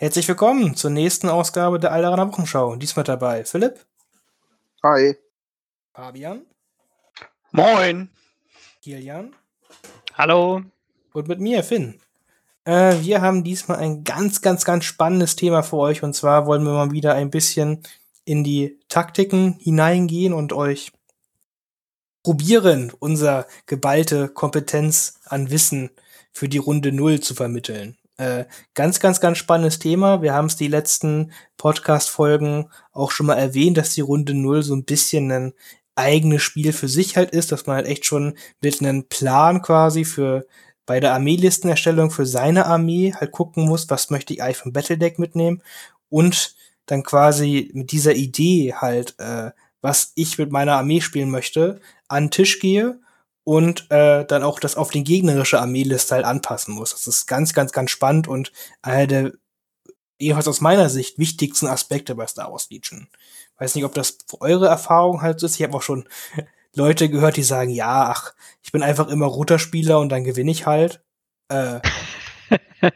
Herzlich willkommen zur nächsten Ausgabe der Alderaner Wochenschau. Diesmal dabei Philipp. Hi. Fabian. Moin. Kilian. Hallo. Und mit mir, Finn. Äh, wir haben diesmal ein ganz, ganz, ganz spannendes Thema für euch. Und zwar wollen wir mal wieder ein bisschen in die Taktiken hineingehen und euch probieren, unser geballte Kompetenz an Wissen für die Runde Null zu vermitteln. Äh, ganz, ganz, ganz spannendes Thema. Wir haben es die letzten Podcast-Folgen auch schon mal erwähnt, dass die Runde Null so ein bisschen ein eigenes Spiel für sich halt ist, dass man halt echt schon mit einem Plan quasi für bei der Armeelistenerstellung für seine Armee halt gucken muss, was möchte ich eigentlich vom Battledeck mitnehmen und dann quasi mit dieser Idee halt, äh, was ich mit meiner Armee spielen möchte, an den Tisch gehe und äh, dann auch das auf den gegnerische Armeeliste halt anpassen muss. Das ist ganz, ganz, ganz spannend und einer der, jedenfalls aus meiner Sicht, wichtigsten Aspekte bei Star Wars Legion. Weiß nicht, ob das eure Erfahrung halt so ist. Ich habe auch schon Leute gehört, die sagen, ja, ach, ich bin einfach immer Routerspieler und dann gewinne ich halt. Äh,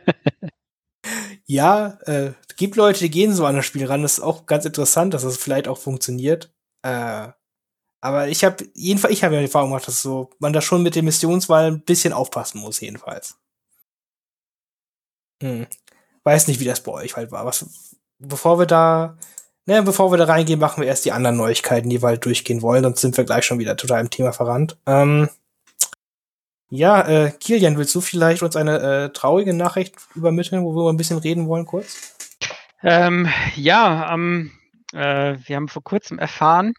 ja, äh, gibt Leute, die gehen so an das Spiel ran. Das ist auch ganz interessant, dass das vielleicht auch funktioniert. Äh, aber ich habe, jedenfalls, ich habe ja die Erfahrung gemacht, dass so, man da schon mit der Missionswahl ein bisschen aufpassen muss, jedenfalls. Hm. Weiß nicht, wie das bei euch halt war. Was, bevor wir da, ne, bevor wir da reingehen, machen wir erst die anderen Neuigkeiten, die wir halt durchgehen wollen, sonst sind wir gleich schon wieder total im Thema verrannt. Ähm, ja, äh, Kilian, willst du vielleicht uns eine äh, traurige Nachricht übermitteln, wo wir ein bisschen reden wollen, kurz? Ähm, ja, ähm, äh, wir haben vor kurzem erfahren,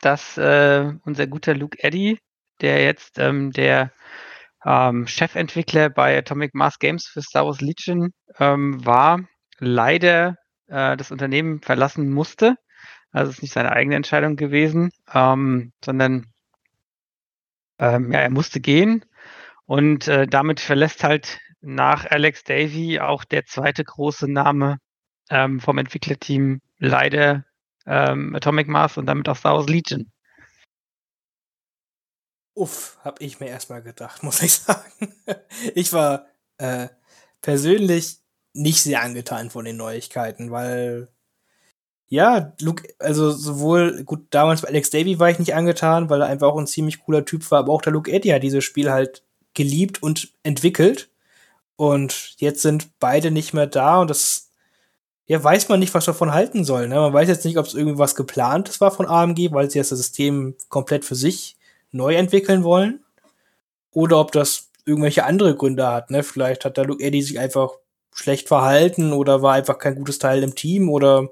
dass äh, unser guter Luke Eddy, der jetzt ähm, der ähm, Chefentwickler bei Atomic Mass Games für Star Wars Legion ähm, war, leider äh, das Unternehmen verlassen musste. Also es ist nicht seine eigene Entscheidung gewesen, ähm, sondern ähm, ja, er musste gehen. Und äh, damit verlässt halt nach Alex Davy auch der zweite große Name ähm, vom Entwicklerteam leider ähm, Atomic Mass und damit auch Star Wars Legion. Uff, hab ich mir erstmal gedacht, muss ich sagen. ich war äh, persönlich nicht sehr angetan von den Neuigkeiten, weil ja, Luke, also sowohl, gut, damals bei Alex Davy war ich nicht angetan, weil er einfach auch ein ziemlich cooler Typ war, aber auch der Luke Eddy hat dieses Spiel halt geliebt und entwickelt. Und jetzt sind beide nicht mehr da und das ja, weiß man nicht, was davon halten soll. Ne? Man weiß jetzt nicht, ob es irgendwas geplantes war von AMG, weil sie das System komplett für sich neu entwickeln wollen. Oder ob das irgendwelche andere Gründe hat. Ne? Vielleicht hat der Luke Eddy sich einfach schlecht verhalten oder war einfach kein gutes Teil im Team oder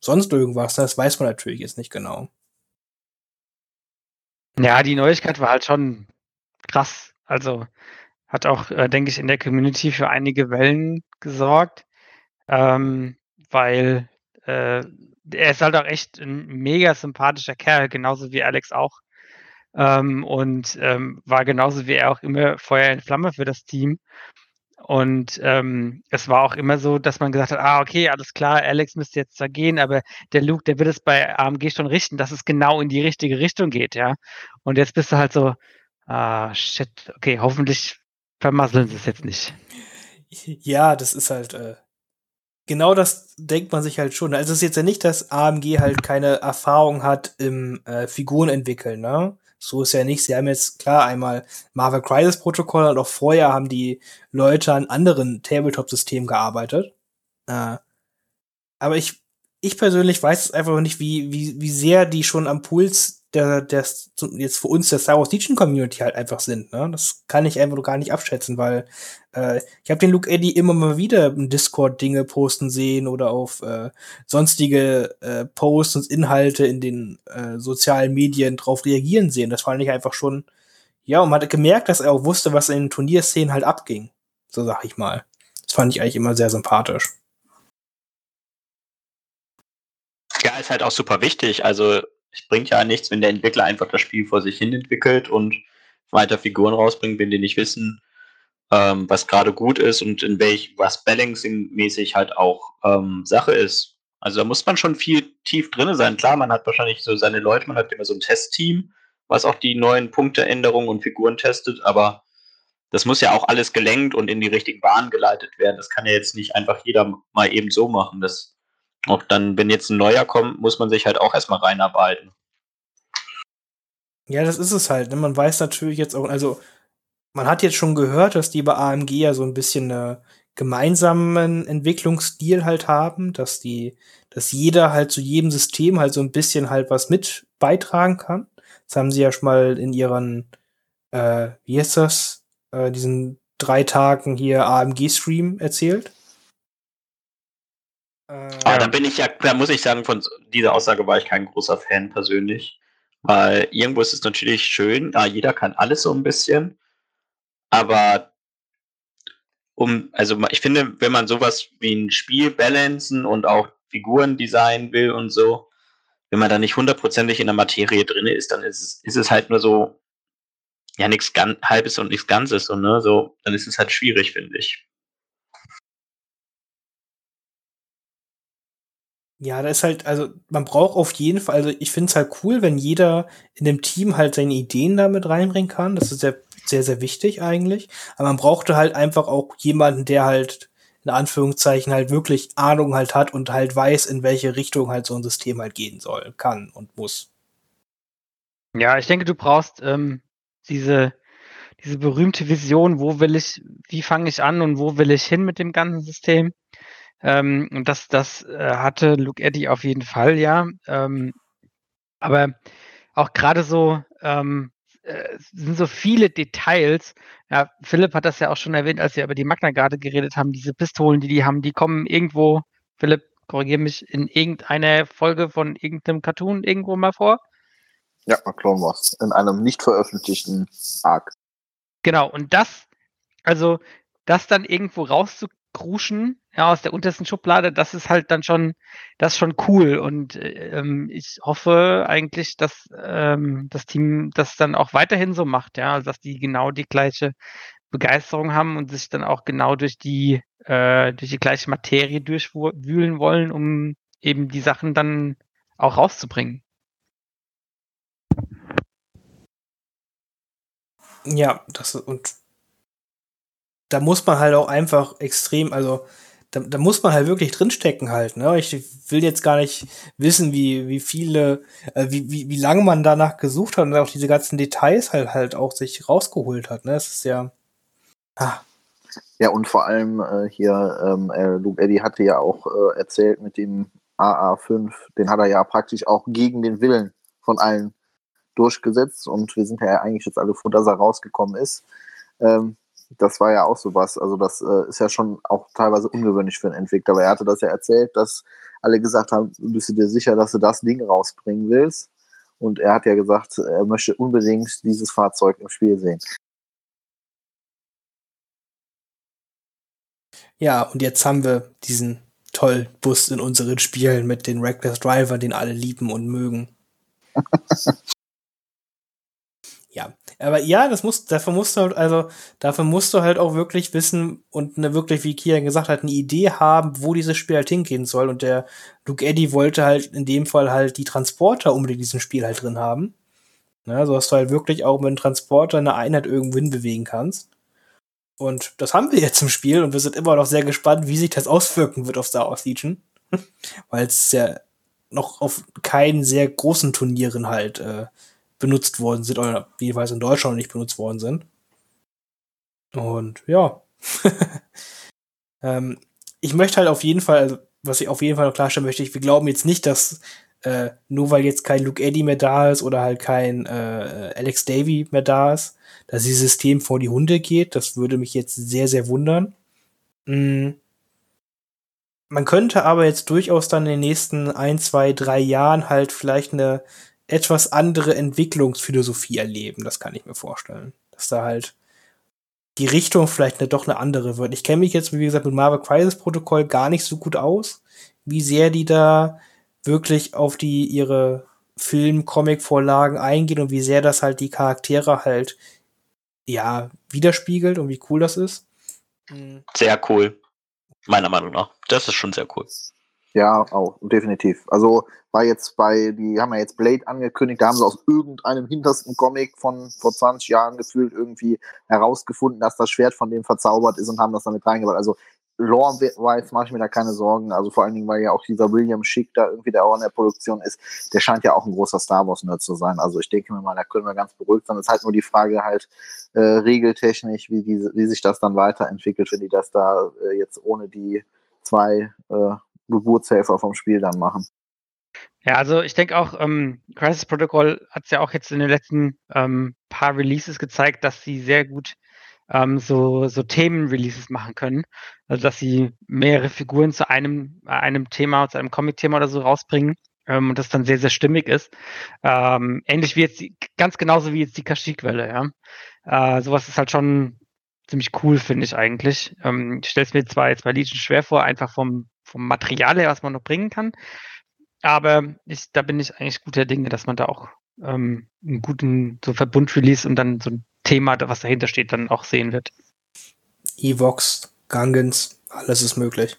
sonst irgendwas. Ne? Das weiß man natürlich jetzt nicht genau. Ja, die Neuigkeit war halt schon krass. Also hat auch, äh, denke ich, in der Community für einige Wellen gesorgt. Ähm, weil äh, er ist halt auch echt ein mega sympathischer Kerl, genauso wie Alex auch. Ähm, und ähm, war genauso wie er auch immer Feuer in Flamme für das Team. Und ähm, es war auch immer so, dass man gesagt hat, ah, okay, alles klar, Alex müsste jetzt da gehen, aber der Luke, der wird es bei AMG schon richten, dass es genau in die richtige Richtung geht, ja. Und jetzt bist du halt so, ah, shit, okay, hoffentlich vermasseln sie es jetzt nicht. Ja, das ist halt, äh, genau das denkt man sich halt schon. Also es ist jetzt ja nicht, dass AMG halt keine Erfahrung hat im äh, Figuren entwickeln, ne? So ist ja nicht. Sie haben jetzt klar einmal Marvel Crisis Protokoll und auch vorher haben die Leute an anderen Tabletop-Systemen gearbeitet. Äh, aber ich, ich persönlich weiß einfach nicht, wie, wie, wie sehr die schon am Puls der, der jetzt für uns der Star Wars Legion Community halt einfach sind. Ne? Das kann ich einfach gar nicht abschätzen, weil äh, ich habe den Luke Eddy immer mal wieder im Discord Dinge posten sehen oder auf äh, sonstige äh, Posts und Inhalte in den äh, sozialen Medien drauf reagieren sehen. Das fand ich einfach schon, ja, und man hat gemerkt, dass er auch wusste, was in den Turnierszenen halt abging. So sag ich mal. Das fand ich eigentlich immer sehr sympathisch. Ja, ist halt auch super wichtig. Also es bringt ja nichts, wenn der Entwickler einfach das Spiel vor sich hin entwickelt und weiter Figuren rausbringt, wenn die nicht wissen, ähm, was gerade gut ist und in welch, was Balancing-mäßig halt auch ähm, Sache ist. Also da muss man schon viel tief drin sein. Klar, man hat wahrscheinlich so seine Leute, man hat immer so ein Testteam, was auch die neuen Punkteänderungen und Figuren testet, aber das muss ja auch alles gelenkt und in die richtigen Bahnen geleitet werden. Das kann ja jetzt nicht einfach jeder mal eben so machen. Das auch dann, wenn jetzt ein neuer kommt, muss man sich halt auch erstmal reinarbeiten. Ja, das ist es halt. Ne? Man weiß natürlich jetzt auch, also man hat jetzt schon gehört, dass die bei AMG ja so ein bisschen einen gemeinsamen Entwicklungsstil halt haben, dass die, dass jeder halt zu jedem System halt so ein bisschen halt was mit beitragen kann. Das haben sie ja schon mal in ihren, äh, wie heißt das, äh, diesen drei Tagen hier AMG-Stream erzählt. Äh, Aber da bin ich ja, da muss ich sagen, von dieser Aussage war ich kein großer Fan persönlich. Weil irgendwo ist es natürlich schön, ja, jeder kann alles so ein bisschen. Aber um, also ich finde, wenn man sowas wie ein Spiel balancen und auch Figuren designen will und so, wenn man da nicht hundertprozentig in der Materie drin ist, dann ist es, ist es halt nur so, ja, nichts halbes und nichts Ganzes, so, ne? So, dann ist es halt schwierig, finde ich. Ja, da ist halt, also man braucht auf jeden Fall, also ich finde es halt cool, wenn jeder in dem Team halt seine Ideen damit reinbringen kann. Das ist sehr, sehr, sehr wichtig eigentlich. Aber man brauchte halt einfach auch jemanden, der halt in Anführungszeichen halt wirklich Ahnung halt hat und halt weiß, in welche Richtung halt so ein System halt gehen soll, kann und muss. Ja, ich denke, du brauchst ähm, diese, diese berühmte Vision, wo will ich, wie fange ich an und wo will ich hin mit dem ganzen System. Ähm, und das, das äh, hatte Luke Eddy auf jeden Fall, ja. Ähm, aber auch gerade so ähm, äh, sind so viele Details. Ja, Philipp hat das ja auch schon erwähnt, als wir über die Magna Garde geredet haben. Diese Pistolen, die die haben, die kommen irgendwo, Philipp, korrigiere mich, in irgendeiner Folge von irgendeinem Cartoon irgendwo mal vor. Ja, Clone Wars. In einem nicht veröffentlichten Arc. Genau, und das, also das dann irgendwo rauszukruschen, ja, aus der untersten Schublade, das ist halt dann schon, das schon cool. Und ähm, ich hoffe eigentlich, dass ähm, das Team das dann auch weiterhin so macht, ja, also dass die genau die gleiche Begeisterung haben und sich dann auch genau durch die, äh, durch die gleiche Materie durchwühlen wollen, um eben die Sachen dann auch rauszubringen. Ja, das und da muss man halt auch einfach extrem, also da, da muss man halt wirklich drinstecken halt. Ne? Ich will jetzt gar nicht wissen, wie, wie viele, äh, wie, wie, wie lange man danach gesucht hat und auch diese ganzen Details halt halt auch sich rausgeholt hat. Ne? Das ist ja. Ah. Ja, und vor allem äh, hier, ähm, äh, Luke Eddy hatte ja auch äh, erzählt mit dem AA5, den hat er ja praktisch auch gegen den Willen von allen durchgesetzt und wir sind ja eigentlich jetzt alle froh, dass er rausgekommen ist. Ähm, das war ja auch sowas. Also das äh, ist ja schon auch teilweise ungewöhnlich für einen Entwickler, aber er hatte das ja erzählt, dass alle gesagt haben, bist du dir sicher, dass du das Ding rausbringen willst? Und er hat ja gesagt, er möchte unbedingt dieses Fahrzeug im Spiel sehen. Ja, und jetzt haben wir diesen tollen Bus in unseren Spielen mit den Reckless Driver, den alle lieben und mögen. ja, aber ja, das muss, dafür musst du halt, also, dafür musst du halt auch wirklich wissen und eine wirklich, wie Kian gesagt hat, eine Idee haben, wo dieses Spiel halt hingehen soll. Und der Luke Eddy wollte halt in dem Fall halt die Transporter unbedingt in diesem Spiel halt drin haben. Ja, so dass du halt wirklich auch mit einem Transporter eine Einheit irgendwo hinbewegen kannst. Und das haben wir jetzt im Spiel und wir sind immer noch sehr gespannt, wie sich das auswirken wird auf Star Wars Legion. Weil es ja noch auf keinen sehr großen Turnieren halt äh, benutzt worden sind oder jedenfalls in Deutschland nicht benutzt worden sind. Und ja. ähm, ich möchte halt auf jeden Fall, also, was ich auf jeden Fall noch klarstellen möchte, ich, wir glauben jetzt nicht, dass äh, nur weil jetzt kein Luke Eddy mehr da ist oder halt kein äh, Alex Davy mehr da ist, dass dieses System vor die Hunde geht. Das würde mich jetzt sehr, sehr wundern. Mm. Man könnte aber jetzt durchaus dann in den nächsten ein, zwei, drei Jahren halt vielleicht eine etwas andere Entwicklungsphilosophie erleben. Das kann ich mir vorstellen. Dass da halt die Richtung vielleicht eine, doch eine andere wird. Ich kenne mich jetzt, wie gesagt, mit Marvel Crisis Protokoll gar nicht so gut aus, wie sehr die da wirklich auf die ihre Film-Comic-Vorlagen eingehen und wie sehr das halt die Charaktere halt ja widerspiegelt und wie cool das ist. Sehr cool. Meiner Meinung nach. Das ist schon sehr cool. Ja, auch, definitiv. Also war jetzt bei, die haben ja jetzt Blade angekündigt, da haben sie aus irgendeinem hintersten Comic von vor 20 Jahren gefühlt irgendwie herausgefunden, dass das Schwert von dem verzaubert ist und haben das damit reingebracht. Also Lore-wise mache ich mir da keine Sorgen. Also vor allen Dingen, weil ja auch dieser William Schick da irgendwie der auch in der Produktion ist, der scheint ja auch ein großer Star Wars-Nerd zu sein. Also ich denke mir mal, da können wir ganz beruhigt sein. Es ist halt nur die Frage halt äh, regeltechnisch, wie, die, wie sich das dann weiterentwickelt, wenn die das da äh, jetzt ohne die zwei äh, Geburtshelfer vom Spiel dann machen. Ja, also ich denke auch, ähm, Crisis Protocol hat es ja auch jetzt in den letzten ähm, paar Releases gezeigt, dass sie sehr gut ähm, so, so Themen-Releases machen können. Also dass sie mehrere Figuren zu einem, einem Thema, zu einem Comic-Thema oder so rausbringen ähm, und das dann sehr, sehr stimmig ist. Ähm, ähnlich wie jetzt, die, ganz genauso wie jetzt die Kashyyyk-Welle, ja. Äh, sowas ist halt schon ziemlich cool, finde ich eigentlich. Ähm, ich stelle es mir zwar jetzt bei Legion schwer vor, einfach vom, vom Material her, was man noch bringen kann. Aber ich, da bin ich eigentlich guter Dinge, dass man da auch ähm, einen guten so Verbund-Release und dann so ein Thema, was dahinter steht, dann auch sehen wird. Evox, Gangens, alles ist möglich.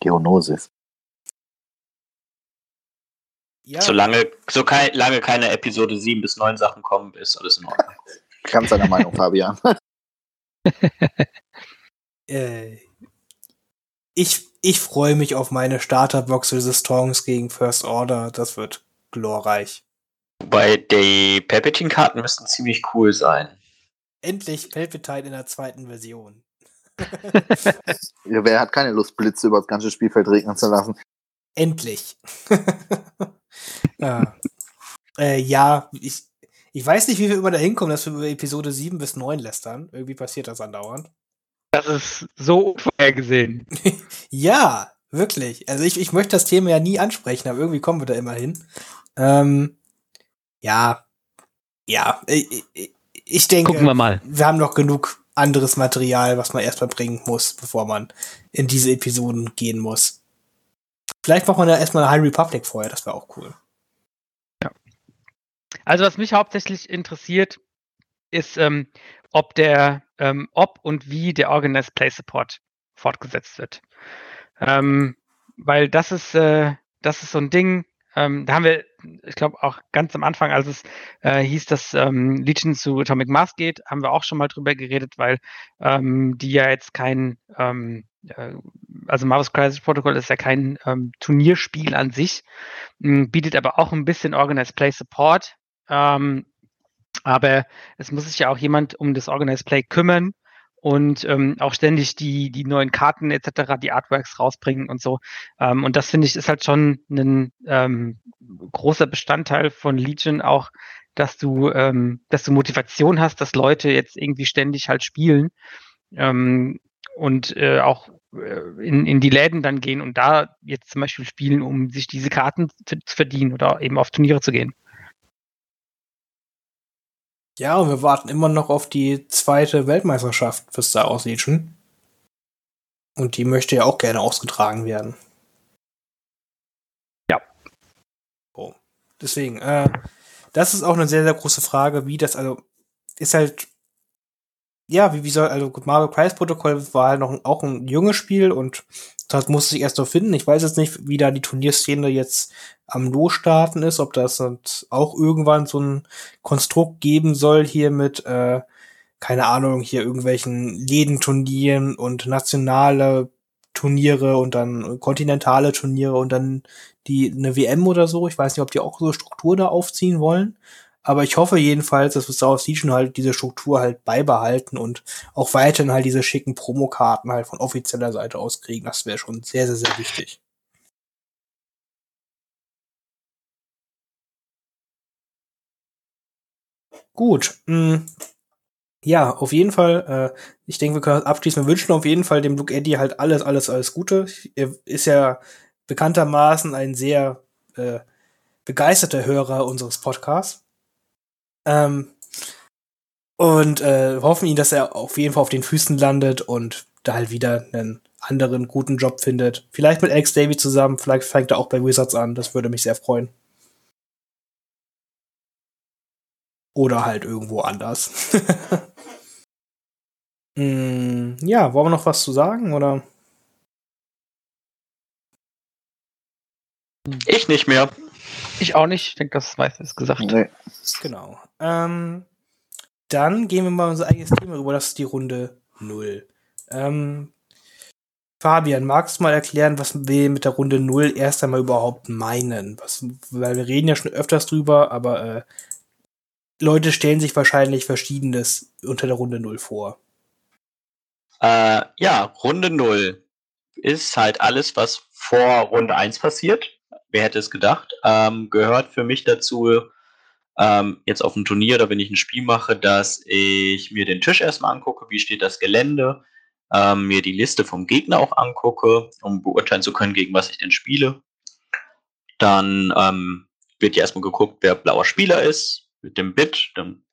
Geonosis. Ja. Solange so kei lange keine Episode 7 bis 9 Sachen kommen, ist alles in Ordnung. Ganz deiner Meinung, Fabian. äh, ich ich freue mich auf meine Starterbox Resistance gegen First Order. Das wird glorreich. Wobei die Palpatine-Karten müssten ziemlich cool sein. Endlich Palpatine in der zweiten Version. ja, wer hat keine Lust, Blitze über das ganze Spielfeld regnen zu lassen? Endlich. ja. Äh, ja, ich, ich weiß nicht, wie wir immer da hinkommen, dass wir über Episode 7 bis 9 lästern. Irgendwie passiert das andauernd. Das ist so unvorhergesehen. ja, wirklich. Also ich, ich möchte das Thema ja nie ansprechen, aber irgendwie kommen wir da immer hin. Ähm, ja, ja, ich, ich denke, Gucken wir, mal. wir haben noch genug anderes Material, was man erstmal bringen muss, bevor man in diese Episoden gehen muss. Vielleicht macht man ja erstmal eine High Republic vorher, das wäre auch cool. Ja. Also was mich hauptsächlich interessiert, ist, ähm, ob der, ähm, ob und wie der Organized Play Support fortgesetzt wird. Ähm, weil das ist, äh, das ist so ein Ding, ähm, da haben wir, ich glaube auch ganz am Anfang, als es äh, hieß, dass ähm, Legion zu Atomic Mass geht, haben wir auch schon mal drüber geredet, weil ähm, die ja jetzt kein, ähm, äh, also Marvel's Crisis Protocol ist ja kein ähm, Turnierspiel an sich, bietet aber auch ein bisschen Organized Play Support. Aber es muss sich ja auch jemand um das Organized Play kümmern und ähm, auch ständig die, die neuen Karten etc., die Artworks rausbringen und so. Ähm, und das finde ich ist halt schon ein ähm, großer Bestandteil von Legion auch, dass du, ähm, dass du Motivation hast, dass Leute jetzt irgendwie ständig halt spielen ähm, und äh, auch äh, in, in die Läden dann gehen und da jetzt zum Beispiel spielen, um sich diese Karten zu, zu verdienen oder eben auf Turniere zu gehen. Ja, und wir warten immer noch auf die zweite Weltmeisterschaft für Star Wars Legion. Und die möchte ja auch gerne ausgetragen werden. Ja. Oh. Deswegen, äh, das ist auch eine sehr, sehr große Frage, wie das, also, ist halt, ja, wie, wie soll, also Marvel Crisis Protokoll war halt noch auch ein junges Spiel und das muss sich erst noch finden. Ich weiß jetzt nicht, wie da die Turnierszene jetzt am Losstarten ist, ob das auch irgendwann so ein Konstrukt geben soll hier mit, äh, keine Ahnung, hier irgendwelchen Lädenturnieren und nationale Turniere und dann kontinentale Turniere und dann die eine WM oder so. Ich weiß nicht, ob die auch so Struktur da aufziehen wollen. Aber ich hoffe jedenfalls, dass wir Star Wars Legion halt diese Struktur halt beibehalten und auch weiterhin halt diese schicken Promokarten halt von offizieller Seite aus kriegen. Das wäre schon sehr, sehr, sehr wichtig. Gut. Mh. Mm, ja, auf jeden Fall. Äh, ich denke, wir können abschließen. Wir wünschen auf jeden Fall dem Luke Eddy halt alles, alles, alles Gute. Er ist ja bekanntermaßen ein sehr äh, begeisterter Hörer unseres Podcasts. Ähm, und äh, hoffen ihn, dass er auf jeden Fall auf den Füßen landet und da halt wieder einen anderen guten Job findet. Vielleicht mit Alex Davy zusammen, vielleicht fängt er auch bei Wizards an. Das würde mich sehr freuen. Oder halt irgendwo anders. mm, ja, wollen wir noch was zu sagen, oder? Ich nicht mehr. Ich auch nicht. Ich denke, das meiste ist gesagt. Nee. Genau. Ähm, dann gehen wir mal unser eigenes Thema rüber. Das ist die Runde 0. Ähm, Fabian, magst du mal erklären, was wir mit der Runde 0 erst einmal überhaupt meinen? Was, weil wir reden ja schon öfters drüber, aber äh, Leute stellen sich wahrscheinlich Verschiedenes unter der Runde 0 vor. Äh, ja, Runde 0 ist halt alles, was vor Runde 1 passiert. Wer hätte es gedacht? Ähm, gehört für mich dazu, ähm, jetzt auf dem Turnier oder wenn ich ein Spiel mache, dass ich mir den Tisch erstmal angucke, wie steht das Gelände, ähm, mir die Liste vom Gegner auch angucke, um beurteilen zu können, gegen was ich denn spiele. Dann ähm, wird ja erstmal geguckt, wer blauer Spieler ist, mit dem Bit. Dann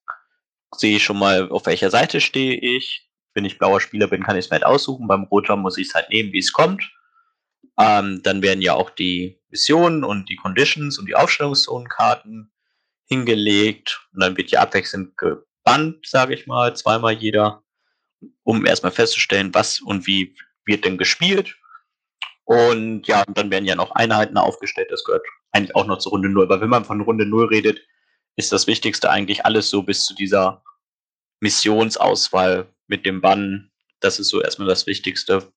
sehe ich schon mal, auf welcher Seite stehe ich. Wenn ich blauer Spieler bin, kann ich es mir halt aussuchen. Beim Roter muss ich es halt nehmen, wie es kommt. Ähm, dann werden ja auch die Missionen und die Conditions und die Aufstellungszonenkarten hingelegt. Und dann wird ja abwechselnd gebannt, sage ich mal, zweimal jeder um erstmal festzustellen, was und wie wird denn gespielt. Und ja, dann werden ja noch Einheiten aufgestellt. Das gehört eigentlich auch noch zur Runde 0. Aber wenn man von Runde 0 redet, ist das Wichtigste eigentlich alles so bis zu dieser Missionsauswahl mit dem Bann. Das ist so erstmal das Wichtigste.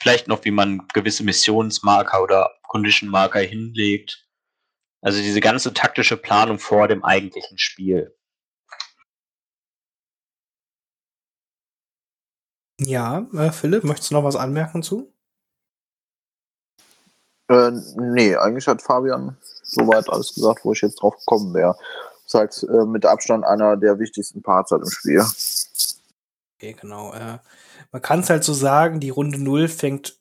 Vielleicht noch, wie man gewisse Missionsmarker oder Condition-Marker hinlegt. Also diese ganze taktische Planung vor dem eigentlichen Spiel. Ja, äh, Philipp, möchtest du noch was anmerken zu? Äh, nee, eigentlich hat Fabian soweit alles gesagt, wo ich jetzt drauf gekommen wäre. Ist halt äh, mit Abstand einer der wichtigsten Parts halt im Spiel. Okay, genau. Äh, man kann es halt so sagen, die Runde 0 fängt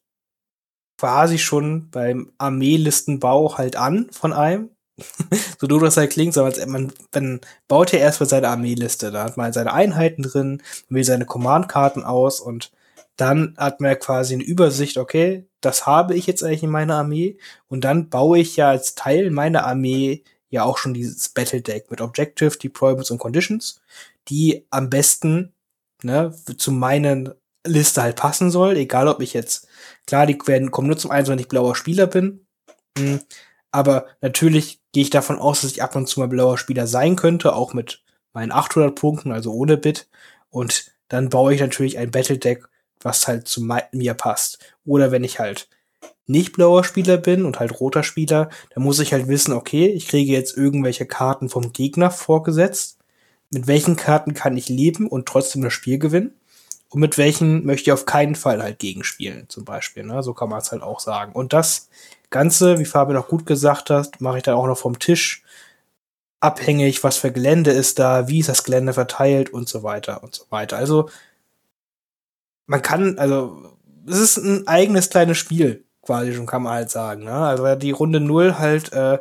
quasi schon beim Armeelistenbau halt an von einem. so doof das halt klingt, aber man, man baut ja erstmal seine Armeeliste. Da hat man seine Einheiten drin, wählt seine Command-Karten aus und dann hat man ja quasi eine Übersicht, okay, das habe ich jetzt eigentlich in meiner Armee und dann baue ich ja als Teil meiner Armee ja auch schon dieses Battle Deck mit Objective, Deployments und Conditions, die am besten ne, zu meinen Liste halt passen soll, egal ob ich jetzt, klar, die werden, kommen nur zum Eins, wenn ich blauer Spieler bin, hm, aber natürlich gehe ich davon aus, dass ich ab und zu mal blauer Spieler sein könnte, auch mit meinen 800 Punkten, also ohne Bit. Und dann baue ich natürlich ein Battle Deck, was halt zu mir passt. Oder wenn ich halt nicht blauer Spieler bin und halt roter Spieler, dann muss ich halt wissen, okay, ich kriege jetzt irgendwelche Karten vom Gegner vorgesetzt. Mit welchen Karten kann ich leben und trotzdem das Spiel gewinnen? Und mit welchen möchte ich auf keinen Fall halt gegenspielen, zum Beispiel. Ne? So kann man es halt auch sagen. Und das Ganze, wie Fabian auch gut gesagt hat, mache ich dann auch noch vom Tisch abhängig, was für Gelände ist da, wie ist das Gelände verteilt und so weiter und so weiter. Also man kann, also es ist ein eigenes kleines Spiel, quasi schon kann man halt sagen. Ne? Also wer die Runde null halt äh,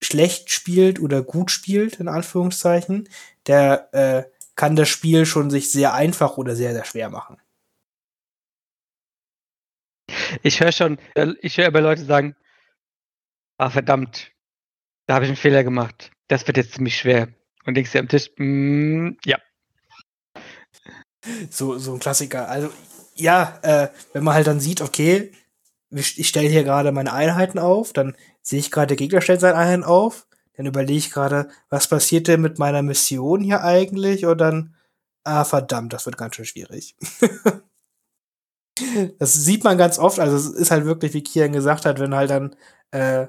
schlecht spielt oder gut spielt, in Anführungszeichen, der äh, kann das Spiel schon sich sehr einfach oder sehr, sehr schwer machen. Ich höre schon, äh, ich höre aber Leute sagen, ah verdammt, da habe ich einen Fehler gemacht. Das wird jetzt ziemlich schwer. Und denkst dir am Tisch, mm, ja. So, so ein Klassiker. Also, ja, äh, wenn man halt dann sieht, okay, ich stelle hier gerade meine Einheiten auf, dann sehe ich gerade, der Gegner stellt seine Einheiten auf, dann überlege ich gerade, was passiert denn mit meiner Mission hier eigentlich? Und dann, ah, verdammt, das wird ganz schön schwierig. Das sieht man ganz oft, also es ist halt wirklich, wie Kian gesagt hat, wenn halt dann äh,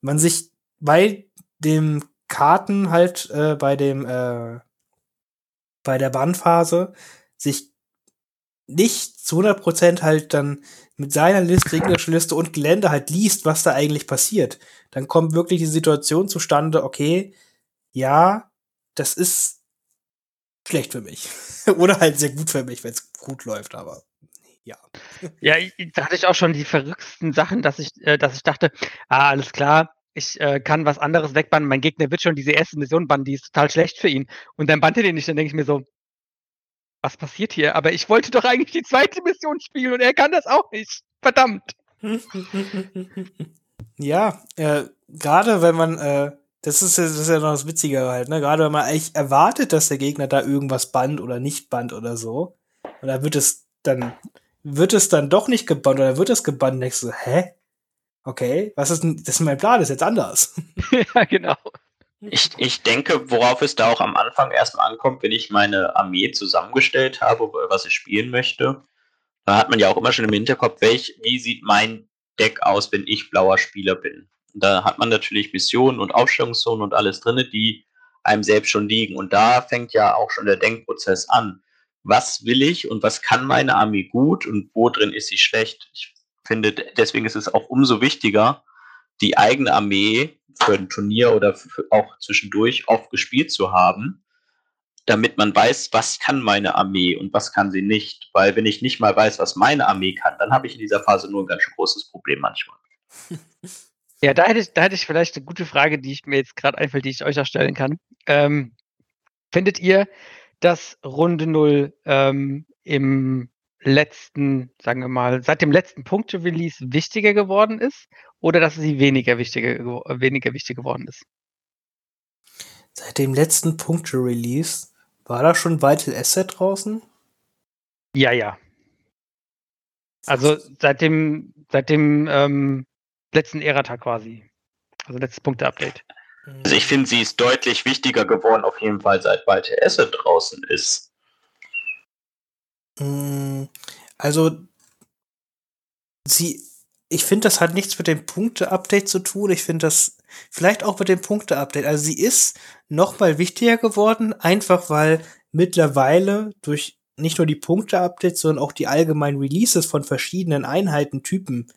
man sich bei dem Karten halt äh, bei dem äh, bei der Bandphase sich nicht zu 100% halt dann mit seiner Liste, gegnerische Liste und Gelände halt liest, was da eigentlich passiert, dann kommt wirklich die Situation zustande, okay, ja, das ist schlecht für mich. Oder halt sehr gut für mich, wenn es gut läuft, aber ja. Ja, da hatte ich auch schon die verrücktesten Sachen, dass ich, äh, dass ich dachte, ah, alles klar, ich äh, kann was anderes wegbannen, mein Gegner wird schon diese erste Mission bannen, die ist total schlecht für ihn. Und dann bannte den nicht, dann denke ich mir so, was passiert hier? Aber ich wollte doch eigentlich die zweite Mission spielen und er kann das auch nicht. Verdammt. ja, äh, gerade wenn man, äh, das ist, das ist ja noch das Witzige halt, ne? Gerade wenn man eigentlich erwartet, dass der Gegner da irgendwas bannt oder nicht bannt oder so. Und da wird es dann wird es dann doch nicht gebannt oder wird es gebannt? Denkst du, hä? okay, was ist denn, das ist mein Plan, das ist jetzt anders. ja, genau. Ich, ich denke, worauf es da auch am Anfang erstmal ankommt, wenn ich meine Armee zusammengestellt habe, was ich spielen möchte, da hat man ja auch immer schon im Hinterkopf, welch, wie sieht mein Deck aus, wenn ich blauer Spieler bin. Da hat man natürlich Missionen und Aufstellungszonen und alles drin, die einem selbst schon liegen. Und da fängt ja auch schon der Denkprozess an. Was will ich und was kann meine Armee gut und wo drin ist sie schlecht? Ich finde, deswegen ist es auch umso wichtiger, die eigene Armee für ein Turnier oder auch zwischendurch oft gespielt zu haben, damit man weiß, was kann meine Armee und was kann sie nicht. Weil wenn ich nicht mal weiß, was meine Armee kann, dann habe ich in dieser Phase nur ein ganz großes Problem manchmal. Ja, da hätte ich, da hätte ich vielleicht eine gute Frage, die ich mir jetzt gerade einfällt, die ich euch auch stellen kann. Ähm, findet ihr, dass Runde 0 ähm, im letzten, sagen wir mal, seit dem letzten Punkte-Release wichtiger geworden ist oder dass sie weniger wichtiger, weniger wichtig geworden ist? Seit dem letzten Punkte-Release war da schon Vital Asset draußen? Ja, ja. Also seit dem, seit dem ähm, letzten Ära-Tag quasi. Also letztes Punkte-Update. Also ich finde, sie ist deutlich wichtiger geworden, auf jeden Fall, seit Vital Asset draußen ist. Mm, also, sie, ich finde, das hat nichts mit dem Punkte-Update zu tun. Ich finde das vielleicht auch mit dem Punkte-Update. Also, sie ist noch mal wichtiger geworden, einfach weil mittlerweile durch nicht nur die Punkte-Updates, sondern auch die allgemeinen Releases von verschiedenen Einheitentypen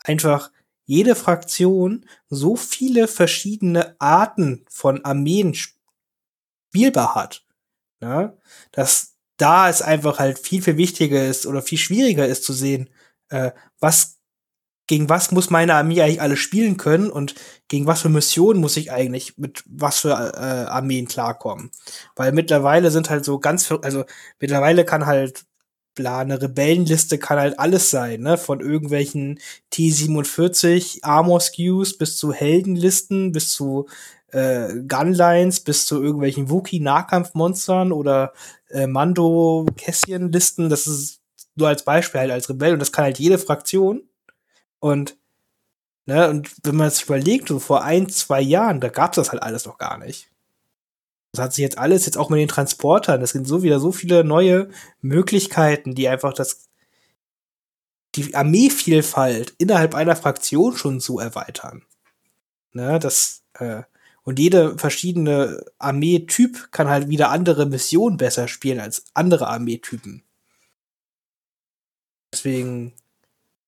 einfach jede Fraktion so viele verschiedene Arten von Armeen spielbar hat. Ja, dass da es einfach halt viel, viel wichtiger ist oder viel schwieriger ist zu sehen, äh, was gegen was muss meine Armee eigentlich alle spielen können und gegen was für Missionen muss ich eigentlich mit was für äh, Armeen klarkommen. Weil mittlerweile sind halt so ganz, also mittlerweile kann halt bla, eine Rebellenliste kann halt alles sein, ne? Von irgendwelchen T47 Armor Skews bis zu Heldenlisten, bis zu äh, Gunlines, bis zu irgendwelchen Wookie-Nahkampfmonstern oder äh, Mando-Kässchen-Listen. Das ist nur als Beispiel halt als Rebell und das kann halt jede Fraktion. Und Ne, und wenn man sich überlegt, so vor ein, zwei Jahren, da gab's das halt alles noch gar nicht. Das hat sich jetzt alles, jetzt auch mit den Transportern, es sind so wieder so viele neue Möglichkeiten, die einfach das, die Armeevielfalt innerhalb einer Fraktion schon so erweitern. Ne, das, äh, und jede verschiedene Armeetyp kann halt wieder andere Missionen besser spielen als andere Armeetypen. Deswegen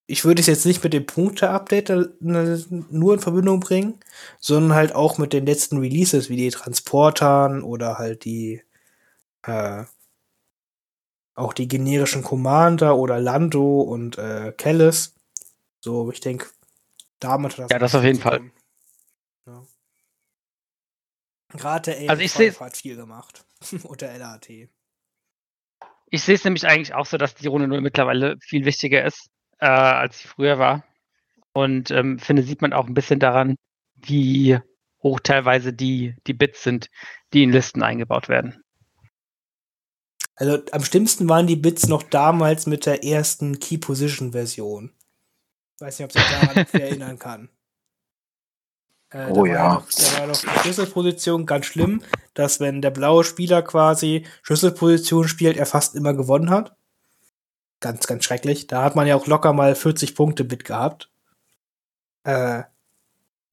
ich würde es jetzt nicht mit dem Punkte-Update nur in Verbindung bringen, sondern halt auch mit den letzten Releases, wie die Transportern oder halt die, äh, auch die generischen Commander oder Lando und äh, Kellis. So, ich denke, damit hat das. Ja, das auf jeden Fall. Ja. Gerade der also ich hat viel gemacht. und der LAT. Ich sehe es nämlich eigentlich auch so, dass die Runde 0 mittlerweile viel wichtiger ist äh, als sie früher war. Und ähm, finde, sieht man auch ein bisschen daran, wie hoch teilweise die, die Bits sind, die in Listen eingebaut werden. Also am schlimmsten waren die Bits noch damals mit der ersten Key Position Version. Weiß nicht, ob sich daran erinnern kann. Äh, oh ja. Doch, da war die Schlüsselposition ganz schlimm, dass wenn der blaue Spieler quasi Schlüsselposition spielt, er fast immer gewonnen hat ganz, ganz schrecklich. Da hat man ja auch locker mal 40 Punkte mit gehabt. Äh,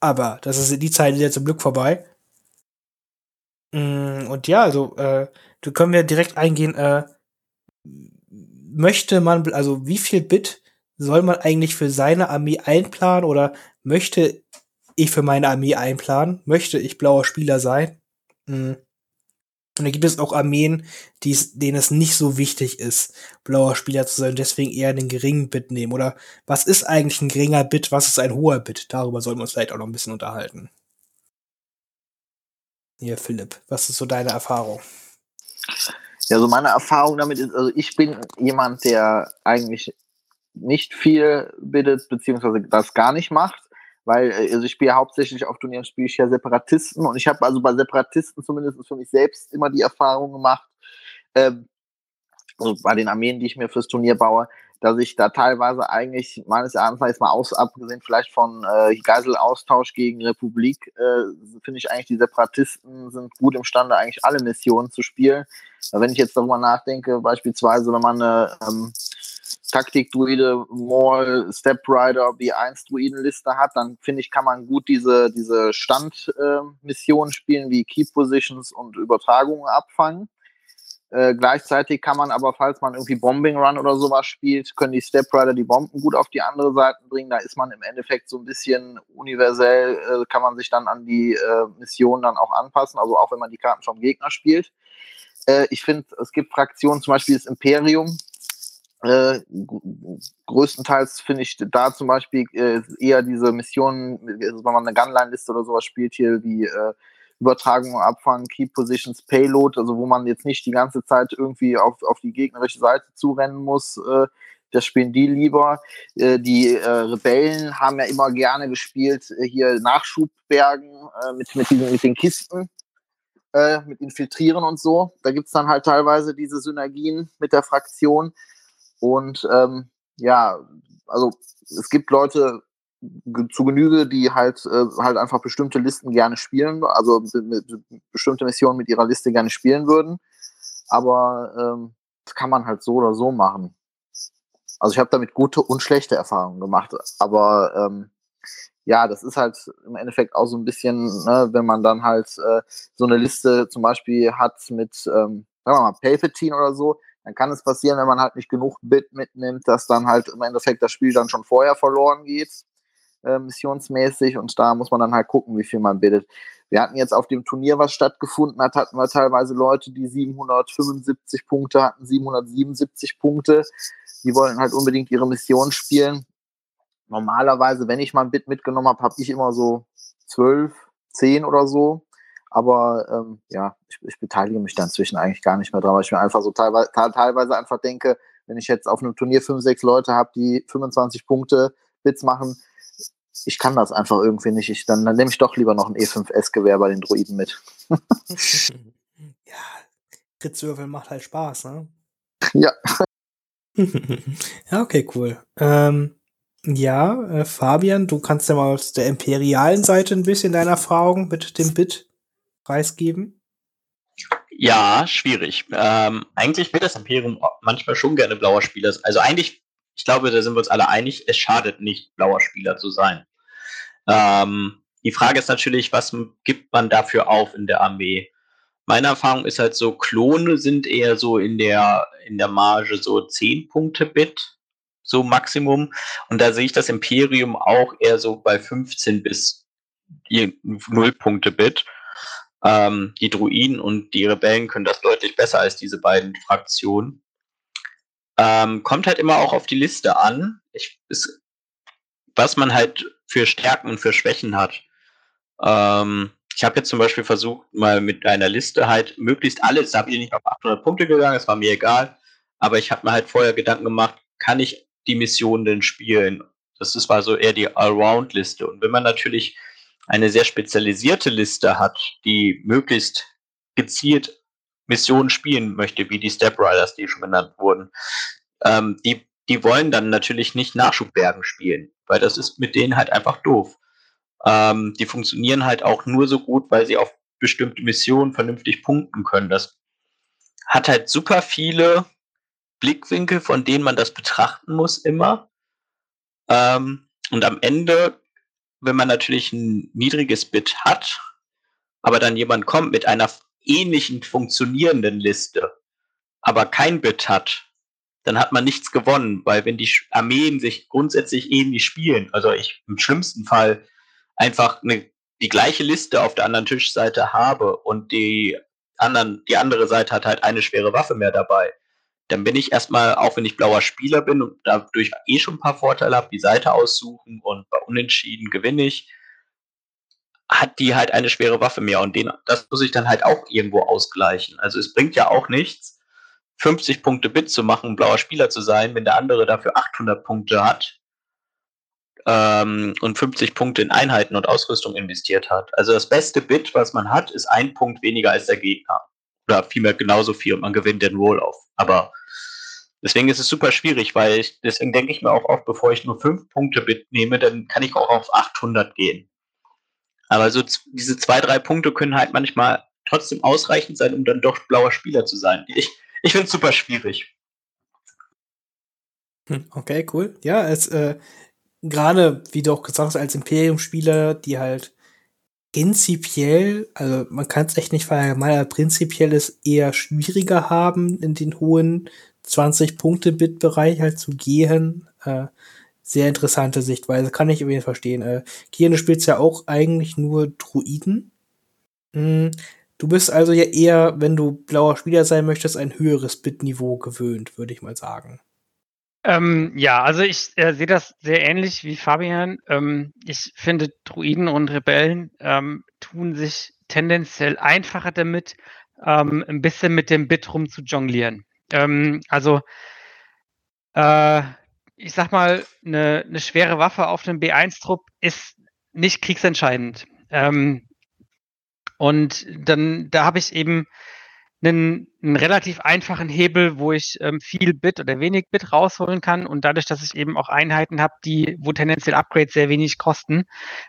aber das ist die Zeit jetzt zum Glück vorbei. Mm, und ja, also, äh, du können wir direkt eingehen, äh, möchte man, also wie viel Bit soll man eigentlich für seine Armee einplanen oder möchte ich für meine Armee einplanen? Möchte ich blauer Spieler sein? Mhm. Und da gibt es auch Armeen, denen es nicht so wichtig ist, blauer Spieler zu sein, deswegen eher einen geringen Bit nehmen. Oder was ist eigentlich ein geringer Bit, was ist ein hoher Bit? Darüber sollten wir uns vielleicht auch noch ein bisschen unterhalten. Hier, Philipp, was ist so deine Erfahrung? Ja, so meine Erfahrung damit ist, also ich bin jemand, der eigentlich nicht viel bittet, beziehungsweise das gar nicht macht weil äh, also ich spiele hauptsächlich auf Turnieren spiele ich ja Separatisten und ich habe also bei Separatisten zumindest für mich selbst immer die Erfahrung gemacht, ähm, also bei den Armeen, die ich mir fürs Turnier baue, dass ich da teilweise eigentlich meines Erachtens mal aus, abgesehen vielleicht von äh, Geiselaustausch gegen Republik, äh, finde ich eigentlich die Separatisten sind gut imstande, eigentlich alle Missionen zu spielen. Wenn ich jetzt darüber nachdenke, beispielsweise, wenn man eine ähm, Taktik-Druide, Maul, Step-Rider, B1-Druidenliste hat, dann finde ich, kann man gut diese, diese Stand-Missionen äh, spielen, wie Key Positions und Übertragungen abfangen. Äh, gleichzeitig kann man aber, falls man irgendwie Bombing Run oder sowas spielt, können die Step Rider die Bomben gut auf die andere Seite bringen. Da ist man im Endeffekt so ein bisschen universell, äh, kann man sich dann an die äh, Mission dann auch anpassen, also auch wenn man die Karten vom Gegner spielt. Äh, ich finde, es gibt Fraktionen, zum Beispiel das Imperium. Äh, größtenteils finde ich da zum Beispiel äh, eher diese Missionen, wenn man eine Gunline-Liste oder sowas spielt, hier wie Übertragung, Abfangen, Key Positions, Payload, also wo man jetzt nicht die ganze Zeit irgendwie auf, auf die gegnerische Seite zurennen muss. Äh, das spielen die lieber. Äh, die äh, Rebellen haben ja immer gerne gespielt, äh, hier Nachschubbergen äh, mit, mit, diesen, mit den Kisten, äh, mit Infiltrieren und so. Da gibt es dann halt teilweise diese Synergien mit der Fraktion. Und ähm, ja, also es gibt Leute, zu Genüge, die halt, äh, halt einfach bestimmte Listen gerne spielen, also bestimmte Missionen mit ihrer Liste gerne spielen würden. Aber ähm, das kann man halt so oder so machen. Also ich habe damit gute und schlechte Erfahrungen gemacht. Aber ähm, ja, das ist halt im Endeffekt auch so ein bisschen, ne, wenn man dann halt äh, so eine Liste zum Beispiel hat mit, ähm, sagen wir mal, Palpatine oder so, dann kann es passieren, wenn man halt nicht genug Bit mitnimmt, dass dann halt im Endeffekt das Spiel dann schon vorher verloren geht äh, missionsmäßig und da muss man dann halt gucken, wie viel man bittet. Wir hatten jetzt auf dem Turnier, was stattgefunden hat, hatten wir teilweise Leute, die 775 Punkte hatten, 777 Punkte. Die wollten halt unbedingt ihre Mission spielen. Normalerweise, wenn ich mal ein Bit mitgenommen habe, habe ich immer so 12, 10 oder so. Aber ähm, ja, ich, ich, beteilige mich da inzwischen eigentlich gar nicht mehr dran, weil ich mir einfach so teilweise, teilweise einfach denke, wenn ich jetzt auf einem Turnier 5, 6 Leute habe, die 25 Punkte Bits machen, ich kann das einfach irgendwie nicht. Ich, dann, dann nehme ich doch lieber noch ein E5S-Gewehr bei den Droiden mit. ja, Kritzwürfel macht halt Spaß, ne? Ja. ja, okay, cool. Ähm, ja, äh, Fabian, du kannst ja mal aus der imperialen Seite ein bisschen deine Erfahrung mit dem Bit preisgeben. Ja, schwierig. Ähm, eigentlich wird das Imperium manchmal schon gerne blauer Spieler. Also eigentlich ich glaube, da sind wir uns alle einig, es schadet nicht, blauer Spieler zu sein. Ähm, die Frage ist natürlich, was gibt man dafür auf in der Armee? Meine Erfahrung ist halt so, Klone sind eher so in der, in der Marge so 10 Punkte Bit, so Maximum. Und da sehe ich das Imperium auch eher so bei 15 bis 0 Punkte Bit. Ähm, die Druiden und die Rebellen können das deutlich besser als diese beiden Fraktionen. Ähm, kommt halt immer auch auf die Liste an, ich, ist, was man halt für Stärken und für Schwächen hat. Ähm, ich habe jetzt zum Beispiel versucht, mal mit einer Liste halt möglichst alles, da habe ich nicht auf 800 Punkte gegangen, es war mir egal, aber ich habe mir halt vorher Gedanken gemacht, kann ich die Mission denn spielen? Das ist war so eher die Allround-Liste. Und wenn man natürlich eine sehr spezialisierte Liste hat, die möglichst gezielt Missionen spielen möchte, wie die Step Riders, die schon genannt wurden, ähm, die, die wollen dann natürlich nicht Nachschubbergen spielen, weil das ist mit denen halt einfach doof. Ähm, die funktionieren halt auch nur so gut, weil sie auf bestimmte Missionen vernünftig punkten können. Das hat halt super viele Blickwinkel, von denen man das betrachten muss immer. Ähm, und am Ende, wenn man natürlich ein niedriges Bit hat, aber dann jemand kommt mit einer ähnlichen funktionierenden Liste, aber kein Bit hat, dann hat man nichts gewonnen, weil wenn die Armeen sich grundsätzlich ähnlich spielen, also ich im schlimmsten Fall einfach eine, die gleiche Liste auf der anderen Tischseite habe und die anderen, die andere Seite hat halt eine schwere Waffe mehr dabei, dann bin ich erstmal, auch wenn ich blauer Spieler bin und dadurch eh schon ein paar Vorteile habe, die Seite aussuchen und bei Unentschieden gewinne ich, hat die halt eine schwere Waffe mehr und den, das muss ich dann halt auch irgendwo ausgleichen. Also es bringt ja auch nichts, 50 Punkte Bit zu machen, blauer Spieler zu sein, wenn der andere dafür 800 Punkte hat ähm, und 50 Punkte in Einheiten und Ausrüstung investiert hat. Also das beste Bit, was man hat, ist ein Punkt weniger als der Gegner. Oder vielmehr genauso viel und man gewinnt den Roll-Off. Aber Deswegen ist es super schwierig, weil ich, deswegen denke ich mir auch oft, bevor ich nur 5 Punkte Bit nehme, dann kann ich auch auf 800 gehen. Aber so diese zwei, drei Punkte können halt manchmal trotzdem ausreichend sein, um dann doch blauer Spieler zu sein. Ich, ich finde es super schwierig. Hm, okay, cool. Ja, es äh, gerade, wie du auch gesagt hast, als Imperium-Spieler, die halt prinzipiell, also man kann es echt nicht verallgemeinern, prinzipiell es eher schwieriger haben, in den hohen 20-Punkte-Bit-Bereich halt zu gehen. Äh, sehr interessante Sichtweise, kann ich irgendwie verstehen. Äh, Kian, du ja auch eigentlich nur Druiden. Hm, du bist also ja eher, wenn du blauer Spieler sein möchtest, ein höheres Bit-Niveau gewöhnt, würde ich mal sagen. Ähm, ja, also ich äh, sehe das sehr ähnlich wie Fabian. Ähm, ich finde, Druiden und Rebellen ähm, tun sich tendenziell einfacher damit, ähm, ein bisschen mit dem Bit rum zu jonglieren. Ähm, also, äh, ich sag mal, eine ne schwere Waffe auf einem B1-Trupp ist nicht kriegsentscheidend. Ähm, und dann, da habe ich eben einen, einen relativ einfachen Hebel, wo ich ähm, viel Bit oder wenig Bit rausholen kann. Und dadurch, dass ich eben auch Einheiten habe, die, wo tendenziell Upgrades sehr wenig kosten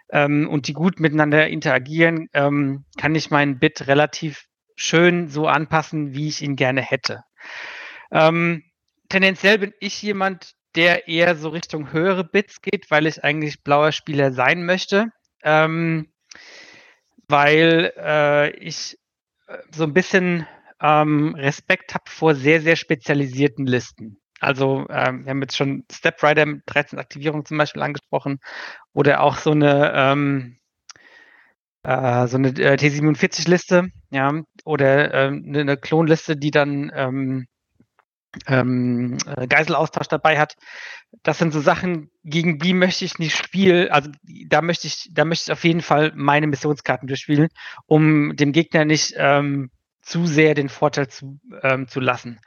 ähm, und die gut miteinander interagieren, ähm, kann ich meinen Bit relativ schön so anpassen, wie ich ihn gerne hätte. Ähm, tendenziell bin ich jemand, der eher so Richtung höhere Bits geht, weil ich eigentlich blauer Spieler sein möchte. Ähm, weil äh, ich äh, so ein bisschen ähm, Respekt habe vor sehr, sehr spezialisierten Listen. Also ähm, wir haben jetzt schon Stepwriter mit 13 Aktivierungen zum Beispiel angesprochen oder auch so eine ähm, äh, so eine äh, T47-Liste, ja, oder eine, eine Klonliste, die dann ähm, ähm, äh, Geiselaustausch dabei hat. Das sind so Sachen, gegen die möchte ich nicht spielen. Also da möchte ich, da möchte ich auf jeden Fall meine Missionskarten durchspielen, um dem Gegner nicht ähm, zu sehr den Vorteil zu, ähm, zu lassen.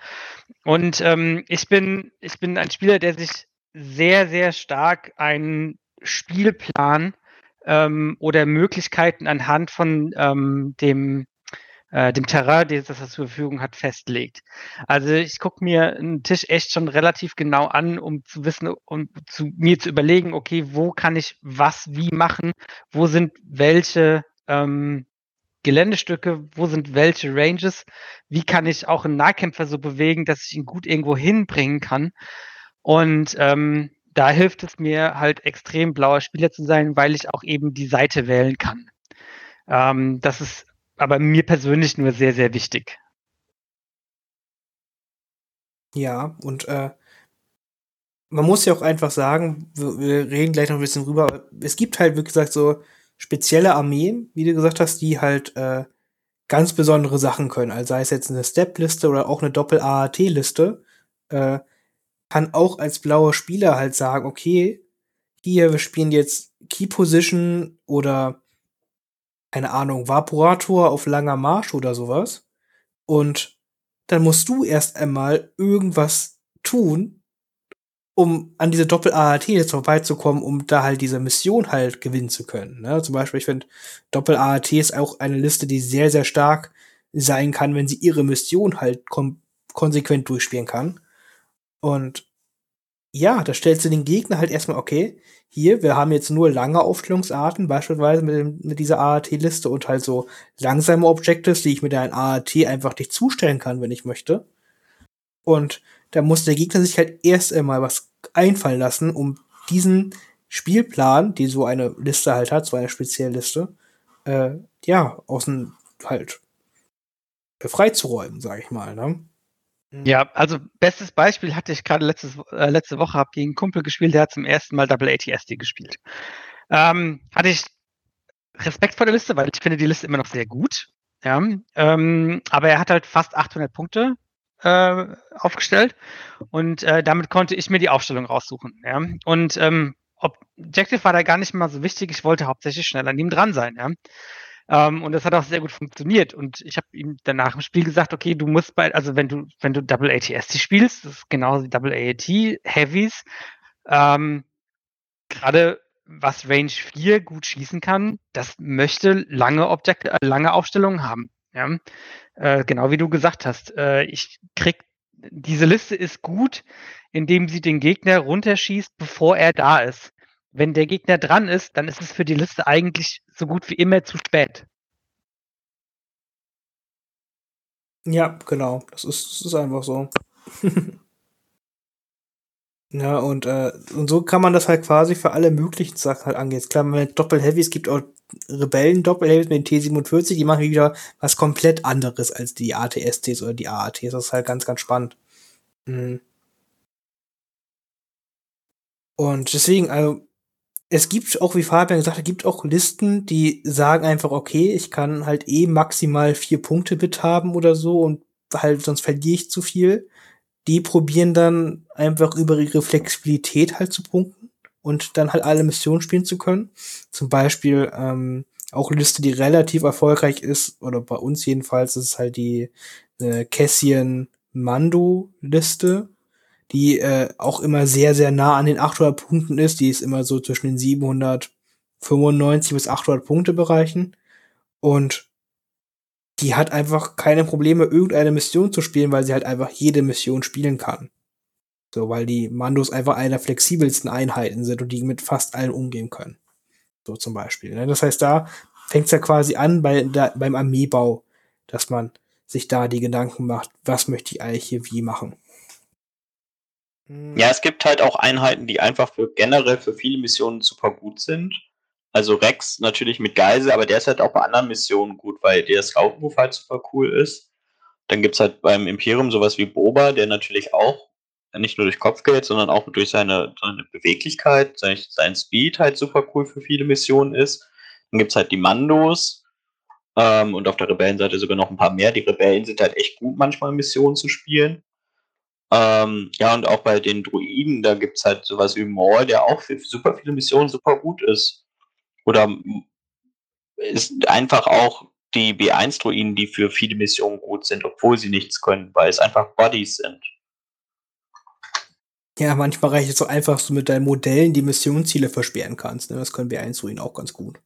Und ähm, ich, bin, ich bin ein Spieler, der sich sehr, sehr stark einen Spielplan ähm, oder Möglichkeiten anhand von ähm, dem, äh, dem Terrain, das er zur Verfügung hat, festlegt. Also ich gucke mir einen Tisch echt schon relativ genau an, um zu wissen, um zu, mir zu überlegen, okay, wo kann ich was wie machen, wo sind welche ähm, Geländestücke, wo sind welche Ranges, wie kann ich auch einen Nahkämpfer so bewegen, dass ich ihn gut irgendwo hinbringen kann. Und ähm, da hilft es mir halt extrem blauer Spieler zu sein, weil ich auch eben die Seite wählen kann. Ähm, das ist aber mir persönlich nur sehr, sehr wichtig. Ja, und äh, man muss ja auch einfach sagen, wir, wir, reden gleich noch ein bisschen rüber, aber es gibt halt, wie gesagt, so spezielle Armeen, wie du gesagt hast, die halt äh, ganz besondere Sachen können. Also sei es jetzt eine Step-Liste oder auch eine Doppel-AAT-Liste, äh, kann auch als blauer Spieler halt sagen, okay, hier, wir spielen jetzt Key Position oder keine Ahnung, Vaporator auf langer Marsch oder sowas. Und dann musst du erst einmal irgendwas tun, um an diese Doppel-AAT jetzt vorbeizukommen, um da halt diese Mission halt gewinnen zu können. Ne? Zum Beispiel, ich finde, Doppel-AAT ist auch eine Liste, die sehr, sehr stark sein kann, wenn sie ihre Mission halt konsequent durchspielen kann. Und ja, da stellst du den Gegner halt erstmal, okay, hier, wir haben jetzt nur lange Aufstellungsarten, beispielsweise mit, dem, mit dieser AAT-Liste und halt so langsame Objectives, die ich mit einem AAT einfach nicht zustellen kann, wenn ich möchte. Und da muss der Gegner sich halt erst einmal was einfallen lassen, um diesen Spielplan, die so eine Liste halt hat, so eine spezielle Liste, äh, ja, außen halt befreit zu räumen, sag ich mal, ne? Mhm. Ja, also bestes Beispiel hatte ich gerade äh, letzte Woche, habe gegen einen Kumpel gespielt, der hat zum ersten Mal Double ATSD gespielt. Ähm, hatte ich Respekt vor der Liste, weil ich finde die Liste immer noch sehr gut. Ja, ähm, aber er hat halt fast 800 Punkte äh, aufgestellt und äh, damit konnte ich mir die Aufstellung raussuchen. Ja? Und ähm, Objective war da gar nicht mal so wichtig. Ich wollte hauptsächlich schnell an ihm dran sein. Ja? Ähm, und das hat auch sehr gut funktioniert. Und ich habe ihm danach im Spiel gesagt, okay, du musst bei, also wenn du, wenn du Double ATST spielst, das ist genauso wie Double AAT, Heavies, ähm, gerade was Range 4 gut schießen kann, das möchte lange Objekte, äh, lange Aufstellungen haben. Ja? Äh, genau wie du gesagt hast. Äh, ich krieg diese Liste ist gut, indem sie den Gegner runterschießt, bevor er da ist. Wenn der Gegner dran ist, dann ist es für die Liste eigentlich so gut wie immer zu spät. Ja, genau. Das ist, das ist einfach so. ja, und, äh, und so kann man das halt quasi für alle möglichen Sachen halt angehen. Klar, mit Doppel-Heavy, es gibt auch Rebellen-Doppel-Heavys mit den T47, die machen wieder was komplett anderes als die ATSTs oder die AATs. Das ist halt ganz, ganz spannend. Mhm. Und deswegen, also, es gibt auch, wie Fabian gesagt hat, gibt auch Listen, die sagen einfach, okay, ich kann halt eh maximal vier Punkte bit haben oder so und halt, sonst verliere ich zu viel. Die probieren dann einfach über ihre Flexibilität halt zu punkten und dann halt alle Missionen spielen zu können. Zum Beispiel ähm, auch eine Liste, die relativ erfolgreich ist, oder bei uns jedenfalls, ist halt die äh, Cassian Mando Liste die äh, auch immer sehr, sehr nah an den 800 Punkten ist. Die ist immer so zwischen den 795 bis 800 Punkte Bereichen. Und die hat einfach keine Probleme, irgendeine Mission zu spielen, weil sie halt einfach jede Mission spielen kann. So, weil die Mandos einfach eine der flexibelsten Einheiten sind und die mit fast allen umgehen können. So zum Beispiel. Ne? Das heißt, da fängt es ja quasi an bei, da, beim Armeebau, dass man sich da die Gedanken macht, was möchte ich eigentlich hier wie machen. Ja, es gibt halt auch Einheiten, die einfach für generell für viele Missionen super gut sind. Also Rex natürlich mit Geise, aber der ist halt auch bei anderen Missionen gut, weil der Scout-Move halt super cool ist. Dann gibt's halt beim Imperium sowas wie Boba, der natürlich auch nicht nur durch Kopfgeld, sondern auch durch seine, seine Beweglichkeit, sein, sein Speed halt super cool für viele Missionen ist. Dann gibt's halt die Mandos ähm, und auf der Rebellenseite sogar noch ein paar mehr. Die Rebellen sind halt echt gut, manchmal Missionen zu spielen. Ähm, ja, und auch bei den Druiden, da gibt es halt sowas wie Maul, der auch für super viele Missionen super gut ist. Oder ist einfach auch die B1-Druiden, die für viele Missionen gut sind, obwohl sie nichts können, weil es einfach Bodies sind. Ja, manchmal reicht es so einfach, dass du mit deinen Modellen die Missionsziele versperren kannst. Ne? Das können B1-Druiden auch ganz gut.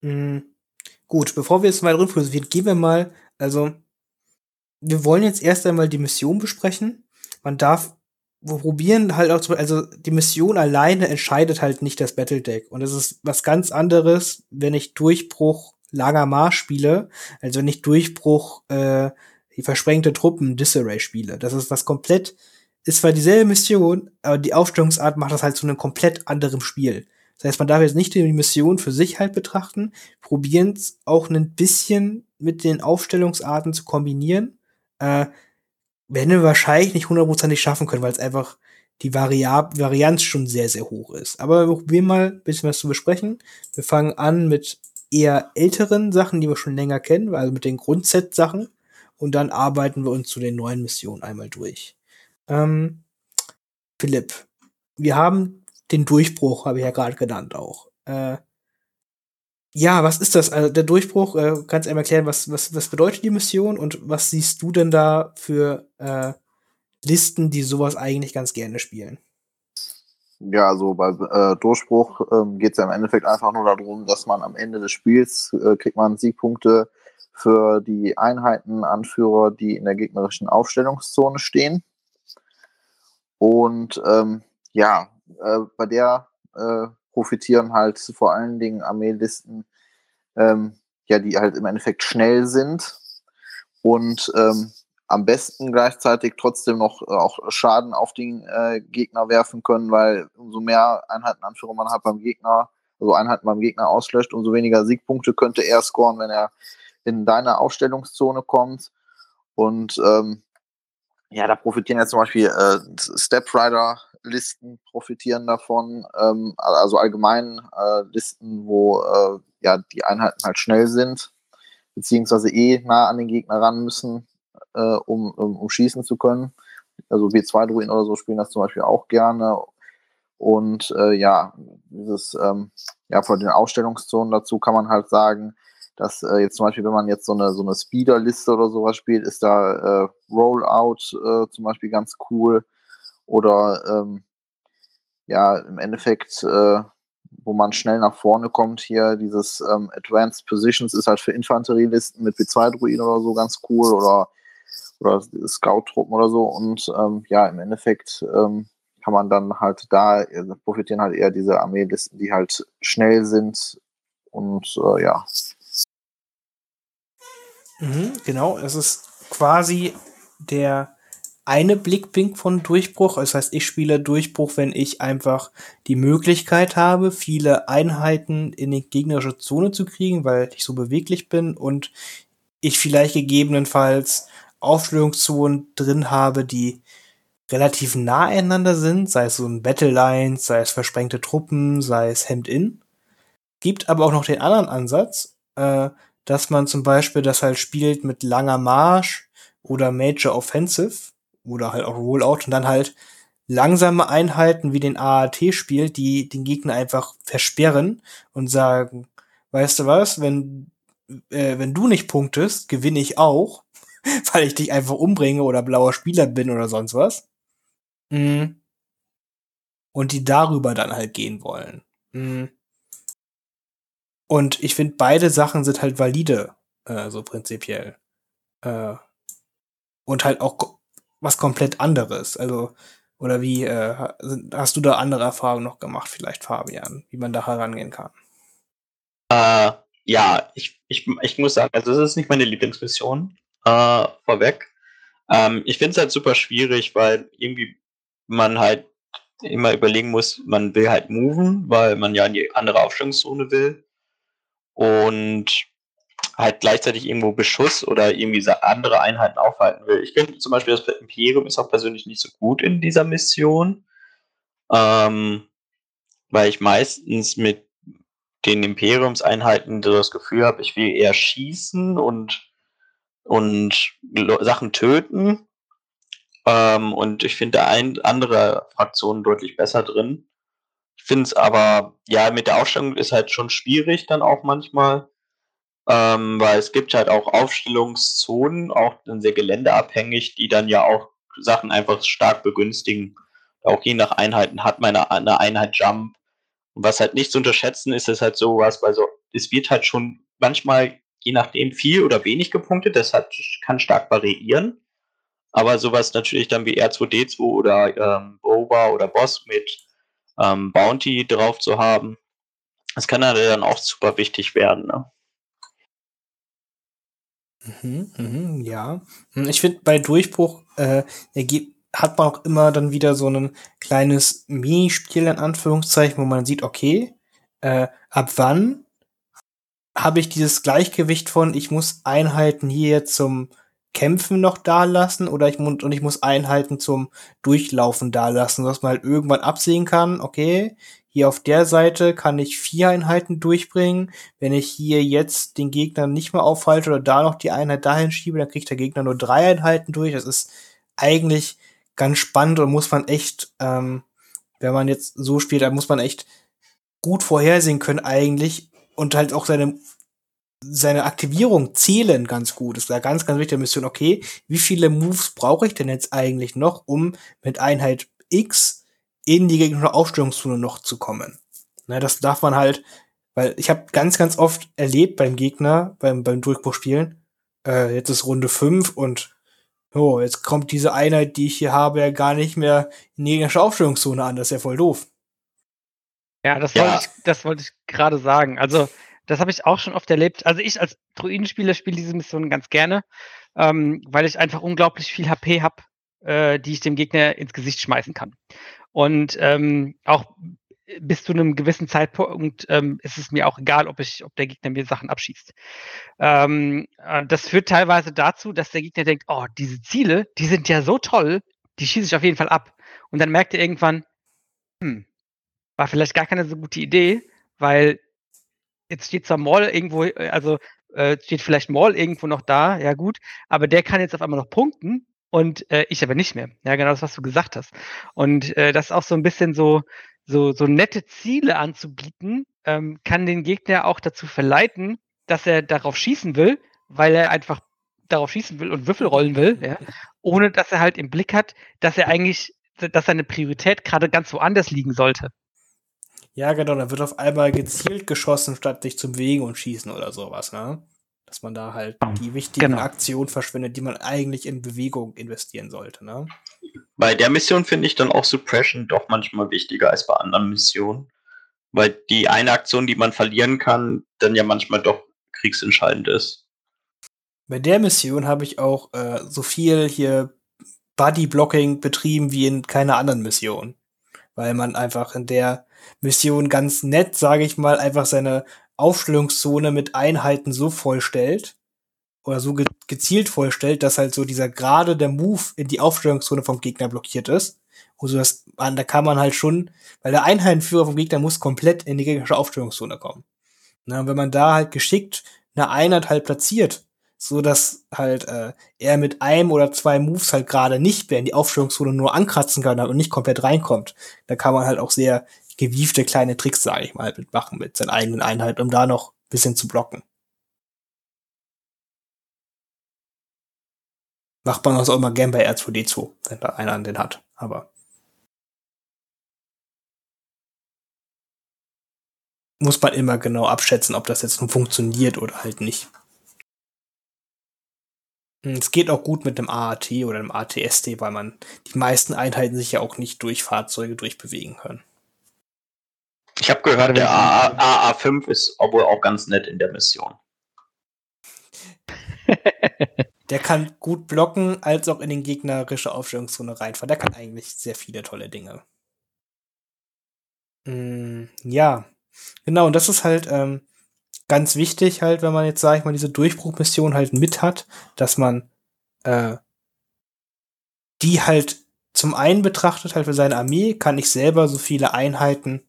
Mhm. Gut, bevor wir jetzt mal rüber gehen wir mal, also wir wollen jetzt erst einmal die Mission besprechen. Man darf wir probieren halt auch, zu, also die Mission alleine entscheidet halt nicht das Battle Deck. Und es ist was ganz anderes, wenn ich Durchbruch Lager Mars spiele, also wenn ich Durchbruch äh, die versprengte Truppen Disarray spiele. Das ist was komplett, ist zwar dieselbe Mission, aber die Aufstellungsart macht das halt zu einem komplett anderen Spiel. Das heißt, man darf jetzt nicht die Mission für sich halt betrachten, probieren es auch ein bisschen mit den Aufstellungsarten zu kombinieren äh, werden wir wahrscheinlich nicht hundertprozentig schaffen können, weil es einfach die Variab Varianz schon sehr, sehr hoch ist. Aber wir probieren mal ein bisschen was zu besprechen. Wir fangen an mit eher älteren Sachen, die wir schon länger kennen, also mit den Grundset-Sachen. Und dann arbeiten wir uns zu den neuen Missionen einmal durch. Ähm, Philipp, wir haben den Durchbruch, habe ich ja gerade genannt auch. Äh, ja, was ist das? Also der Durchbruch, äh, kannst du einmal erklären, was, was, was bedeutet die Mission und was siehst du denn da für äh, Listen, die sowas eigentlich ganz gerne spielen? Ja, also bei äh, Durchbruch ähm, geht es ja im Endeffekt einfach nur darum, dass man am Ende des Spiels äh, kriegt man Siegpunkte für die Einheitenanführer, die in der gegnerischen Aufstellungszone stehen. Und ähm, ja, äh, bei der äh, profitieren halt vor allen Dingen Armeelisten, ähm, ja, die halt im Endeffekt schnell sind und ähm, am besten gleichzeitig trotzdem noch äh, auch Schaden auf den äh, Gegner werfen können, weil umso mehr Einheitenanführer man hat beim Gegner, also Einheiten beim Gegner auslöscht, umso weniger Siegpunkte könnte er scoren, wenn er in deine Aufstellungszone kommt. Und ähm, ja, da profitieren ja zum Beispiel äh, Step Rider Listen profitieren davon, ähm, also allgemein äh, Listen, wo äh, ja die Einheiten halt schnell sind, beziehungsweise eh nah an den Gegner ran müssen, äh, um, um, um schießen zu können. Also B2-Druiden oder so spielen das zum Beispiel auch gerne. Und äh, ja, dieses, ähm, ja, von den Ausstellungszonen dazu kann man halt sagen, dass äh, jetzt zum Beispiel, wenn man jetzt so eine, so eine Speeder-Liste oder sowas spielt, ist da äh, Rollout äh, zum Beispiel ganz cool oder ähm, ja, im Endeffekt, äh, wo man schnell nach vorne kommt, hier dieses ähm, Advanced Positions ist halt für Infanterielisten mit B2-Druiden oder so ganz cool oder oder Scout-Truppen oder so. Und ähm, ja, im Endeffekt ähm, kann man dann halt da äh, profitieren halt eher diese Armeelisten, die halt schnell sind und äh, ja. Mhm, genau, es ist quasi der eine Blickwink von Durchbruch. Das heißt, ich spiele Durchbruch, wenn ich einfach die Möglichkeit habe, viele Einheiten in die gegnerische Zone zu kriegen, weil ich so beweglich bin und ich vielleicht gegebenenfalls Aufstellungszonen drin habe, die relativ nah einander sind, sei es so ein Battle Lines, sei es versprengte Truppen, sei es Hemd-In. Gibt aber auch noch den anderen Ansatz, äh, dass man zum Beispiel das halt spielt mit langer Marsch oder Major Offensive oder halt auch Rollout und dann halt langsame Einheiten wie den AAT spielt, die den Gegner einfach versperren und sagen, weißt du was, wenn, äh, wenn du nicht punktest, gewinne ich auch, weil ich dich einfach umbringe oder blauer Spieler bin oder sonst was. Mhm. Und die darüber dann halt gehen wollen. Mhm. Und ich finde, beide Sachen sind halt valide, äh, so prinzipiell. Äh, und halt auch was komplett anderes. Also, oder wie, äh, hast du da andere Erfahrungen noch gemacht, vielleicht, Fabian, wie man da herangehen kann? Äh, ja, ich, ich, ich muss sagen, also das ist nicht meine Lieblingsmission, äh, vorweg. Ähm, ich finde es halt super schwierig, weil irgendwie man halt immer überlegen muss, man will halt moven, weil man ja in die andere Aufstellungszone will. Und halt gleichzeitig irgendwo Beschuss oder irgendwie andere Einheiten aufhalten will. Ich finde zum Beispiel, das Imperium ist auch persönlich nicht so gut in dieser Mission, ähm, weil ich meistens mit den Imperiumseinheiten das Gefühl habe, ich will eher schießen und, und Sachen töten. Ähm, und ich finde ein, andere Fraktionen deutlich besser drin. Ich finde es aber, ja, mit der Aufstellung ist halt schon schwierig dann auch manchmal. Ähm, weil es gibt halt auch Aufstellungszonen, auch dann sehr geländeabhängig, die dann ja auch Sachen einfach stark begünstigen. Auch je nach Einheiten hat man eine, eine Einheit Jump. Und was halt nicht zu unterschätzen ist, ist halt sowas, weil so, es wird halt schon manchmal, je nachdem, viel oder wenig gepunktet. Das hat, kann stark variieren. Aber sowas natürlich dann wie R2D2 oder ähm, Boba oder Boss mit ähm, Bounty drauf zu haben, das kann dann auch super wichtig werden. Ne? Mhm, mhm, ja. Hm, ich finde, bei Durchbruch äh, hat man auch immer dann wieder so ein kleines Minispiel in Anführungszeichen, wo man sieht, okay, äh, ab wann habe ich dieses Gleichgewicht von, ich muss Einheiten hier zum Kämpfen noch da lassen oder ich muss und ich muss Einheiten zum Durchlaufen da lassen, dass man halt irgendwann absehen kann, okay, hier auf der Seite kann ich vier Einheiten durchbringen. Wenn ich hier jetzt den Gegner nicht mehr aufhalte oder da noch die Einheit dahin schiebe, dann kriegt der Gegner nur drei Einheiten durch. Das ist eigentlich ganz spannend und muss man echt, ähm, wenn man jetzt so spielt, dann muss man echt gut vorhersehen können eigentlich und halt auch seine seine Aktivierung zählen ganz gut. Das ist da ganz, ganz wichtige Mission. Okay, wie viele Moves brauche ich denn jetzt eigentlich noch, um mit Einheit X in die gegnerische Aufstellungszone noch zu kommen. Ne, das darf man halt, weil ich habe ganz, ganz oft erlebt beim Gegner, beim, beim Durchbruchspielen, äh, jetzt ist Runde 5 und oh, jetzt kommt diese Einheit, die ich hier habe, ja gar nicht mehr in die gegnerische Aufstellungszone an. Das ist ja voll doof. Ja, das ja. wollte ich, das wollte ich gerade sagen. Also, das habe ich auch schon oft erlebt. Also ich als Druidenspieler spiele diese Mission ganz gerne, ähm, weil ich einfach unglaublich viel HP habe, äh, die ich dem Gegner ins Gesicht schmeißen kann. Und ähm, auch bis zu einem gewissen Zeitpunkt ähm, ist es mir auch egal, ob ich, ob der Gegner mir Sachen abschießt. Ähm, äh, das führt teilweise dazu, dass der Gegner denkt, oh, diese Ziele, die sind ja so toll, die schieße ich auf jeden Fall ab. Und dann merkt er irgendwann, hm, war vielleicht gar keine so gute Idee, weil jetzt steht zwar Maul irgendwo, äh, also äh, steht vielleicht Maul irgendwo noch da, ja gut, aber der kann jetzt auf einmal noch punkten und äh, ich aber nicht mehr. Ja, genau das, was du gesagt hast. Und äh, das auch so ein bisschen so, so, so nette Ziele anzubieten, ähm, kann den Gegner auch dazu verleiten, dass er darauf schießen will, weil er einfach darauf schießen will und Würfel rollen will, ja, ohne dass er halt im Blick hat, dass er eigentlich, dass seine Priorität gerade ganz woanders liegen sollte. Ja, genau, da wird auf einmal gezielt geschossen, statt sich zum Wegen und schießen oder sowas, ne? Dass man da halt Oh, die wichtigen genau. Aktionen verschwendet, die man eigentlich in Bewegung investieren sollte, ne? Bei der Mission finde ich dann auch Suppression doch manchmal wichtiger als bei anderen Missionen. Weil die eine Aktion, die man verlieren kann, dann ja manchmal doch kriegsentscheidend ist. Bei der Mission habe ich auch äh, so viel hier Buddy-Blocking betrieben wie in keiner anderen Mission. Weil man einfach in der Mission ganz nett, sage ich mal, einfach seine Aufstellungszone mit Einheiten so vollstellt oder so ge gezielt vollstellt, dass halt so dieser gerade der Move in die Aufstellungszone vom Gegner blockiert ist. Und so dass man, da kann man halt schon, weil der Einheitenführer vom Gegner muss komplett in die gegnerische Aufstellungszone kommen. Na, und wenn man da halt geschickt eine Einheit halt platziert, so dass halt äh, er mit einem oder zwei Moves halt gerade nicht mehr in die Aufstellungszone nur ankratzen kann und nicht komplett reinkommt, da kann man halt auch sehr gewiefte kleine Tricks, sage ich mal, mitmachen mit seinen eigenen Einheiten, um da noch ein bisschen zu blocken. Macht man das auch immer gern bei R2D2, wenn da einer an den hat. Aber muss man immer genau abschätzen, ob das jetzt nun funktioniert oder halt nicht. Es geht auch gut mit einem AAT oder einem ATST, weil man die meisten Einheiten sich ja auch nicht durch Fahrzeuge durchbewegen können. Ich habe gehört, der AA, AA5 ist wohl auch ganz nett in der Mission. Der kann gut blocken, als auch in den gegnerische Aufstellungszone reinfahren. Der kann eigentlich sehr viele tolle Dinge. Mm, ja, genau, und das ist halt ähm, ganz wichtig, halt, wenn man jetzt, sag ich mal, diese Durchbruchmission halt mit hat, dass man äh, die halt zum einen betrachtet, halt für seine Armee, kann ich selber so viele Einheiten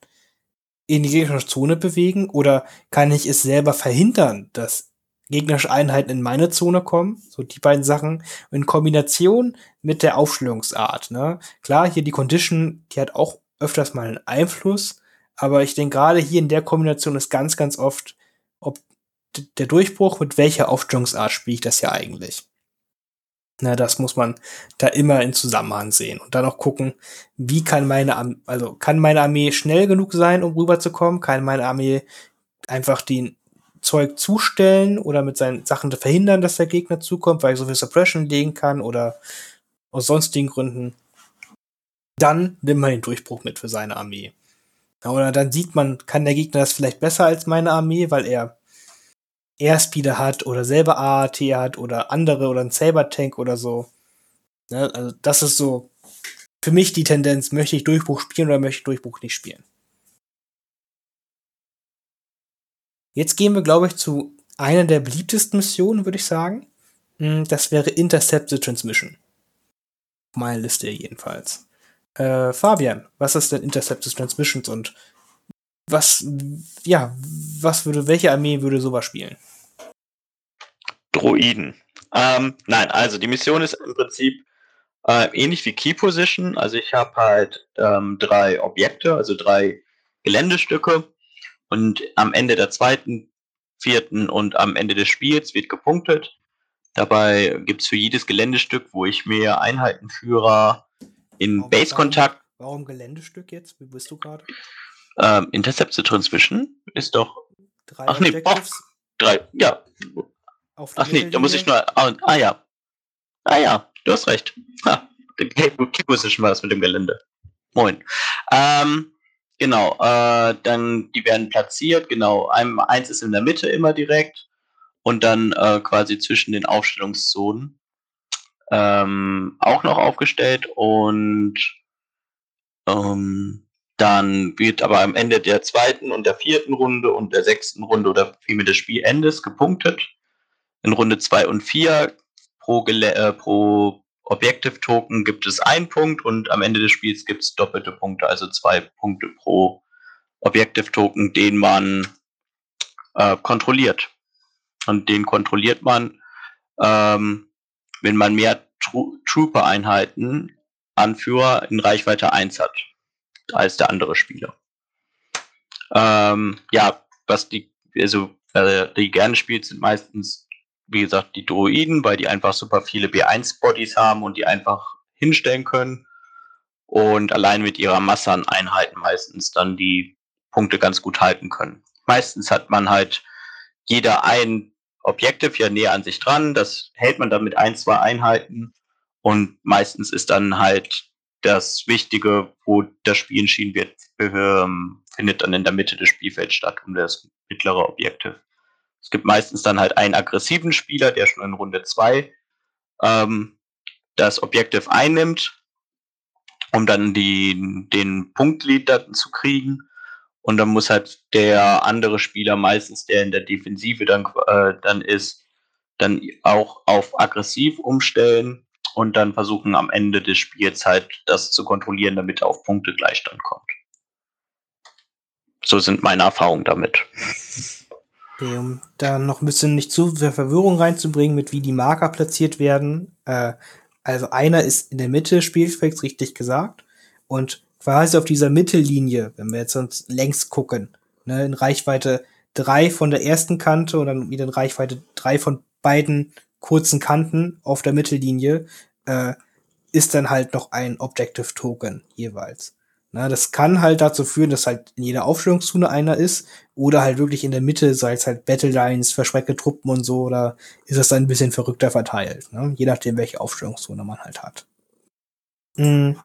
in die gegnerische Zone bewegen oder kann ich es selber verhindern, dass gegnerische Einheiten in meine Zone kommen? So die beiden Sachen in Kombination mit der Aufstellungsart. Ne? Klar, hier die Condition, die hat auch öfters mal einen Einfluss, aber ich denke gerade hier in der Kombination ist ganz, ganz oft, ob der Durchbruch, mit welcher Aufstellungsart spiele ich das ja eigentlich. Na, das muss man da immer in Zusammenhang sehen und dann auch gucken, wie kann meine, Arm also kann meine Armee schnell genug sein, um rüberzukommen? Kann meine Armee einfach den Zeug zustellen oder mit seinen Sachen verhindern, dass der Gegner zukommt, weil ich so viel Suppression legen kann oder aus sonstigen Gründen? Dann nimmt man den Durchbruch mit für seine Armee. Oder dann sieht man, kann der Gegner das vielleicht besser als meine Armee, weil er Airspeeder hat oder selber AAT hat oder andere oder ein Saber-Tank oder so. Ne? Also das ist so für mich die Tendenz, möchte ich Durchbruch spielen oder möchte ich Durchbruch nicht spielen. Jetzt gehen wir, glaube ich, zu einer der beliebtesten Missionen, würde ich sagen. Das wäre Intercept the Transmission. Auf meiner Liste jedenfalls. Äh, Fabian, was ist denn Intercept the Transmissions und was, ja, was würde, welche Armee würde sowas spielen? Droiden. Ähm, nein, also die Mission ist im Prinzip äh, ähnlich wie Key Position. Also ich habe halt ähm, drei Objekte, also drei Geländestücke. Und am Ende der zweiten, vierten und am Ende des Spiels wird gepunktet. Dabei gibt es für jedes Geländestück, wo ich mehr Einheitenführer in Base-Kontakt. Warum, warum Geländestück jetzt? Wie bist du gerade? Ähm, Intercept Transmission ist doch. Drei Ach nee, oh, drei, ja. Ach nee, da muss ich nur. Ah, ah, ja. Ah ja, du hast recht. Ha, Key Position war das mit dem Gelände. Moin. Ähm, genau, äh, dann die werden platziert, genau. Ein, eins ist in der Mitte immer direkt und dann äh, quasi zwischen den Aufstellungszonen ähm, auch noch aufgestellt und ähm, dann wird aber am Ende der zweiten und der vierten Runde und der sechsten Runde oder vielmehr des Spielendes gepunktet. In Runde 2 und 4 pro, äh, pro Objective Token gibt es einen Punkt und am Ende des Spiels gibt es doppelte Punkte, also zwei Punkte pro Objective Token, den man äh, kontrolliert. Und den kontrolliert man, ähm, wenn man mehr Tro Trooper-Einheiten, Anführer in Reichweite 1 hat als der andere Spieler. Ähm, ja, was die, also äh, die gerne spielt, sind meistens, wie gesagt, die Droiden, weil die einfach super viele B1-Bodies haben und die einfach hinstellen können. Und allein mit ihrer Masse an Einheiten meistens dann die Punkte ganz gut halten können. Meistens hat man halt jeder ein Objective ja näher an sich dran. Das hält man dann mit ein, zwei Einheiten. Und meistens ist dann halt das Wichtige, wo das Spiel entschieden wird, ähm, findet dann in der Mitte des Spielfelds statt, um das mittlere Objektiv. Es gibt meistens dann halt einen aggressiven Spieler, der schon in Runde 2 ähm, das Objektiv einnimmt, um dann die, den Punktlead zu kriegen. Und dann muss halt der andere Spieler, meistens der in der Defensive dann, äh, dann ist, dann auch auf aggressiv umstellen und dann versuchen am Ende des Spiels halt das zu kontrollieren, damit er auf Punktegleichstand kommt. So sind meine Erfahrungen damit. Okay, um da noch ein bisschen nicht zu viel Verwirrung reinzubringen, mit wie die Marker platziert werden. Äh, also einer ist in der Mitte, Spielfelds richtig gesagt. Und quasi auf dieser Mittellinie, wenn wir jetzt uns längs gucken, ne, in Reichweite drei von der ersten Kante und dann wieder in Reichweite drei von beiden kurzen Kanten auf der Mittellinie, äh, ist dann halt noch ein Objective Token jeweils. Na, das kann halt dazu führen, dass halt in jeder Aufstellungszone einer ist oder halt wirklich in der Mitte, sei es halt Battle Lines, verschreckte Truppen und so, oder ist das dann ein bisschen verrückter verteilt, ne? je nachdem, welche Aufstellungszone man halt hat. Mhm.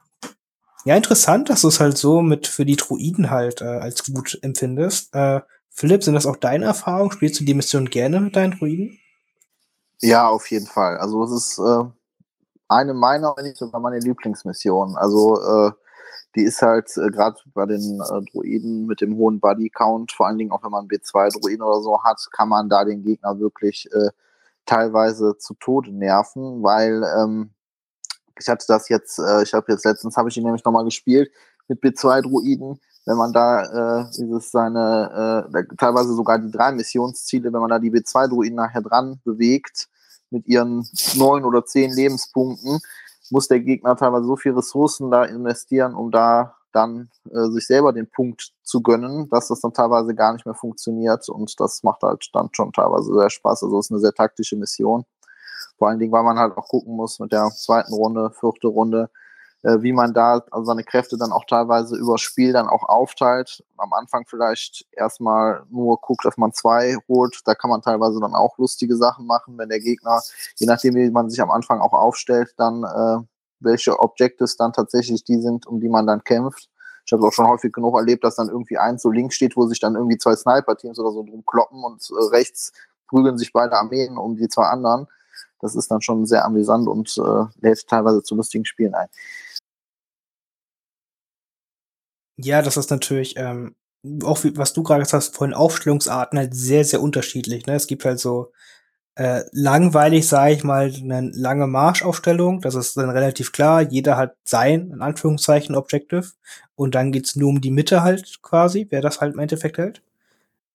Ja, interessant, dass du es halt so mit für die Druiden halt äh, als gut empfindest. Äh, Philipp, sind das auch deine Erfahrungen? Spielst du die Mission gerne mit deinen Druiden? Ja, auf jeden Fall. Also es ist äh, eine meiner, wenn nicht sogar meine Lieblingsmissionen. Also äh, die ist halt äh, gerade bei den äh, Druiden mit dem hohen Body Count, vor allen Dingen auch wenn man B2 Druiden oder so hat, kann man da den Gegner wirklich äh, teilweise zu Tode nerven, weil ähm, ich hatte das jetzt, äh, ich habe jetzt letztens habe ich ihn nämlich nochmal gespielt mit B2 Druiden, wenn man da äh, dieses seine äh, teilweise sogar die drei Missionsziele, wenn man da die B2 Druiden nachher dran bewegt mit ihren neun oder zehn Lebenspunkten, muss der Gegner teilweise so viel Ressourcen da investieren, um da dann äh, sich selber den Punkt zu gönnen, dass das dann teilweise gar nicht mehr funktioniert und das macht halt dann schon teilweise sehr Spaß. Also es ist eine sehr taktische Mission. Vor allen Dingen, weil man halt auch gucken muss mit der zweiten Runde, vierte Runde, äh, wie man da also seine Kräfte dann auch teilweise über Spiel dann auch aufteilt. Am Anfang vielleicht erstmal nur guckt, dass man zwei holt. Da kann man teilweise dann auch lustige Sachen machen, wenn der Gegner, je nachdem wie man sich am Anfang auch aufstellt, dann äh, welche Objectives dann tatsächlich die sind, um die man dann kämpft. Ich habe auch schon häufig genug erlebt, dass dann irgendwie eins so links steht, wo sich dann irgendwie zwei Sniper-Teams oder so drum kloppen und äh, rechts prügeln sich beide Armeen um die zwei anderen. Das ist dann schon sehr amüsant und äh, lädt teilweise zu lustigen Spielen ein. Ja, das ist natürlich, ähm, auch wie, was du gerade gesagt hast, von Aufstellungsarten halt sehr, sehr unterschiedlich. Ne? Es gibt halt so äh, langweilig, sage ich mal, eine lange Marschaufstellung. Das ist dann relativ klar. Jeder hat sein, in Anführungszeichen, Objective. Und dann geht's nur um die Mitte halt quasi, wer das halt im Endeffekt hält.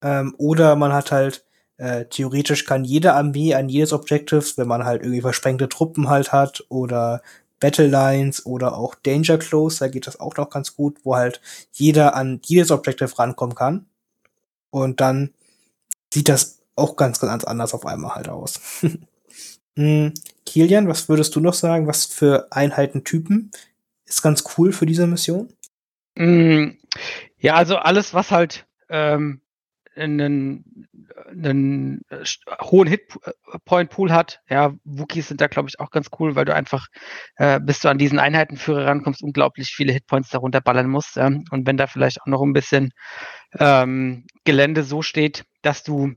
Ähm, oder man hat halt, äh, theoretisch kann jede Armee an jedes Objective, wenn man halt irgendwie versprengte Truppen halt hat oder Battle Lines oder auch Danger Close, da geht das auch noch ganz gut, wo halt jeder an jedes Objective rankommen kann. Und dann sieht das auch ganz, ganz anders auf einmal halt aus. hm, Kilian, was würdest du noch sagen? Was für Einheitentypen ist ganz cool für diese Mission? Mm, ja, also alles, was halt ähm, einen, einen äh, hohen Hitpoint-Pool hat. Ja, Wookies sind da, glaube ich, auch ganz cool, weil du einfach, äh, bis du an diesen Einheitenführer rankommst, unglaublich viele Hitpoints darunter ballern musst. Ja? Und wenn da vielleicht auch noch ein bisschen ähm, Gelände so steht, dass du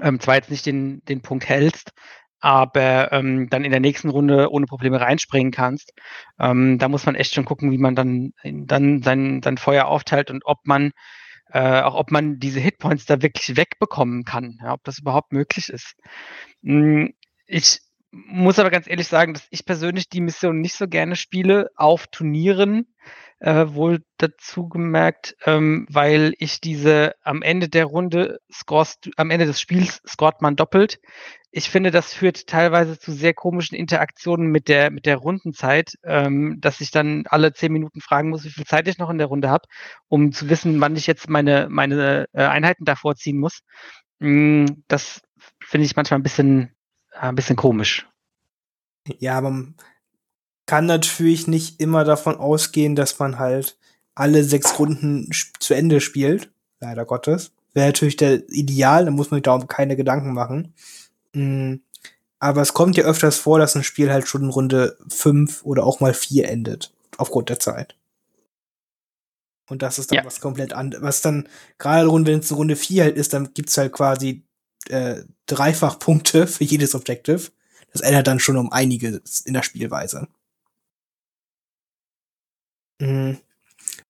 ähm, zwar jetzt nicht den, den Punkt hältst, aber ähm, dann in der nächsten Runde ohne Probleme reinspringen kannst. Ähm, da muss man echt schon gucken, wie man dann, dann sein, sein Feuer aufteilt und ob man äh, auch ob man diese Hitpoints da wirklich wegbekommen kann, ja, ob das überhaupt möglich ist. Hm, ich muss aber ganz ehrlich sagen, dass ich persönlich die Mission nicht so gerne spiele auf Turnieren, äh, wohl dazu gemerkt, ähm, weil ich diese am Ende der Runde scorest, am Ende des Spiels scoret man doppelt. Ich finde, das führt teilweise zu sehr komischen Interaktionen mit der, mit der Rundenzeit, ähm, dass ich dann alle zehn Minuten fragen muss, wie viel Zeit ich noch in der Runde habe, um zu wissen, wann ich jetzt meine, meine äh, Einheiten davor ziehen muss. Mm, das finde ich manchmal ein bisschen, äh, ein bisschen komisch. Ja, aber kann natürlich nicht immer davon ausgehen, dass man halt alle sechs Runden zu Ende spielt, leider Gottes. wäre natürlich der Ideal, da muss man sich darum keine Gedanken machen. Mhm. Aber es kommt ja öfters vor, dass ein Spiel halt schon in Runde 5 oder auch mal 4 endet, aufgrund der Zeit. Und das ist dann ja. was komplett anderes. Was dann, gerade wenn es Runde 4 halt ist, dann gibt's halt quasi äh, dreifach Punkte für jedes Objective. Das ändert dann schon um einiges in der Spielweise. Mhm.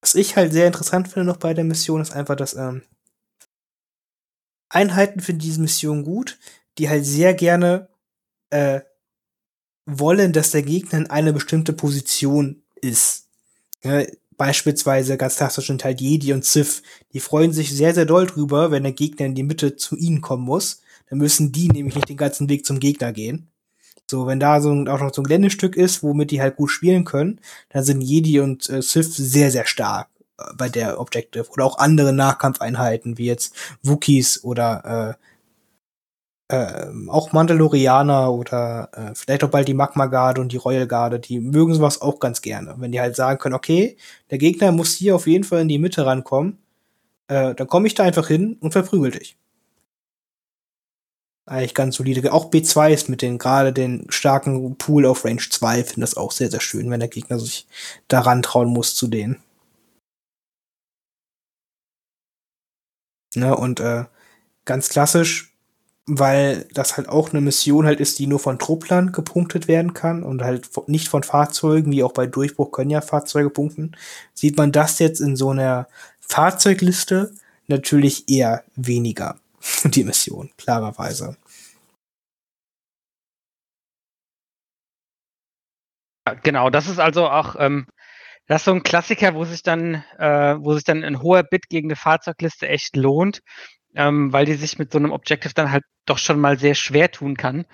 Was ich halt sehr interessant finde noch bei der Mission, ist einfach, dass ähm, Einheiten finden diese Mission gut, die halt sehr gerne äh, wollen, dass der Gegner in eine bestimmte Position ist. Ja, beispielsweise ganz klassisch in Teil Jedi und Sith, die freuen sich sehr, sehr doll drüber, wenn der Gegner in die Mitte zu ihnen kommen muss. Dann müssen die nämlich nicht den ganzen Weg zum Gegner gehen. So, wenn da so ein, auch noch so ein Geländestück ist, womit die halt gut spielen können, dann sind Jedi und äh, Sith sehr, sehr stark äh, bei der Objective. Oder auch andere Nahkampfeinheiten, wie jetzt Wookies oder äh, äh, auch Mandalorianer oder äh, vielleicht auch bald die Magma-Garde und die Royal-Garde, die mögen sowas auch ganz gerne. Wenn die halt sagen können, okay, der Gegner muss hier auf jeden Fall in die Mitte rankommen, äh, dann komme ich da einfach hin und verprügel dich. Eigentlich ganz solide. Auch B2 ist mit den gerade den starken Pool auf Range 2, finde das auch sehr, sehr schön, wenn der Gegner sich daran trauen muss zu denen. Ne, und äh, ganz klassisch weil das halt auch eine Mission halt ist, die nur von Trupplern gepunktet werden kann und halt nicht von Fahrzeugen, wie auch bei Durchbruch können ja Fahrzeuge punkten, sieht man das jetzt in so einer Fahrzeugliste natürlich eher weniger, die Mission, klarerweise. Genau, das ist also auch ähm, das ist so ein Klassiker, wo sich dann, äh, wo sich dann ein hoher Bit gegen eine Fahrzeugliste echt lohnt, ähm, weil die sich mit so einem Objective dann halt doch schon mal sehr schwer tun kann.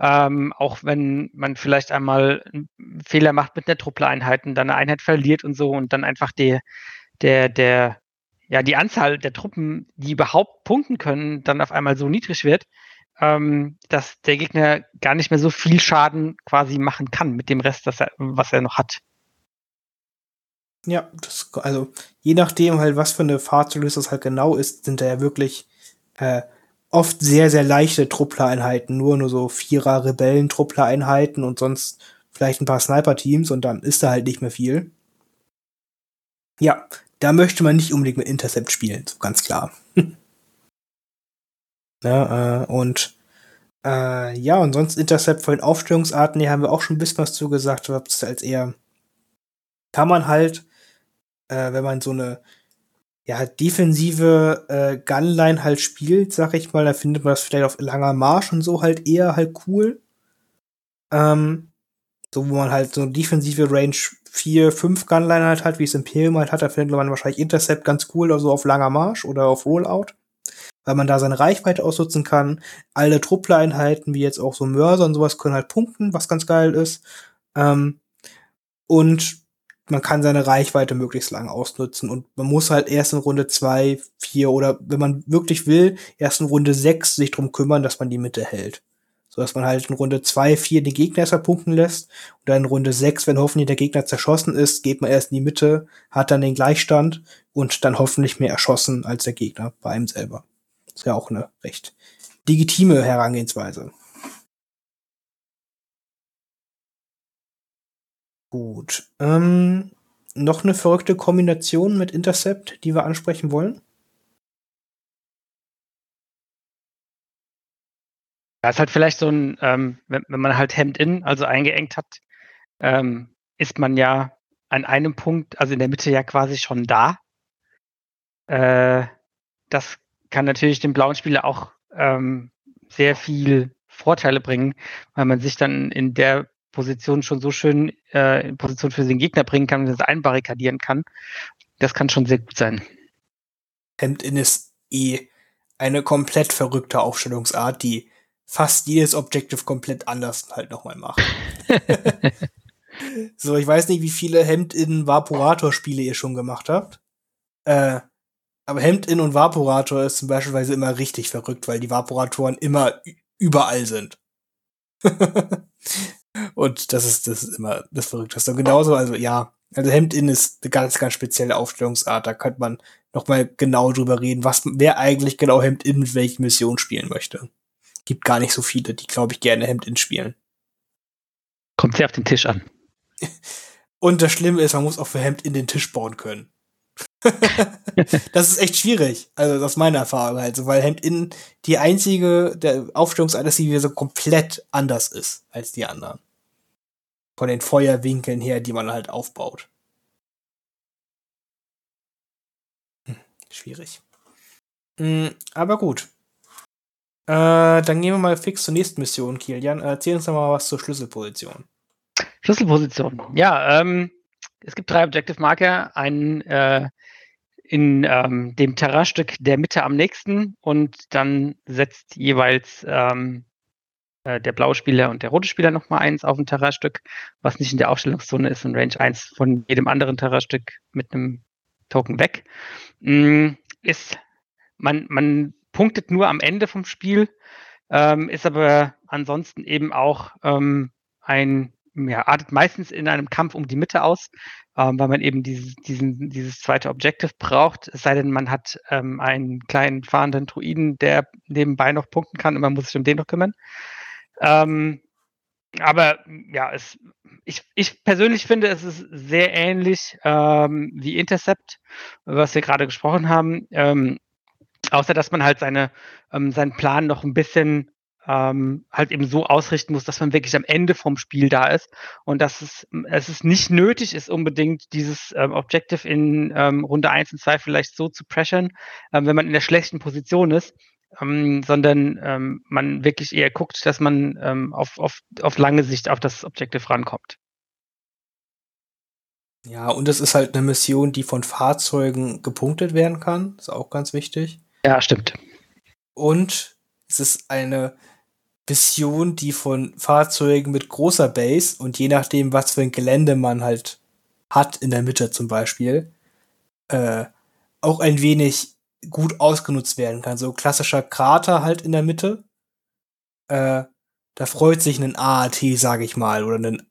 Ähm, auch wenn man vielleicht einmal einen Fehler macht mit einer Truppler-Einheiten, dann eine Einheit verliert und so und dann einfach der, der, der, ja, die Anzahl der Truppen, die überhaupt punkten können, dann auf einmal so niedrig wird, ähm, dass der Gegner gar nicht mehr so viel Schaden quasi machen kann mit dem Rest, er, was er noch hat. Ja, das, also je nachdem halt, was für eine Fahrzeugliste das halt genau ist, sind da ja wirklich äh, oft sehr, sehr leichte Truppler-Einheiten, nur nur so Vierer Rebellen-Truppler-Einheiten und sonst vielleicht ein paar Sniper-Teams und dann ist da halt nicht mehr viel. Ja, da möchte man nicht unbedingt mit Intercept spielen, so ganz klar. ja, äh, und äh, ja, und sonst Intercept von den Aufstellungsarten, hier haben wir auch schon ein bisschen was zu gesagt, was als eher kann man halt, äh, wenn man so eine ja, defensive äh, Gunline halt spielt, sag ich mal, da findet man das vielleicht auf langer Marsch und so halt eher halt cool. Ähm, so, wo man halt so eine defensive Range 4, 5 Gunline halt hat, wie es Imperium halt hat, da findet man wahrscheinlich Intercept ganz cool, also auf langer Marsch oder auf Rollout. Weil man da seine Reichweite ausnutzen kann. Alle Truppler-Einheiten, wie jetzt auch so Mörser und sowas, können halt punkten, was ganz geil ist. Ähm, und man kann seine Reichweite möglichst lang ausnutzen und man muss halt erst in Runde zwei, vier oder wenn man wirklich will, erst in Runde sechs sich drum kümmern, dass man die Mitte hält. Dass man halt in Runde zwei, vier den Gegner erst punkten lässt und dann in Runde sechs, wenn hoffentlich der Gegner zerschossen ist, geht man erst in die Mitte, hat dann den Gleichstand und dann hoffentlich mehr erschossen als der Gegner bei einem selber. ist ja auch eine recht legitime Herangehensweise. Gut. Ähm, noch eine verrückte Kombination mit Intercept, die wir ansprechen wollen? Ja, ist halt vielleicht so ein, ähm, wenn, wenn, man halt Hemd-In, also eingeengt hat, ähm, ist man ja an einem Punkt, also in der Mitte ja quasi schon da. Äh, das kann natürlich dem blauen Spieler auch ähm, sehr viel Vorteile bringen, weil man sich dann in der Position schon so schön äh, in Position für den Gegner bringen kann und das einbarrikadieren kann. Das kann schon sehr gut sein. Hemd-In ist eh eine komplett verrückte Aufstellungsart, die fast jedes Objective komplett anders halt nochmal macht. so, ich weiß nicht, wie viele Hemd-In Vaporator-Spiele ihr schon gemacht habt. Äh, aber Hemd-In und Vaporator ist zum Beispiel immer richtig verrückt, weil die Vaporatoren immer überall sind. Und das ist, das ist immer das Verrückteste. Und genauso, also ja, Also Hemd-In ist eine ganz, ganz spezielle Aufstellungsart. Da könnte man noch mal genau drüber reden, was, wer eigentlich genau Hemd-In mit welchen Missionen spielen möchte. Gibt gar nicht so viele, die, glaube ich, gerne Hemd-In spielen. Kommt sehr auf den Tisch an. Und das Schlimme ist, man muss auch für Hemd in den Tisch bauen können. das ist echt schwierig. Also, das ist meine Erfahrung halt so, weil Hemd in die einzige der Aufstellungsart ist, die so komplett anders ist als die anderen. Von den Feuerwinkeln her, die man halt aufbaut. Hm, schwierig. Hm, aber gut. Äh, dann gehen wir mal fix zur nächsten Mission, Kilian. Erzähl uns doch mal was zur Schlüsselposition. Schlüsselposition. Ja, ähm, es gibt drei Objective Marker, einen äh, in ähm, dem Terrainstück der Mitte am nächsten und dann setzt jeweils ähm, äh, der blaue Spieler und der rote Spieler nochmal eins auf ein Terrainstück, was nicht in der Aufstellungszone ist und Range 1 von jedem anderen Terrainstück mit einem Token weg. Mm, ist, man, man punktet nur am Ende vom Spiel, ähm, ist aber ansonsten eben auch ähm, ein ja, artet meistens in einem Kampf um die Mitte aus, ähm, weil man eben dieses, diesen, dieses zweite Objective braucht. Es sei denn, man hat ähm, einen kleinen fahrenden Druiden, der nebenbei noch punkten kann und man muss sich um den noch kümmern. Ähm, aber ja, es, ich, ich persönlich finde, es ist sehr ähnlich ähm, wie Intercept, was wir gerade gesprochen haben. Ähm, außer dass man halt seine, ähm, seinen Plan noch ein bisschen ähm, halt eben so ausrichten muss, dass man wirklich am Ende vom Spiel da ist und dass es, es ist nicht nötig ist, unbedingt dieses ähm, Objective in ähm, Runde 1 und 2 vielleicht so zu pressern, ähm, wenn man in der schlechten Position ist, ähm, sondern ähm, man wirklich eher guckt, dass man ähm, auf, auf, auf lange Sicht auf das Objective rankommt. Ja, und es ist halt eine Mission, die von Fahrzeugen gepunktet werden kann. Ist auch ganz wichtig. Ja, stimmt. Und es ist eine Mission, die von Fahrzeugen mit großer Base und je nachdem, was für ein Gelände man halt hat, in der Mitte zum Beispiel, äh, auch ein wenig gut ausgenutzt werden kann. So klassischer Krater halt in der Mitte. Äh, da freut sich ein AAT, sag ich mal, oder ein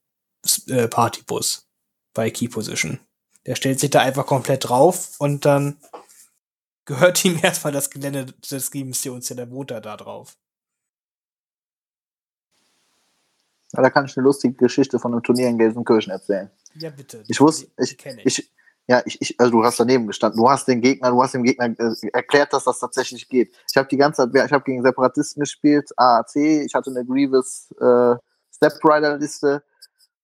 äh, Partybus bei Key Position. Der stellt sich da einfach komplett drauf und dann gehört ihm erstmal das Gelände des Missions, ja, der wohnt da drauf. Ja, da kann ich eine lustige Geschichte von einem Turnier in Gelsenkirchen erzählen. Ja, bitte. Ich wusste, ich, ich. ich, ja, ich, ich, also du hast daneben gestanden. Du hast den Gegner, du hast dem Gegner äh, erklärt, dass das tatsächlich geht. Ich habe die ganze Zeit, ich habe gegen Separatisten gespielt, AAC, ich hatte eine Grievous äh, Step-Rider-Liste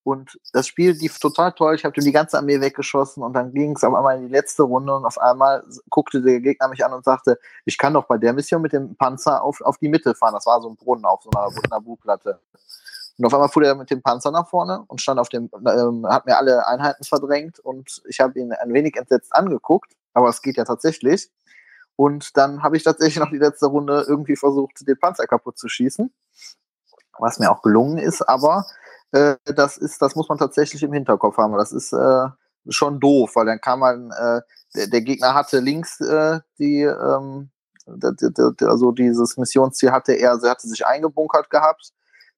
und das Spiel lief total toll. Ich habe die ganze Armee weggeschossen und dann ging es auf einmal in die letzte Runde und auf einmal guckte der Gegner mich an und sagte, ich kann doch bei der Mission mit dem Panzer auf, auf die Mitte fahren. Das war so ein Brunnen auf so einer, Buchplatte. Und auf einmal fuhr er mit dem Panzer nach vorne und stand auf dem, ähm, hat mir alle Einheiten verdrängt und ich habe ihn ein wenig entsetzt angeguckt, aber es geht ja tatsächlich. Und dann habe ich tatsächlich noch die letzte Runde irgendwie versucht, den Panzer kaputt zu schießen, was mir auch gelungen ist, aber äh, das ist, das muss man tatsächlich im Hinterkopf haben. Das ist äh, schon doof, weil dann kann man, äh, der, der, Gegner hatte links äh, die, ähm, also dieses Missionsziel hatte er, sie hatte sich eingebunkert gehabt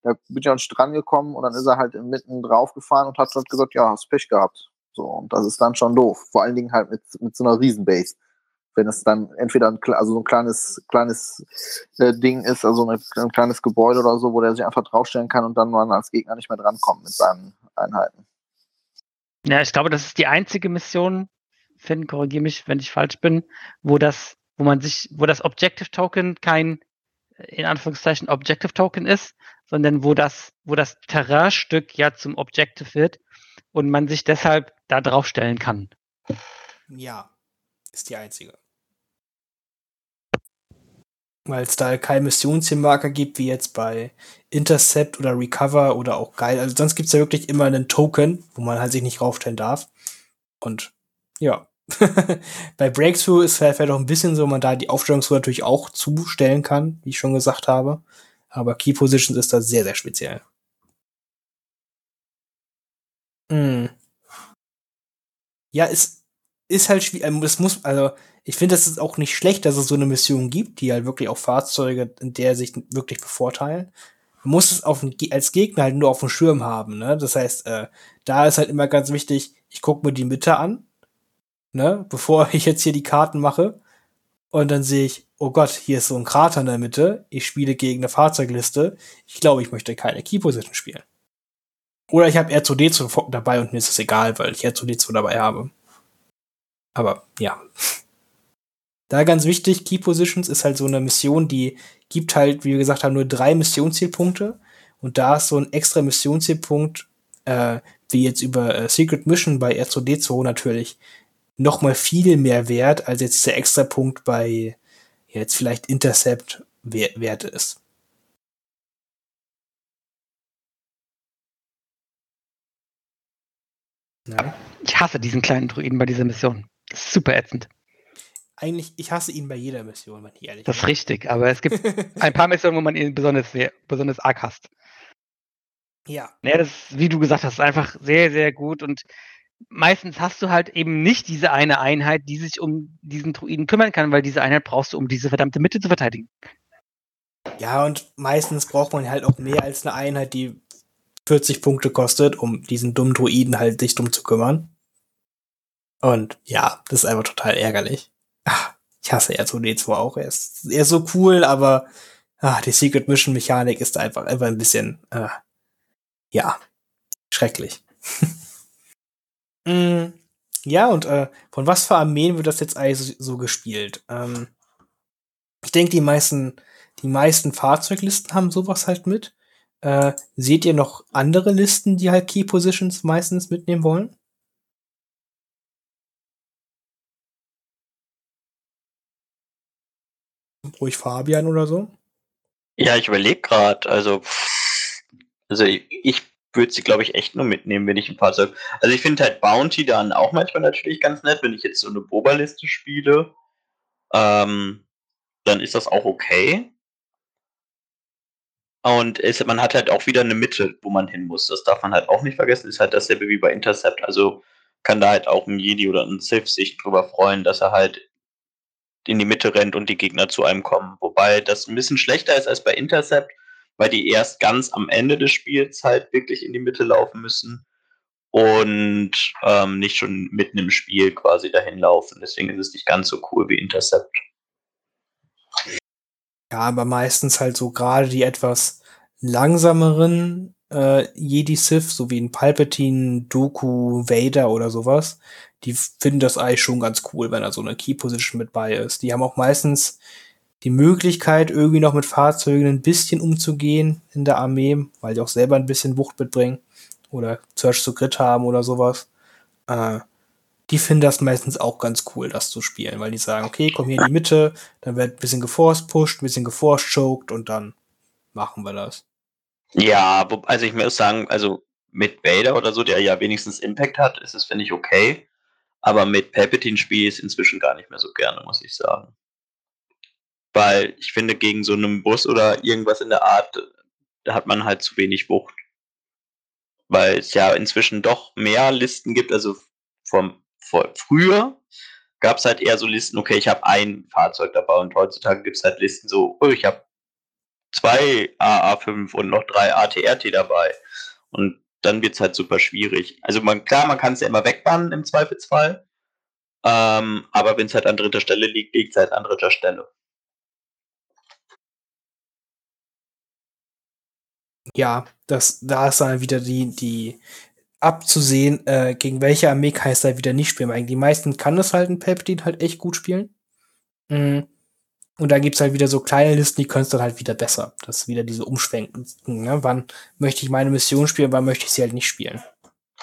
da bin ich an den Strand gekommen und dann ist er halt mitten drauf gefahren und hat halt gesagt, ja, hast Pech gehabt. So, und das ist dann schon doof. Vor allen Dingen halt mit, mit so einer Riesenbase. Wenn es dann entweder ein, also so ein kleines, kleines äh, Ding ist, also ein, ein kleines Gebäude oder so, wo der sich einfach draufstellen kann und dann man als Gegner nicht mehr drankommt mit seinen Einheiten. Ja, ich glaube, das ist die einzige Mission, Finn, korrigiere mich, wenn ich falsch bin, wo das, wo man sich, wo das Objective Token kein in Anführungszeichen Objective Token ist, sondern wo das, wo das Terrainstück ja zum Objective wird und man sich deshalb da draufstellen kann. Ja, ist die einzige. Weil es da keinen Missionszielmarker gibt, wie jetzt bei Intercept oder Recover oder auch Geil. Also sonst gibt es ja wirklich immer einen Token, wo man halt sich nicht draufstellen darf. Und ja, Bei Breakthrough ist es vielleicht auch ein bisschen so, man da die Aufstellungsruhe natürlich auch zustellen kann, wie ich schon gesagt habe. Aber Key Positions ist da sehr, sehr speziell. Hm. Ja, es ist halt schwierig. Es ähm, muss, also, ich finde, es ist auch nicht schlecht, dass es so eine Mission gibt, die halt wirklich auch Fahrzeuge in der sich wirklich bevorteilen. Man muss es auf, als Gegner halt nur auf dem Schirm haben, ne? Das heißt, äh, da ist halt immer ganz wichtig, ich gucke mir die Mitte an, ne, bevor ich jetzt hier die Karten mache. Und dann sehe ich, oh Gott, hier ist so ein Krater in der Mitte. Ich spiele gegen eine Fahrzeugliste. Ich glaube, ich möchte keine Key Position spielen. Oder ich habe R2D2 dabei und mir ist es egal, weil ich R2D2 dabei habe. Aber ja. Da ganz wichtig, Key Positions ist halt so eine Mission, die gibt halt, wie wir gesagt haben, nur drei Missionszielpunkte. Und da ist so ein extra Missionszielpunkt, äh, wie jetzt über äh, Secret Mission bei R2D2 natürlich noch mal viel mehr wert, als jetzt dieser extra Punkt bei jetzt vielleicht Intercept wert ist. Ja. Ich hasse diesen kleinen Druiden bei dieser Mission. Ist super ätzend. Eigentlich, ich hasse ihn bei jeder Mission, wenn ich ehrlich bin. Das ist richtig, aber es gibt ein paar Missionen, wo man ihn besonders, sehr, besonders arg hasst. Ja. Ja, das, wie du gesagt hast, einfach sehr, sehr gut und meistens hast du halt eben nicht diese eine Einheit, die sich um diesen Druiden kümmern kann, weil diese Einheit brauchst du, um diese verdammte Mitte zu verteidigen. Ja, und meistens braucht man halt auch mehr als eine Einheit, die 40 Punkte kostet, um diesen dummen Druiden halt sich drum zu kümmern. Und ja, das ist einfach total ärgerlich. Ach, ich hasse R2D2 auch. Er ist, er ist so cool, aber ach, die Secret Mission Mechanik ist einfach, einfach ein bisschen, äh, ja, schrecklich. Mm, ja, und äh, von was für Armeen wird das jetzt eigentlich so gespielt? Ähm, ich denke, die meisten, die meisten Fahrzeuglisten haben sowas halt mit. Äh, seht ihr noch andere Listen, die halt Key Positions meistens mitnehmen wollen? Ruhig Fabian oder so? Ja, ich überlege gerade. Also, also ich würde sie, glaube ich, echt nur mitnehmen, wenn ich ein Fahrzeug. Also ich finde halt Bounty dann auch manchmal natürlich ganz nett, wenn ich jetzt so eine Boba-Liste spiele. Ähm, dann ist das auch okay. Und es, man hat halt auch wieder eine Mitte, wo man hin muss. Das darf man halt auch nicht vergessen. Ist halt dasselbe wie bei Intercept. Also kann da halt auch ein Jedi oder ein Sith sich drüber freuen, dass er halt in die Mitte rennt und die Gegner zu einem kommen. Wobei das ein bisschen schlechter ist als bei Intercept, weil die erst ganz am Ende des Spiels halt wirklich in die Mitte laufen müssen und ähm, nicht schon mitten im Spiel quasi dahin laufen. Deswegen ist es nicht ganz so cool wie Intercept. Ja, aber meistens halt so gerade die etwas langsameren äh, Jedi Sith, so wie ein Palpatine, Doku, Vader oder sowas, die finden das eigentlich schon ganz cool, wenn da so eine Key Position mit bei ist. Die haben auch meistens die Möglichkeit, irgendwie noch mit Fahrzeugen ein bisschen umzugehen in der Armee, weil die auch selber ein bisschen Wucht mitbringen oder Search to Grid haben oder sowas. Äh, die finden das meistens auch ganz cool, das zu spielen, weil die sagen, okay, komm hier in die Mitte, dann wird ein bisschen geforce pushed, ein bisschen geforce choked und dann machen wir das. Ja, also ich muss sagen, also mit Vader oder so, der ja wenigstens Impact hat, ist es, finde ich, okay. Aber mit Palpatine spiele ich es inzwischen gar nicht mehr so gerne, muss ich sagen. Weil ich finde, gegen so einen Bus oder irgendwas in der Art, da hat man halt zu wenig Wucht. Weil es ja inzwischen doch mehr Listen gibt, also vom, vor, früher gab es halt eher so Listen, okay, ich habe ein Fahrzeug dabei und heutzutage gibt es halt Listen so, oh, ich habe zwei AA5 und noch drei ATRT dabei. Und dann wird es halt super schwierig. Also man, klar, man kann es ja immer wegbannen im Zweifelsfall. Ähm, aber wenn es halt an dritter Stelle liegt, liegt es halt an dritter Stelle. ja, das, da ist dann wieder die, die abzusehen, äh, gegen welche Armee kann ich halt wieder nicht spielen. Weil die meisten kann das halt ein Palpatine halt echt gut spielen. Mhm. Und da gibt's halt wieder so kleine Listen, die können es dann halt wieder besser. Das ist wieder diese Umschwenken. Ne? Wann möchte ich meine Mission spielen, wann möchte ich sie halt nicht spielen.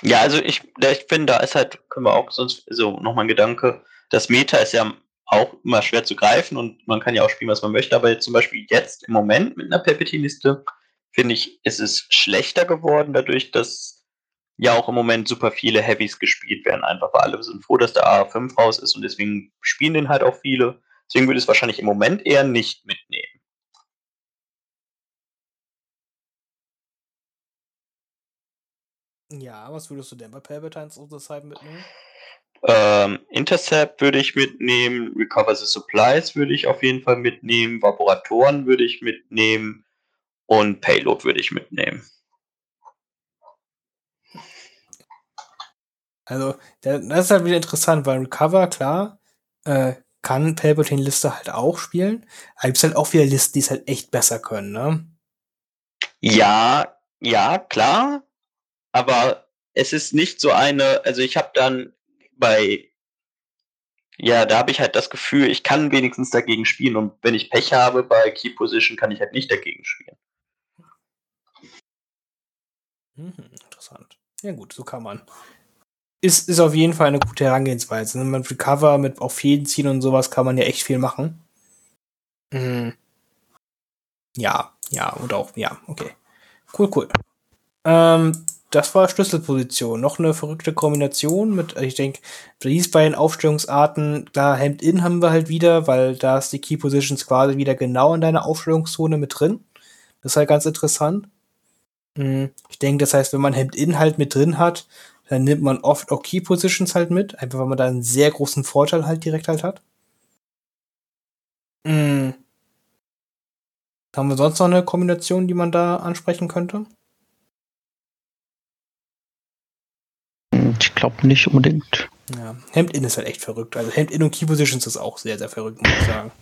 Ja, also ich, ich finde, da ist halt, können wir auch sonst so nochmal ein Gedanke, das Meta ist ja auch immer schwer zu greifen und man kann ja auch spielen, was man möchte, aber zum Beispiel jetzt im Moment mit einer Palpatine-Liste finde ich, ist es schlechter geworden, dadurch, dass ja auch im Moment super viele Heavies gespielt werden. Einfach weil alle sind froh, dass der A5 raus ist und deswegen spielen den halt auch viele. Deswegen würde ich es wahrscheinlich im Moment eher nicht mitnehmen. Ja, was würdest du denn bei Palpatines of the Side mitnehmen? Ähm, Intercept würde ich mitnehmen, Recover the Supplies würde ich auf jeden Fall mitnehmen, Vaporatoren würde ich mitnehmen, und Payload würde ich mitnehmen. Also, das ist halt wieder interessant, weil Recover, klar, äh, kann Palpatine Liste halt auch spielen. Aber gibt halt auch wieder Listen, die es halt echt besser können, ne? Ja, ja, klar. Aber es ist nicht so eine, also ich habe dann bei, ja, da habe ich halt das Gefühl, ich kann wenigstens dagegen spielen und wenn ich Pech habe bei Key Position, kann ich halt nicht dagegen spielen. Mhm, interessant. Ja gut, so kann man. Ist, ist auf jeden Fall eine gute Herangehensweise. Ne? Mit Recover, mit auf Fäden ziehen und sowas kann man ja echt viel machen. Mhm. Ja, ja, und auch, ja, okay. Cool, cool. Ähm, das war Schlüsselposition. Noch eine verrückte Kombination mit, ich denke, dies bei den Aufstellungsarten, klar, Hemd-In haben wir halt wieder, weil da ist die Key Positions quasi wieder genau in deiner Aufstellungszone mit drin. Das ist halt ganz interessant. Hm, ich denke, das heißt, wenn man Hemd-In halt mit drin hat, dann nimmt man oft auch Key Positions halt mit, einfach weil man da einen sehr großen Vorteil halt direkt halt hat. Hm. Haben wir sonst noch eine Kombination, die man da ansprechen könnte? Ich glaube nicht unbedingt. Ja, Hemd-In ist halt echt verrückt. Also Hemd-In und Key Positions ist auch sehr, sehr verrückt, muss ich sagen.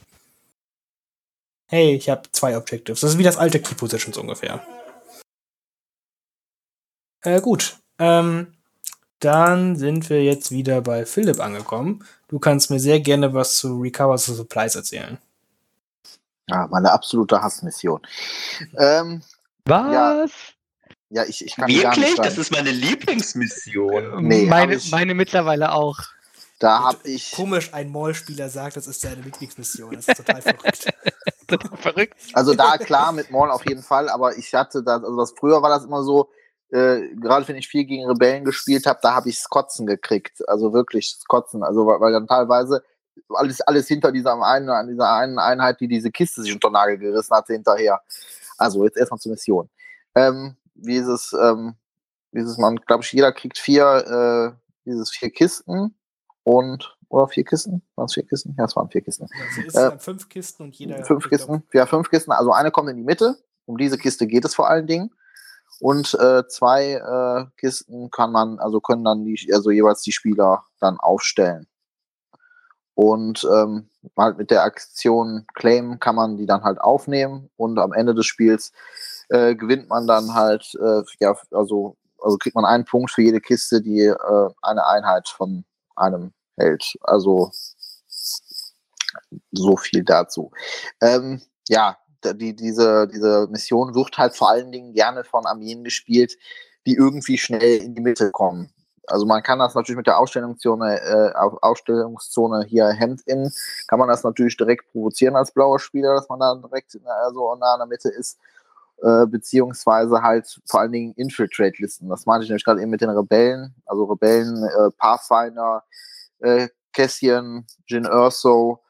Hey, ich habe zwei Objectives. Das ist wie das alte Key Positions ungefähr. Äh, gut. Ähm, dann sind wir jetzt wieder bei Philipp angekommen. Du kannst mir sehr gerne was zu Recover the Supplies erzählen. Ja, meine absolute Hassmission. Ähm, Was? Ja, ja ich, ich kann Wirklich? nicht Das ist meine Lieblingsmission. Nee, hab meine, ich- meine mittlerweile auch. Da habe ich. Komisch, ein Moll-Spieler sagt, das ist seine Lieblingsmission. Das ist total verrückt. Verrückt. Also da klar mit Maul auf jeden Fall, aber ich hatte das, also das früher war das immer so, äh, gerade wenn ich viel gegen Rebellen gespielt habe, da habe ich Kotzen gekriegt. Also wirklich Kotzen. Also weil, weil dann teilweise alles, alles hinter dieser einen, an dieser einen Einheit, die diese Kiste sich unter den Nagel gerissen hat, hinterher. Also jetzt erstmal zur Mission. Ähm, wie ist es, ähm, wie ist es, man, glaube ich, jeder kriegt vier, äh, dieses vier Kisten und oder vier Kisten? Waren es vier Kisten? Ja, es waren vier Kisten. Also es Äh, fünf Kisten und jeder. fünf Kisten, ja, fünf Kisten. Also eine kommt in die Mitte. Um diese Kiste geht es vor allen Dingen. Und äh, zwei äh, Kisten kann man, also können dann die, also jeweils die Spieler dann aufstellen. Und ähm, halt mit der Aktion Claim kann man die dann halt aufnehmen und am Ende des Spiels äh, gewinnt man dann halt, äh, ja, also, also kriegt man einen Punkt für jede Kiste, die äh, eine Einheit von einem hält. Also so viel dazu. Ähm, ja, die, diese, diese Mission wird halt vor allen Dingen gerne von Armeen gespielt, die irgendwie schnell in die Mitte kommen. Also man kann das natürlich mit der Ausstellungszone, äh, Au- Ausstellungszone hier Hemd-In, kann man das natürlich direkt provozieren als blauer Spieler, dass man da direkt in der, so nah in der Mitte ist. Äh, beziehungsweise halt vor allen Dingen Infiltrate-Listen. Das meinte ich nämlich gerade eben mit den Rebellen, also Rebellen, äh, Pathfinder, äh, Cassian, Jin Urso,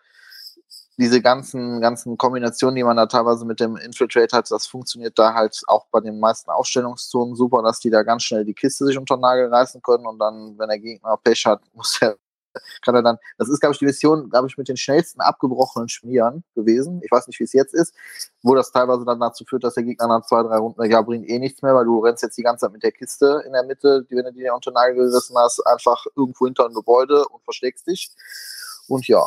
diese ganzen, ganzen Kombinationen, die man da teilweise mit dem Infiltrate hat, das funktioniert da halt auch bei den meisten Ausstellungszonen super, dass die da ganz schnell die Kiste sich unter den Nagel reißen können und dann, wenn der Gegner Pech hat, muss er, kann er dann, das ist, glaube ich, die Mission, glaube ich, mit den schnellsten abgebrochenen Schmieren gewesen. Ich weiß nicht, wie es jetzt ist, wo das teilweise dann dazu führt, dass der Gegner nach zwei, drei Runden, ja, bringt eh nichts mehr, weil du rennst jetzt die ganze Zeit mit der Kiste in der Mitte, die, wenn du die unter den Nagel gerissen hast, einfach irgendwo hinter ein Gebäude und versteckst dich. Und ja,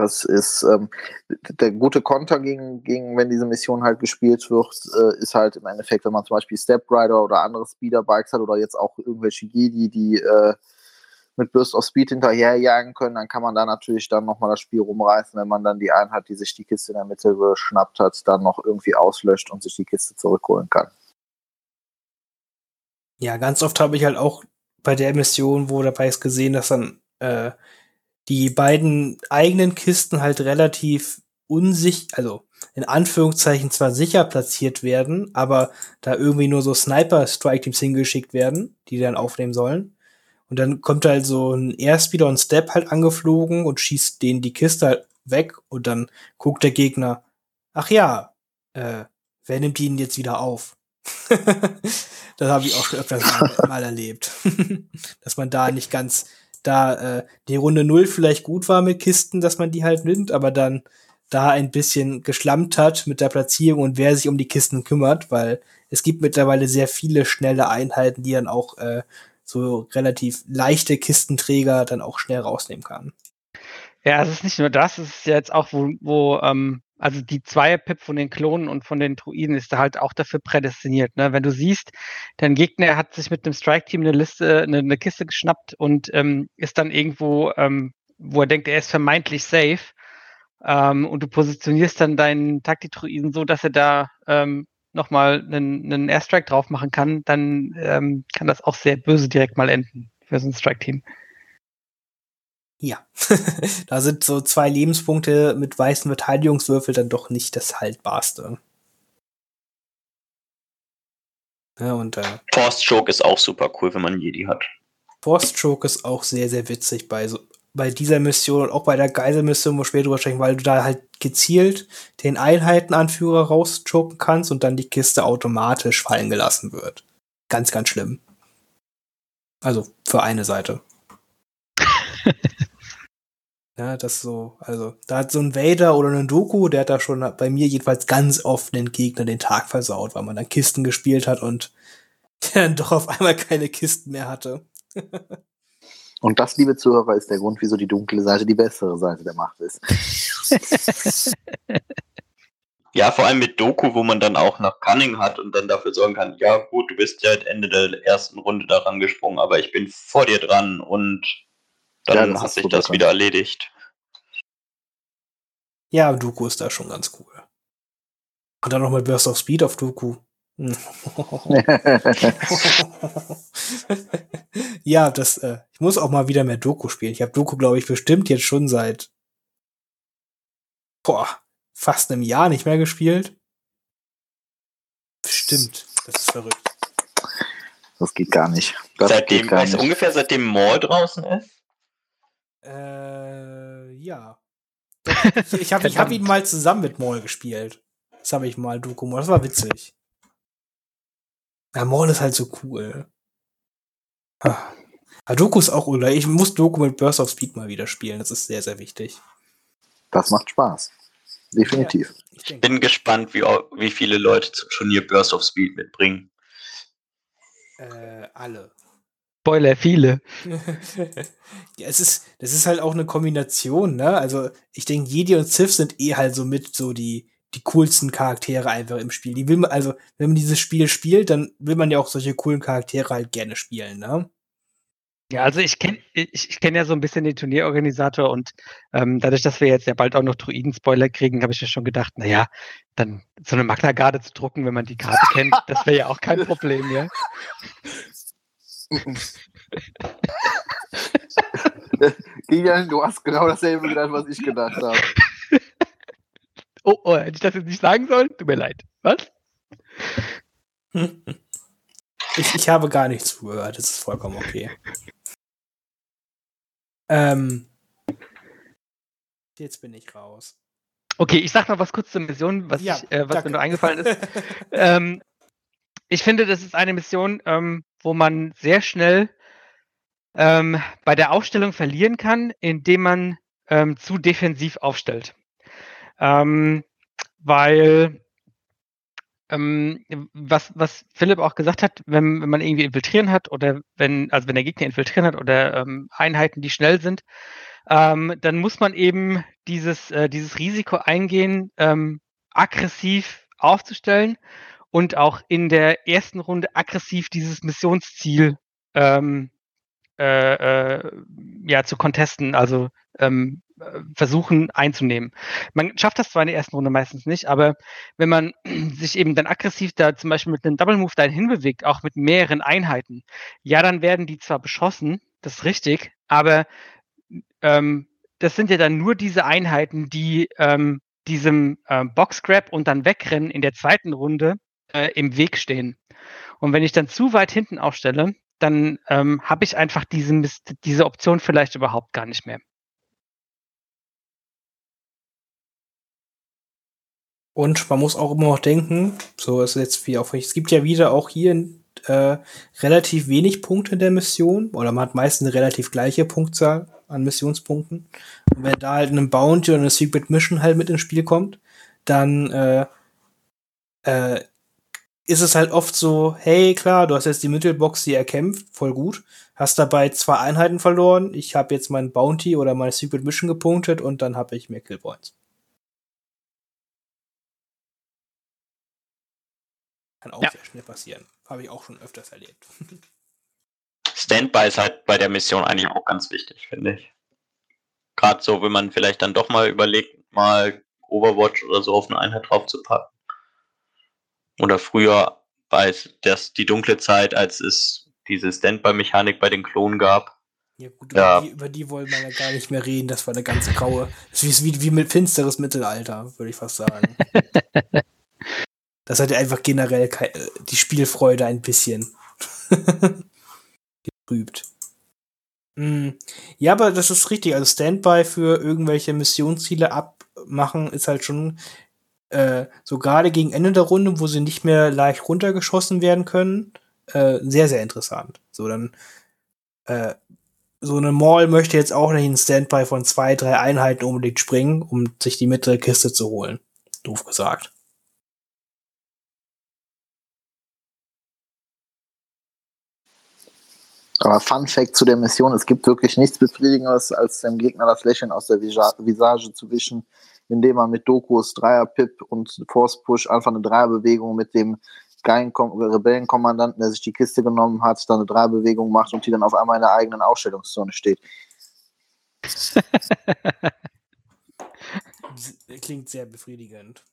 das ist ähm, der gute Konter gegen, gegen, wenn diese Mission halt gespielt wird, äh, ist halt im Endeffekt, wenn man zum Beispiel Step Rider oder andere Speederbikes hat oder jetzt auch irgendwelche Jedi, die äh, mit Burst of Speed hinterherjagen können, dann kann man da natürlich dann nochmal das Spiel rumreißen, wenn man dann die Einheit, die sich die Kiste in der Mitte geschnappt hat, dann noch irgendwie auslöscht und sich die Kiste zurückholen kann. Ja, ganz oft habe ich halt auch bei der Mission, wo dabei ist, gesehen, dass dann äh, die beiden eigenen Kisten halt relativ unsicher, also in Anführungszeichen zwar sicher platziert werden, aber da irgendwie nur so Sniper-Strike-Teams hingeschickt werden, die dann aufnehmen sollen. Und dann kommt halt so ein Airspeeder und Step halt angeflogen und schießt denen die Kiste halt weg und dann guckt der Gegner, ach ja, äh, wer nimmt ihn jetzt wieder auf? das habe ich auch schon öfters mal, mal erlebt. dass man da nicht ganz, da äh, die Runde null vielleicht gut war mit Kisten, dass man die halt nimmt, aber dann da ein bisschen geschlammt hat mit der Platzierung und wer sich um die Kisten kümmert, weil es gibt mittlerweile sehr viele schnelle Einheiten, die dann auch äh, so relativ leichte Kistenträger dann auch schnell rausnehmen kann. Ja, es ist nicht nur das, es ist jetzt auch, wo, wo ähm, also die Zweier-Pip von den Klonen und von den Druiden ist da halt auch dafür prädestiniert. Ne? Wenn du siehst, dein Gegner hat sich mit dem Strike-Team eine Liste, eine, eine, Kiste geschnappt und ähm, ist dann irgendwo, ähm, wo er denkt, er ist vermeintlich safe. Ähm, und du positionierst dann deinen Taktik-Druiden so, dass er da ähm, nochmal einen, einen Airstrike drauf machen kann, dann ähm, kann das auch sehr böse direkt mal enden für so ein Strike-Team. Ja, da sind so zwei Lebenspunkte mit weißen Verteidigungswürfel dann doch nicht das haltbarste. Ja, und äh, Force Choke ist auch super cool, wenn man Jedi hat. Force Choke ist auch sehr, sehr witzig bei so, bei dieser Mission und auch bei der Geiselmission, wo später drüber sprechen, weil du da halt gezielt den Einheitenanführer rauschoken kannst und dann die Kiste automatisch fallen gelassen wird. Ganz, ganz schlimm. Also für eine Seite. Ja, das so, also, da hat so ein Vader oder ein Doku, der hat da schon bei mir jedenfalls ganz oft den Gegner den Tag versaut, weil man dann Kisten gespielt hat und der dann doch auf einmal keine Kisten mehr hatte. und das, liebe Zuhörer, ist der Grund, wieso die dunkle Seite die bessere Seite der Macht ist. ja, vor allem mit Doku, wo man dann auch nach Cunning hat und dann dafür sorgen kann, ja gut, du bist ja Ende der ersten Runde daran gesprungen, aber ich bin vor dir dran und dann ja, hat sich das wieder erledigt. Ja, Doku ist da schon ganz cool. Und dann noch mal Burst of Speed auf Doku. ja, das, äh, ich muss auch mal wieder mehr Doku spielen. Ich habe Doku, glaube ich, bestimmt jetzt schon seit boah, fast einem Jahr nicht mehr gespielt. Bestimmt. Das ist verrückt. Das geht gar nicht. Das seitdem, gar nicht. ungefähr seitdem Maul draußen ist? Äh, ja. Ich, ich habe hab ihn mal zusammen mit Maul gespielt. Das habe ich mal Doku Maul. Das war witzig. Ja, Maul ist halt so cool. Ah. Doku ist auch oder ich muss Doku mit Burst of Speed mal wieder spielen. Das ist sehr, sehr wichtig. Das macht Spaß. Definitiv. Ja, ich, ich bin gespannt, wie, wie viele Leute zum Turnier Burst of Speed mitbringen. Äh, alle. Spoiler, viele. ja, es ist, das ist halt auch eine Kombination, ne? Also, ich denke, Jedi und Sith sind eh halt so mit so die, die coolsten Charaktere einfach im Spiel. Die will man, also, wenn man dieses Spiel spielt, dann will man ja auch solche coolen Charaktere halt gerne spielen, ne? Ja, also ich kenne ich, ich kenn ja so ein bisschen den Turnierorganisator und ähm, dadurch, dass wir jetzt ja bald auch noch Druiden-Spoiler kriegen, habe ich ja schon gedacht, naja, dann so eine Maklergarde zu drucken, wenn man die Karte kennt, das wäre ja auch kein Problem, ja. Kilian, du hast genau dasselbe gedacht, was ich gedacht habe. Oh, oh, hätte ich das jetzt nicht sagen sollen? Tut mir leid. Was? Ich, ich habe gar nichts zugehört, das ist vollkommen okay. Ähm, jetzt bin ich raus. Okay, ich sag noch was kurz zur Mission, was, ja, ich, äh, was mir nur eingefallen ist. ähm, ich finde, das ist eine Mission, ähm, wo man sehr schnell ähm, bei der Aufstellung verlieren kann, indem man ähm, zu defensiv aufstellt. Ähm, weil ähm, was, was Philipp auch gesagt hat, wenn, wenn man irgendwie infiltrieren hat oder wenn, also wenn der Gegner infiltrieren hat oder ähm, Einheiten, die schnell sind, dann muss man eben dieses, äh, dieses Risiko eingehen, aggressiv aufzustellen und auch in der ersten Runde aggressiv dieses Missionsziel ähm, äh, äh, ja, zu contesten, also ähm, versuchen einzunehmen. Man schafft das zwar in der ersten Runde meistens nicht, aber wenn man sich eben dann aggressiv da zum Beispiel mit einem Double Move dahin hinbewegt, auch mit mehreren Einheiten, ja, dann werden die zwar beschossen, das ist richtig, aber ähm, das sind ja dann nur diese Einheiten, die ähm, diesem äh, Boxgrab und dann wegrennen in der zweiten Runde äh, im Weg stehen. Und wenn ich dann zu weit hinten aufstelle, dann ähm, habe ich einfach diese, diese Option vielleicht überhaupt gar nicht mehr. Und man muss auch immer noch denken, so ist jetzt wie auch, es gibt ja wieder auch hier äh, relativ wenig Punkte in der Mission, oder man hat meistens eine relativ gleiche Punktzahl an Missionspunkten. Und wenn da halt ein Bounty oder eine Secret Mission halt mit ins Spiel kommt, dann äh, äh, ist es halt oft so, hey, klar, du hast jetzt die Mittelbox, die erkämpft, voll gut. Hast dabei zwei Einheiten verloren. Ich habe jetzt mein Bounty oder meine Secret Mission gepunktet und dann habe ich mehr Killpoints. Kann auch Ja. sehr schnell passieren. Habe ich auch schon öfters erlebt. Standby ist halt bei der Mission eigentlich auch ganz wichtig, finde ich. Gerade so, wenn man vielleicht dann doch mal überlegt, mal Overwatch oder so auf eine Einheit draufzupacken. Oder früher bei das die dunkle Zeit, als es diese Standby-Mechanik bei den Klonen gab. Ja, gut, Ja. Über, die, über die wollen wir ja gar nicht mehr reden. Das war eine ganz graue. Das ist wie, wie mit finsteres Mittelalter, würde ich fast sagen. das hat ja einfach generell äh, die Spielfreude ein bisschen getrübt. Mm, Ja, aber das ist richtig. Also Standby für irgendwelche Missionsziele abmachen ist halt schon äh, so gerade gegen Ende der Runde, wo sie nicht mehr leicht runtergeschossen werden können, äh, sehr, sehr interessant. So, dann äh, so eine Mall möchte jetzt auch nicht einen Standby von zwei, drei Einheiten unbedingt springen, um sich die mittlere Kiste zu holen. Doof gesagt. Aber Fun Fact zu der Mission: Es gibt wirklich nichts Befriedigenderes, als dem Gegner das Lächeln aus der Visa- Visage zu wischen, indem man mit Dokus, Dreier-Pip und Force-Push einfach eine Dreierbewegung mit dem geilen Kom Rebellenkommandanten, der sich die Kiste genommen hat, dann eine Dreierbewegung macht und die dann auf einmal in der eigenen Ausstellungszone steht. Klingt sehr befriedigend.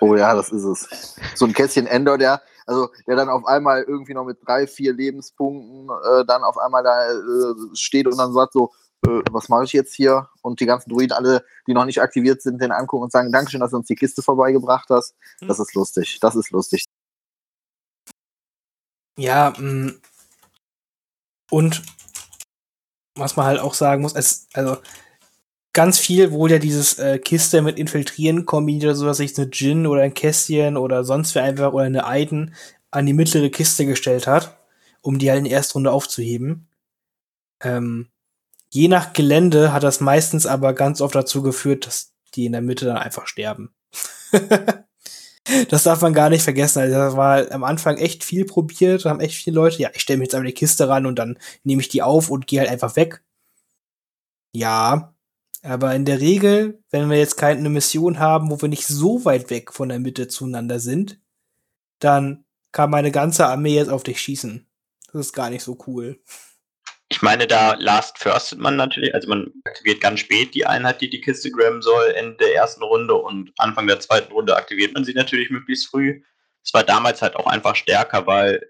Oh ja, das ist es. So ein Kästchen Ender, der, also der dann auf einmal irgendwie noch mit drei, vier Lebenspunkten äh, dann auf einmal da äh, steht und dann sagt so, äh, was mache ich jetzt hier? Und die ganzen Druiden, alle, die noch nicht aktiviert sind, den angucken und sagen, Dankeschön, dass du uns die Kiste vorbeigebracht hast. Das ist lustig. Das ist lustig. Ja, mh. und was man halt auch sagen muss, es, also ganz viel wohl ja dieses äh, Kiste mit Infiltrieren kombiniert, so dass sich eine Djinn oder ein Kästchen oder sonst wer einfach oder eine Aiden an die mittlere Kiste gestellt hat, um die halt in der ersten Runde aufzuheben. Ähm, je nach Gelände hat das meistens aber ganz oft dazu geführt, dass die in der Mitte dann einfach sterben. das darf man gar nicht vergessen. Also das war am Anfang echt viel probiert, haben echt viele Leute, ja, ich stelle mich jetzt an die Kiste ran und dann nehme ich die auf und gehe halt einfach weg. Ja, aber in der Regel, wenn wir jetzt keine Mission haben, wo wir nicht so weit weg von der Mitte zueinander sind, dann kann meine ganze Armee jetzt auf dich schießen. Das ist gar nicht so cool. Ich meine, da last firstet man natürlich, also man aktiviert ganz spät die Einheit, die die Kiste grabben soll, Ende der ersten Runde und Anfang der zweiten Runde aktiviert man sie natürlich möglichst früh. Es war damals halt auch einfach stärker, weil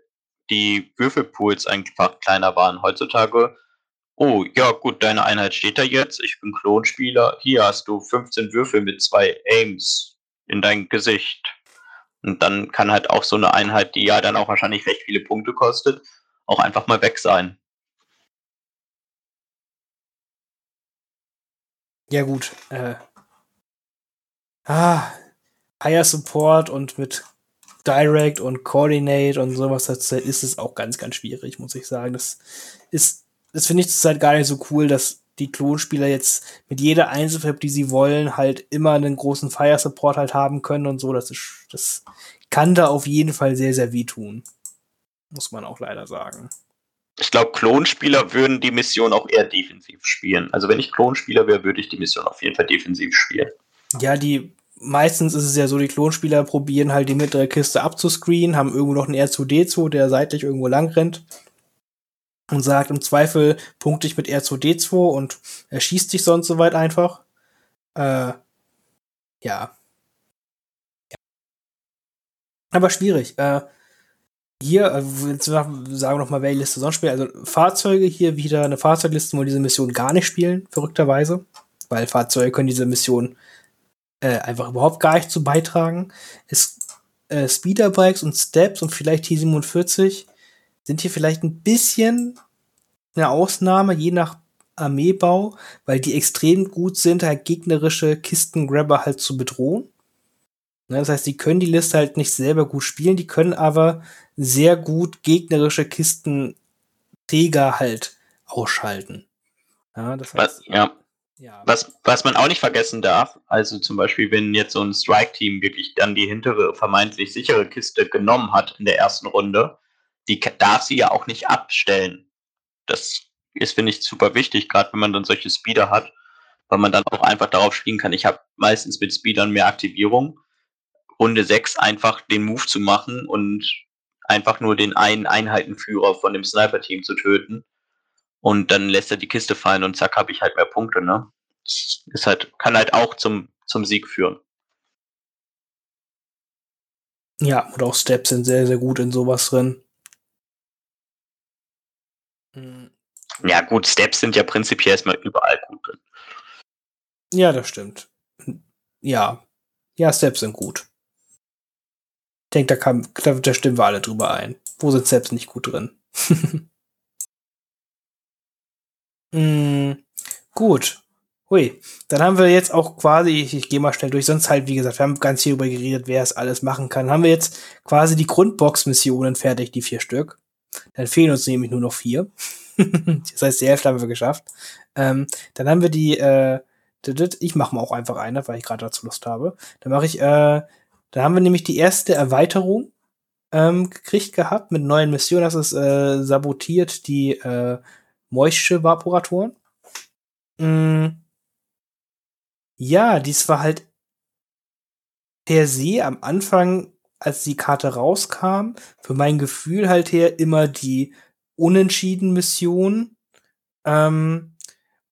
die Würfelpools einfach kleiner waren. Heutzutage, oh ja gut, deine Einheit steht da jetzt, ich bin Klonspieler, hier hast du 15 Würfel mit zwei Aims in dein Gesicht. Und dann kann halt auch so eine Einheit, die ja dann auch wahrscheinlich recht viele Punkte kostet, auch einfach mal weg sein. Ja, gut. Äh, ah, Higher Support und mit Direct und Coordinate und sowas dazu ist es auch ganz, ganz schwierig, muss ich sagen. Das ist, das finde ich zurzeit gar nicht so cool, dass die Klonspieler jetzt mit jeder Einzelfab, die sie wollen, halt immer einen großen Fire Support halt haben können und so. Das ist, das kann da auf jeden Fall sehr, sehr wehtun. Muss man auch leider sagen. Ich glaube, Klonspieler würden die Mission auch eher defensiv spielen. Also wenn ich Klonspieler wäre, würde ich die Mission auf jeden Fall defensiv spielen. Ja, die meistens ist es ja so, die Klonspieler probieren halt die mittlere Kiste abzuscreenen, haben irgendwo noch einen R2D2, der seitlich irgendwo lang rennt und sagt, im Zweifel punkte ich mit R2D2 und er schießt sich sonst soweit einfach. Äh, ja. ja. Aber schwierig. Äh, hier, äh, jetzt sagen wir noch mal, welche Liste sonst spielt. Also Fahrzeuge hier wieder eine Fahrzeugliste, wo diese Mission gar nicht spielen, verrückterweise. Weil Fahrzeuge können diese Mission äh, einfach überhaupt gar nicht zu beitragen. Es, äh, Speederbikes und Steps und vielleicht T47 sind hier vielleicht ein bisschen eine Ausnahme, je nach Armeebau, weil die extrem gut sind, halt gegnerische Kistengrabber halt zu bedrohen. Ne, das heißt, die können die Liste halt nicht selber gut spielen, die können aber sehr gut gegnerische Kistenträger halt ausschalten. Ja, das heißt, Was, ja. Ja. Was, was man auch nicht vergessen darf, also zum Beispiel, wenn jetzt so ein Strike-Team wirklich dann die hintere, vermeintlich sichere Kiste genommen hat in der ersten Runde, die darf sie ja auch nicht abstellen. Das ist, finde ich, super wichtig, gerade wenn man dann solche Speeder hat, weil man dann auch einfach darauf spielen kann. Ich habe meistens mit Speedern mehr Aktivierung. Runde 6 einfach den Move zu machen und einfach nur den einen Einheitenführer von dem Sniper-Team zu töten und dann lässt er die Kiste fallen und zack, habe ich halt mehr Punkte, ne? Das ist halt, kann halt auch zum, zum Sieg führen. Ja, und auch Steps sind sehr, sehr gut in sowas drin. Hm. Ja, gut, Steps sind ja prinzipiell erstmal überall gut drin. Ja, das stimmt. Ja. Ja, Steps sind gut. Ich denke, da, kam, da, da stimmen wir alle drüber ein. Wo sind Steps nicht gut drin? Mm, gut. Hui. Dann haben wir jetzt auch quasi, ich, ich gehe mal schnell durch, sonst halt, wie gesagt, wir haben ganz viel darüber geredet, wer es alles machen kann. Haben wir jetzt quasi die Grundbox-Missionen fertig, die vier Stück. Dann fehlen uns nämlich nur noch vier. das heißt, die Hälfte haben wir geschafft. Ähm, dann haben wir die, äh, ich mache mal auch einfach eine, weil ich gerade dazu Lust habe. Dann mache ich, äh, dann haben wir nämlich die erste Erweiterung ähm, gekriegt gehabt mit neuen Missionen. Das ist äh, sabotiert die äh, Moisture-Vaporatoren. Mm. Ja, dies war halt per se am Anfang, als die Karte rauskam, für mein Gefühl halt her immer die Unentschieden-Mission. Ähm,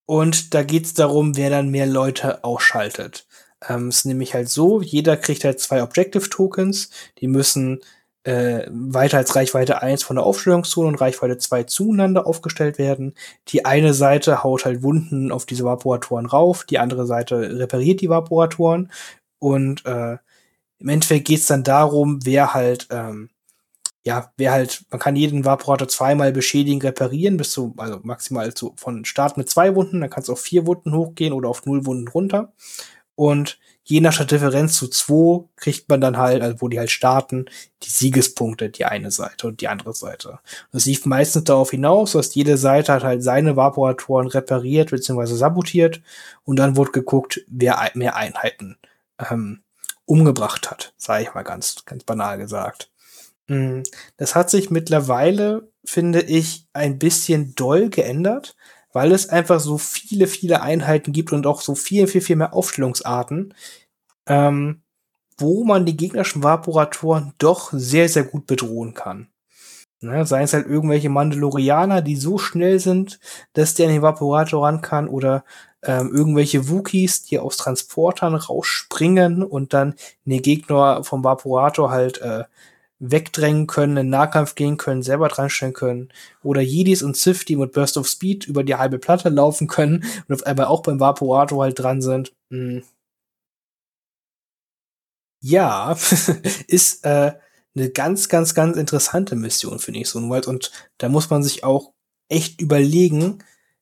und da geht's darum, wer dann mehr Leute ausschaltet. Ähm, ist nämlich halt so, jeder kriegt halt zwei Objective Tokens, die müssen äh, weiter als Reichweite 1 von der Aufstellungszone und Reichweite 2 zueinander aufgestellt werden. Die eine Seite haut halt Wunden auf diese Vaporatoren rauf, die andere Seite repariert die Vaporatoren und äh, im Endeffekt geht's dann darum, wer halt ähm, ja, wer halt, man kann jeden Vaporator zweimal beschädigen, reparieren, bis zu, also maximal zu, von Start mit zwei Wunden, dann kannst du auf vier Wunden hochgehen oder auf null Wunden runter. Und je nach der Differenz zu 2 kriegt man dann halt, also wo die halt starten, die Siegespunkte, die eine Seite und die andere Seite. Das lief meistens darauf hinaus, dass jede Seite hat halt seine Vaporatoren repariert bzw. sabotiert und dann wurde geguckt, wer mehr Einheiten ähm, umgebracht hat, sage ich mal ganz, ganz banal gesagt. Mm, das hat sich mittlerweile, finde ich, ein bisschen doll geändert weil es einfach so viele, viele Einheiten gibt und auch so viel, viel, viel mehr Aufstellungsarten, ähm, wo man die gegnerischen Vaporatoren doch sehr, sehr gut bedrohen kann. Ne, seien es halt irgendwelche Mandalorianer, die so schnell sind, dass der an den Vaporator ran kann, oder ähm, irgendwelche Wookies, die aus Transportern rausspringen und dann den Gegner vom Vaporator halt äh, wegdrängen können, in Nahkampf gehen können, selber dranstellen können. Oder Jedis und Sith, die mit Burst of Speed über die halbe Platte laufen können und auf einmal auch beim Vaporator halt dran sind. Hm. Ja, ist äh, eine ganz, ganz, ganz interessante Mission, finde ich so. Und da muss man sich auch echt überlegen,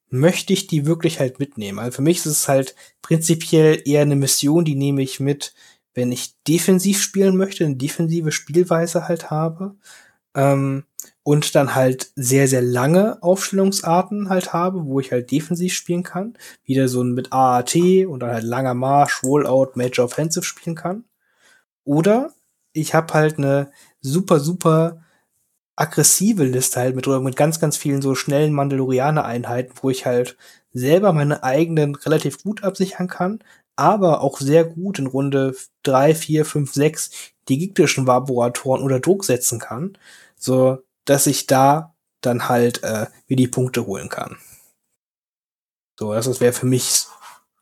möchte ich die wirklich halt mitnehmen? Also für mich ist es halt prinzipiell eher eine Mission, die nehme ich mit, wenn ich defensiv spielen möchte, eine defensive Spielweise halt habe ähm, und dann halt sehr, sehr lange Aufstellungsarten halt habe, wo ich halt defensiv spielen kann, wieder so mit AAT und dann halt langer Marsch, Rollout, Major Offensive spielen kann. Oder ich habe halt eine super, super aggressive Liste halt mit, mit ganz, ganz vielen so schnellen Mandalorianer-Einheiten, wo ich halt selber meine eigenen relativ gut absichern kann, aber auch sehr gut in Runde 3, 4, 5, 6 die gegnerischen Vaporatoren unter Druck setzen kann, so dass ich da dann halt äh, mir die Punkte holen kann. So, das wäre für mich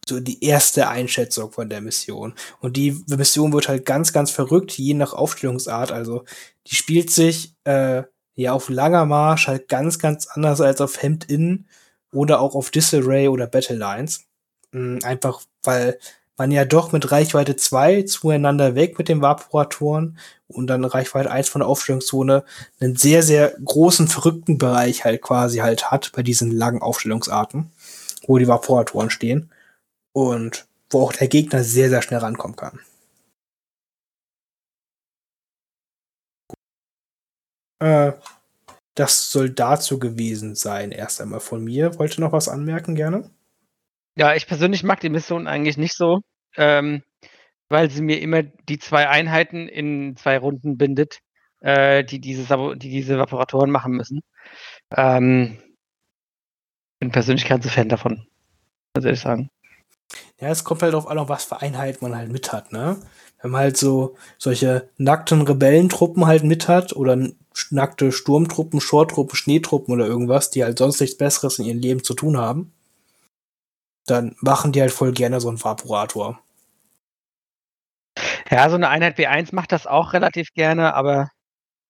so die erste Einschätzung von der Mission. Und die Mission wird halt ganz, ganz verrückt, je nach Aufstellungsart. Also die spielt sich äh, ja auf langer Marsch halt ganz, ganz anders als auf Hemd-In oder auch auf Disarray oder Battle Lines. Mm, einfach weil man ja doch mit Reichweite 2 zueinander weg mit den Vaporatoren und dann Reichweite 1 von der Aufstellungszone einen sehr, sehr großen, verrückten Bereich halt quasi halt hat bei diesen langen Aufstellungsarten, wo die Vaporatoren stehen und wo auch der Gegner sehr, sehr schnell rankommen kann. Äh, das soll dazu gewesen sein, erst einmal von mir. Wollte noch was anmerken gerne? Ja, ich persönlich mag die Mission eigentlich nicht so, ähm, weil sie mir immer die zwei Einheiten in zwei Runden bindet, äh, die, diese die diese Vaporatoren machen müssen. Ähm, bin persönlich kein so Fan davon, muss ich sagen. Ja, es kommt halt darauf an, was für Einheit man halt mit hat, ne? Wenn man halt so solche nackten Rebellentruppen halt mit hat oder nackte Sturmtruppen, Shorttruppen, Schneetruppen oder irgendwas, die halt sonst nichts Besseres in ihrem Leben zu tun haben, dann machen die halt voll gerne so einen Vaporator. Ja, so eine Einheit B1 macht das auch relativ gerne, aber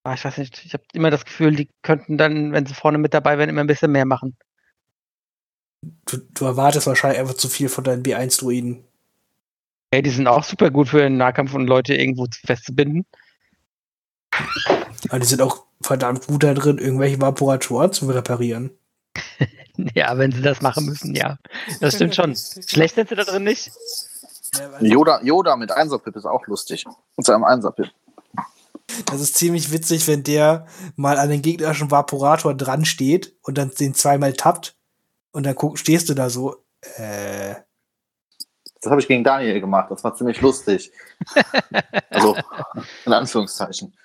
ah, ich weiß nicht, ich habe immer das Gefühl, die könnten dann, wenn sie vorne mit dabei wären, immer ein bisschen mehr machen. Du, du erwartest wahrscheinlich einfach zu viel von deinen B1-Druiden. Hey, die sind auch super gut für den Nahkampf und Leute irgendwo festzubinden. Aber die sind auch verdammt gut da drin, irgendwelche Vaporatoren zu reparieren. ja, wenn sie das machen müssen, ja. Das stimmt schon. Schlecht sind sie da drin nicht. Yoda, Yoda mit Einserpip ist auch lustig. Mit seinem Einserpip. Das ist ziemlich witzig, wenn der mal an den gegnerischen Vaporator dran steht und dann den zweimal tappt und dann guck, stehst du da so, äh. Das habe ich gegen Daniel gemacht, das war ziemlich lustig. also, in Anführungszeichen.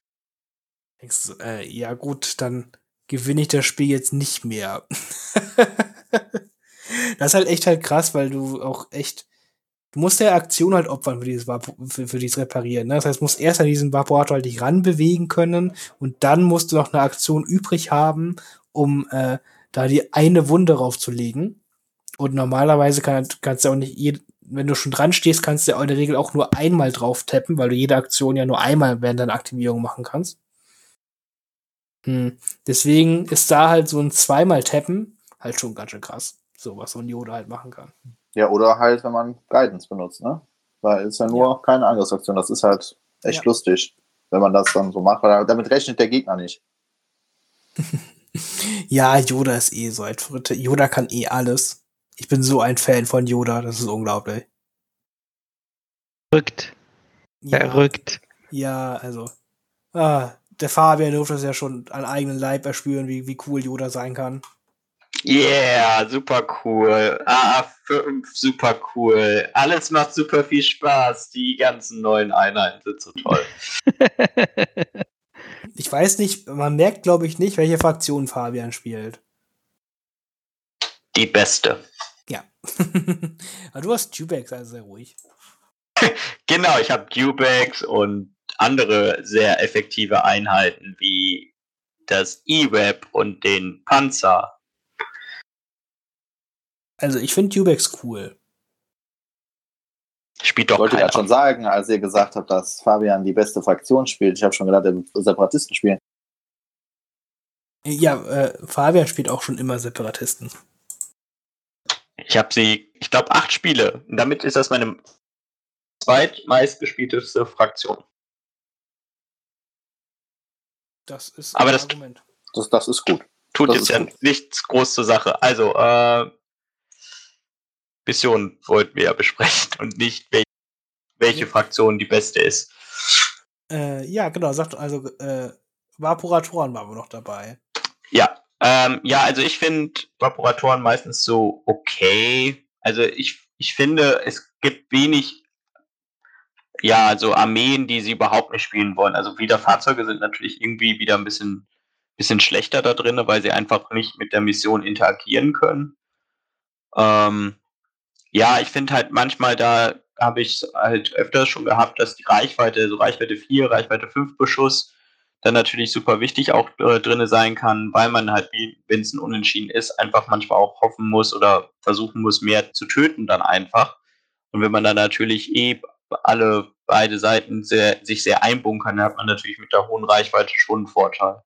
Denkst du, äh, ja gut, dann gewinne ich das Spiel jetzt nicht mehr. das ist halt echt halt krass, weil du auch echt du musst der Aktion halt opfern für dieses, für, für dieses Reparieren. Ne? Das heißt, du musst erst an diesen Vaporator halt dich ranbewegen können und dann musst du noch eine Aktion übrig haben, um äh, da die eine Wunde raufzulegen. Und normalerweise kann, kannst du auch nicht, je, wenn du schon dran stehst, kannst du ja in der Regel auch nur einmal drauf tappen, weil du jede Aktion ja nur einmal während deiner Aktivierung machen kannst. Hm. Deswegen ist da halt so ein zweimal Tappen halt schon ganz schön krass. So was so ein Yoda halt machen kann. Ja, oder halt, wenn man Guidance benutzt, ne? Weil es ja nur ja. keine Angriffsaktion. Das ist halt echt ja. lustig, wenn man das dann so macht, weil damit rechnet der Gegner nicht. ja, Yoda ist eh so ein Yoda kann eh alles. Ich bin so ein Fan von Yoda, das ist unglaublich. Verrückt. Ja, Verrückt. Ja, also. Ah, der Fabian durfte es ja schon an eigenen Leib erspüren, wie, wie cool Yoda sein kann. Yeah, super cool. AA5, super cool. Alles macht super viel Spaß. Die ganzen neuen Einheiten sind so toll. ich weiß nicht, man merkt, glaube ich, nicht, welche Fraktion Fabian spielt. Die beste. Ja. Aber du hast Dubex, also sehr ruhig. genau, ich habe Dubex und andere sehr effektive Einheiten wie das E-Web und den Panzer. Also ich finde Dubex cool. Spielt doch Ich wollte gerade schon sagen, als ihr gesagt habt, dass Fabian die beste Fraktion spielt. Ich habe schon gedacht, er wird Separatisten spielen. Ja, äh, Fabian spielt auch schon immer Separatisten. Ich habe sie, ich glaube, acht Spiele. Und damit ist das meine zweitmeistgespielteste Fraktion. Das ist Aber das, Argument. Das, das ist gut. Tut das jetzt ja gut. nichts groß zur Sache. Also, äh, Mission wollten wir ja besprechen und nicht, welche, welche Fraktion die beste ist. Äh, ja, genau, sagt also, äh, Vaporatoren waren wir noch dabei. Ja, ähm, ja, also ich finde Vaporatoren meistens so okay. Also ich, ich finde, es gibt wenig, ja, so Armeen, die sie überhaupt nicht spielen wollen. Also wieder Fahrzeuge sind natürlich irgendwie wieder ein bisschen, bisschen schlechter da drin, weil sie einfach nicht mit der Mission interagieren können. Ähm, ja, ich finde halt manchmal, da habe ich halt öfters schon gehabt, dass die Reichweite, so Reichweite 4, Reichweite 5 Beschuss, dann natürlich super wichtig auch äh, drin sein kann, weil man halt, wenn es ein Unentschieden ist, einfach manchmal auch hoffen muss oder versuchen muss, mehr zu töten dann einfach. Und wenn man dann natürlich eh alle beide Seiten sehr, sich sehr einbunkern, dann hat man natürlich mit der hohen Reichweite schon einen Vorteil.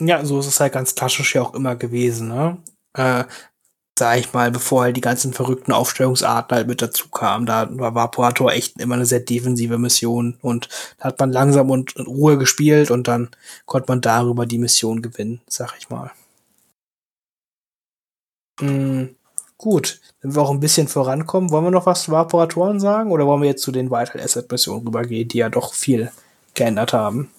Ja, so ist es halt ganz klassisch ja auch immer gewesen, ne? Äh, sag ich mal, bevor halt die ganzen verrückten Aufstellungsarten halt mit dazu kamen, da war Vaporator echt immer eine sehr defensive Mission und da hat man langsam und in Ruhe gespielt und dann konnte man darüber die Mission gewinnen, sag ich mal. Mhm, gut, wenn wir auch ein bisschen vorankommen, wollen wir noch was zu Vaporatoren sagen oder wollen wir jetzt zu den Vital Asset Missionen rübergehen, die ja doch viel geändert haben?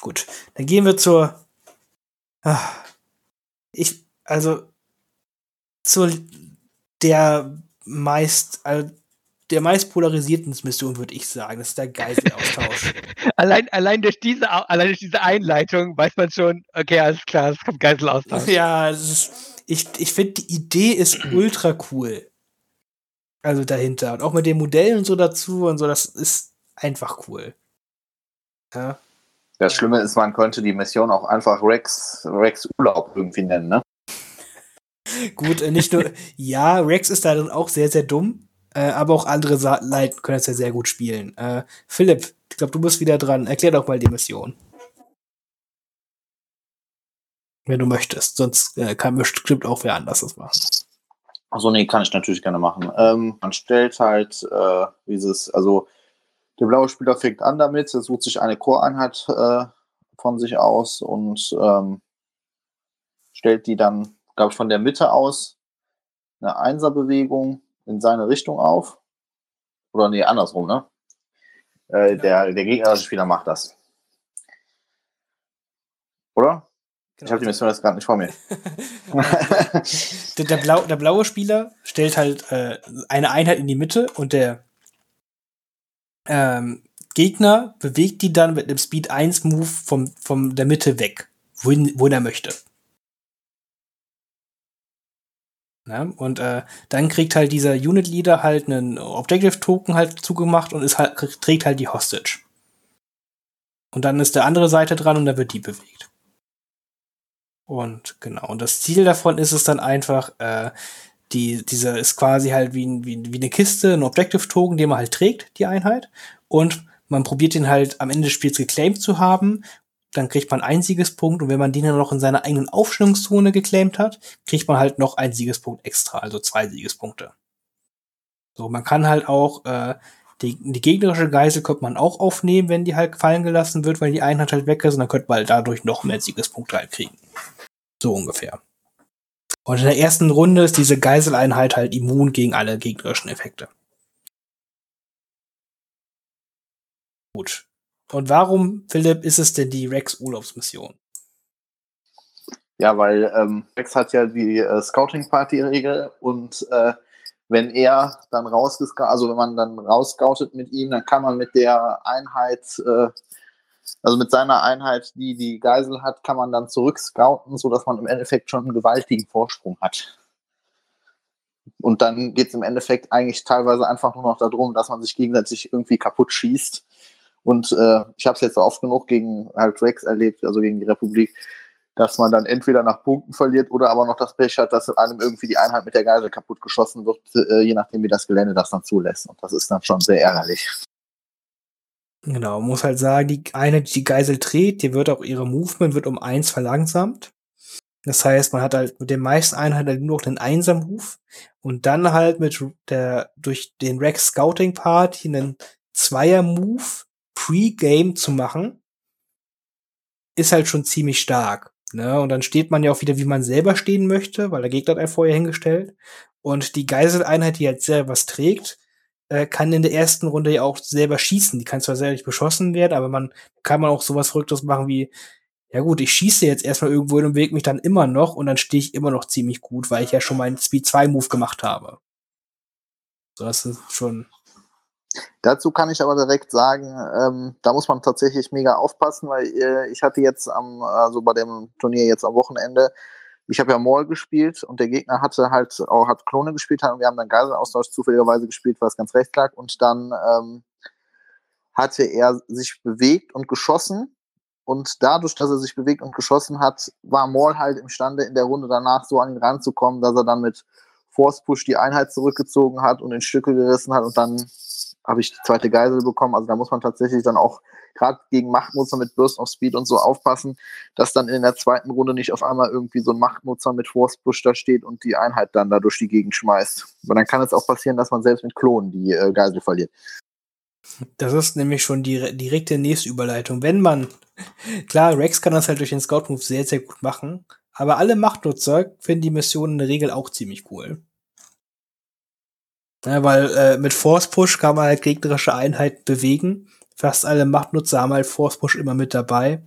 Gut, dann gehen wir zur. Ah, ich, also zur der meist, also der meist polarisierten Mission, würde ich sagen. Das ist der Geiselaustausch. allein, allein, durch diese, allein durch diese Einleitung weiß man schon, okay, alles klar, es kommt Geiselaustausch. Ja, ist, ich, ich finde, die Idee ist ultra cool. Also dahinter. Und auch mit den Modellen und so dazu und so, das ist einfach cool. Ja. Das Schlimme ist, man könnte die Mission auch einfach Rex, Rex Urlaub irgendwie nennen, ne? Gut, äh, nicht nur, ja, Rex ist darin auch sehr, sehr dumm, äh, aber auch andere Sa Leute können es ja sehr gut spielen. Äh, Philipp, ich glaube, du bist wieder dran. Erklär doch mal die Mission. Wenn du möchtest, sonst äh, kann bestimmt auch wer anders das machen. Achso, nee, kann ich natürlich gerne machen. Ähm, man stellt halt äh, dieses, also der blaue Spieler fängt an damit, er sucht sich eine Core-Einheit äh, von sich aus und ähm, stellt die dann glaube ich, von der Mitte aus eine Einserbewegung in seine Richtung auf. Oder nee, andersrum, ne? Äh, der, der gegnerische Spieler macht das. Oder? Genau. Ich habe die Mission jetzt gerade nicht vor mir. der, der, Blau, der, blaue Spieler stellt halt äh, eine Einheit in die Mitte und der ähm, Gegner bewegt die dann mit einem Speed 1 Move vom, vom der Mitte weg, wohin, wohin er möchte. Ja, ne? und äh, dann kriegt halt dieser Unit Leader halt einen Objective Token halt zugemacht und ist halt, trägt halt die Hostage. Und dann ist der andere Seite dran und dann wird die bewegt. Und genau, und das Ziel davon ist es dann einfach, äh, die, diese ist quasi halt wie, wie, wie eine Kiste, ein Objective Token, den man halt trägt, die Einheit. Und man probiert den halt am Ende des Spiels geclaimed zu haben dann kriegt man ein Siegespunkt und wenn man den dann noch in seiner eigenen Aufstellungszone geclaimt hat, kriegt man halt noch ein Siegespunkt extra, also zwei Siegespunkte. So, man kann halt auch äh, die, die gegnerische Geisel könnte man auch aufnehmen, wenn die halt fallen gelassen wird, weil die Einheit halt weg ist und dann könnte man halt dadurch noch mehr Siegespunkte halt kriegen. So ungefähr. Und in der ersten Runde ist diese Geiseleinheit halt immun gegen alle gegnerischen Effekte. Gut. Und warum, Philipp, ist es denn die Rex-Urlaubsmission? Ja, weil ähm, Rex hat ja die äh, Scouting-Party-Regel und äh, wenn er dann rausgescoutet, also wenn man dann rausscoutet mit ihm, dann kann man mit der Einheit, äh, also mit seiner Einheit, die die Geisel hat, kann man dann zurückscouten, sodass man im Endeffekt schon einen gewaltigen Vorsprung hat. Und dann geht es im Endeffekt eigentlich teilweise einfach nur noch darum, dass man sich gegenseitig irgendwie kaputt schießt und äh, ich habe es jetzt oft genug gegen halt Rex erlebt, also gegen die Republik, dass man dann entweder nach Punkten verliert oder aber noch das Pech hat, dass einem irgendwie die Einheit mit der Geisel kaputt geschossen wird, äh, je nachdem, wie das Gelände das dann zulässt. Und das ist dann schon sehr ärgerlich. Genau, muss halt sagen, die Einheit, die die Geisel dreht, die wird auch ihre Movement wird um eins verlangsamt. Das heißt, man hat halt mit den meisten Einheiten halt nur noch den Einser-Move und dann halt mit der, durch den Rex Scouting Part einen Zweier-Move Pre-Game zu machen, ist halt schon ziemlich stark. Ne? Und dann steht man ja auch wieder, wie man selber stehen möchte, weil der Gegner hat einen vorher hingestellt. Und die Geiseleinheit, die halt selber was trägt, äh, kann in der ersten Runde ja auch selber schießen. Die kann zwar selber nicht beschossen werden, aber man kann man auch sowas Verrücktes machen wie, ja gut, ich schieße jetzt erstmal irgendwo hin und bewege mich dann immer noch und dann stehe ich immer noch ziemlich gut, weil ich ja schon meinen Speed 2 Move gemacht habe. So, das ist schon Dazu kann ich aber direkt sagen, ähm, da muss man tatsächlich mega aufpassen, weil äh, ich hatte jetzt am, also bei dem Turnier jetzt am Wochenende, ich habe ja Maul gespielt und der Gegner hatte halt auch hat Klone gespielt und wir haben dann Geiselaustausch zufälligerweise gespielt, was ganz recht lag und dann ähm, hatte er sich bewegt und geschossen und dadurch, dass er sich bewegt und geschossen hat, war Maul halt imstande in der Runde danach so an ihn ranzukommen, dass er dann mit Force Push die Einheit zurückgezogen hat und in Stücke gerissen hat und dann habe ich die zweite Geisel bekommen. Also da muss man tatsächlich dann auch gerade gegen Machtnutzer mit Burst of Speed und so aufpassen, dass dann in der zweiten Runde nicht auf einmal irgendwie so ein Machtnutzer mit Force Push da steht und die Einheit dann da durch die Gegend schmeißt. Weil dann kann es auch passieren, dass man selbst mit Klonen die äh, Geisel verliert. Das ist nämlich schon die direkte nächste Überleitung. Wenn man, klar, Rex kann das halt durch den Scout-Move sehr, sehr gut machen, aber alle Machtnutzer finden die Mission in der Regel auch ziemlich cool. Ja, weil äh, mit Force Push kann man halt gegnerische Einheiten bewegen. Fast alle Machtnutzer haben halt Force Push immer mit dabei.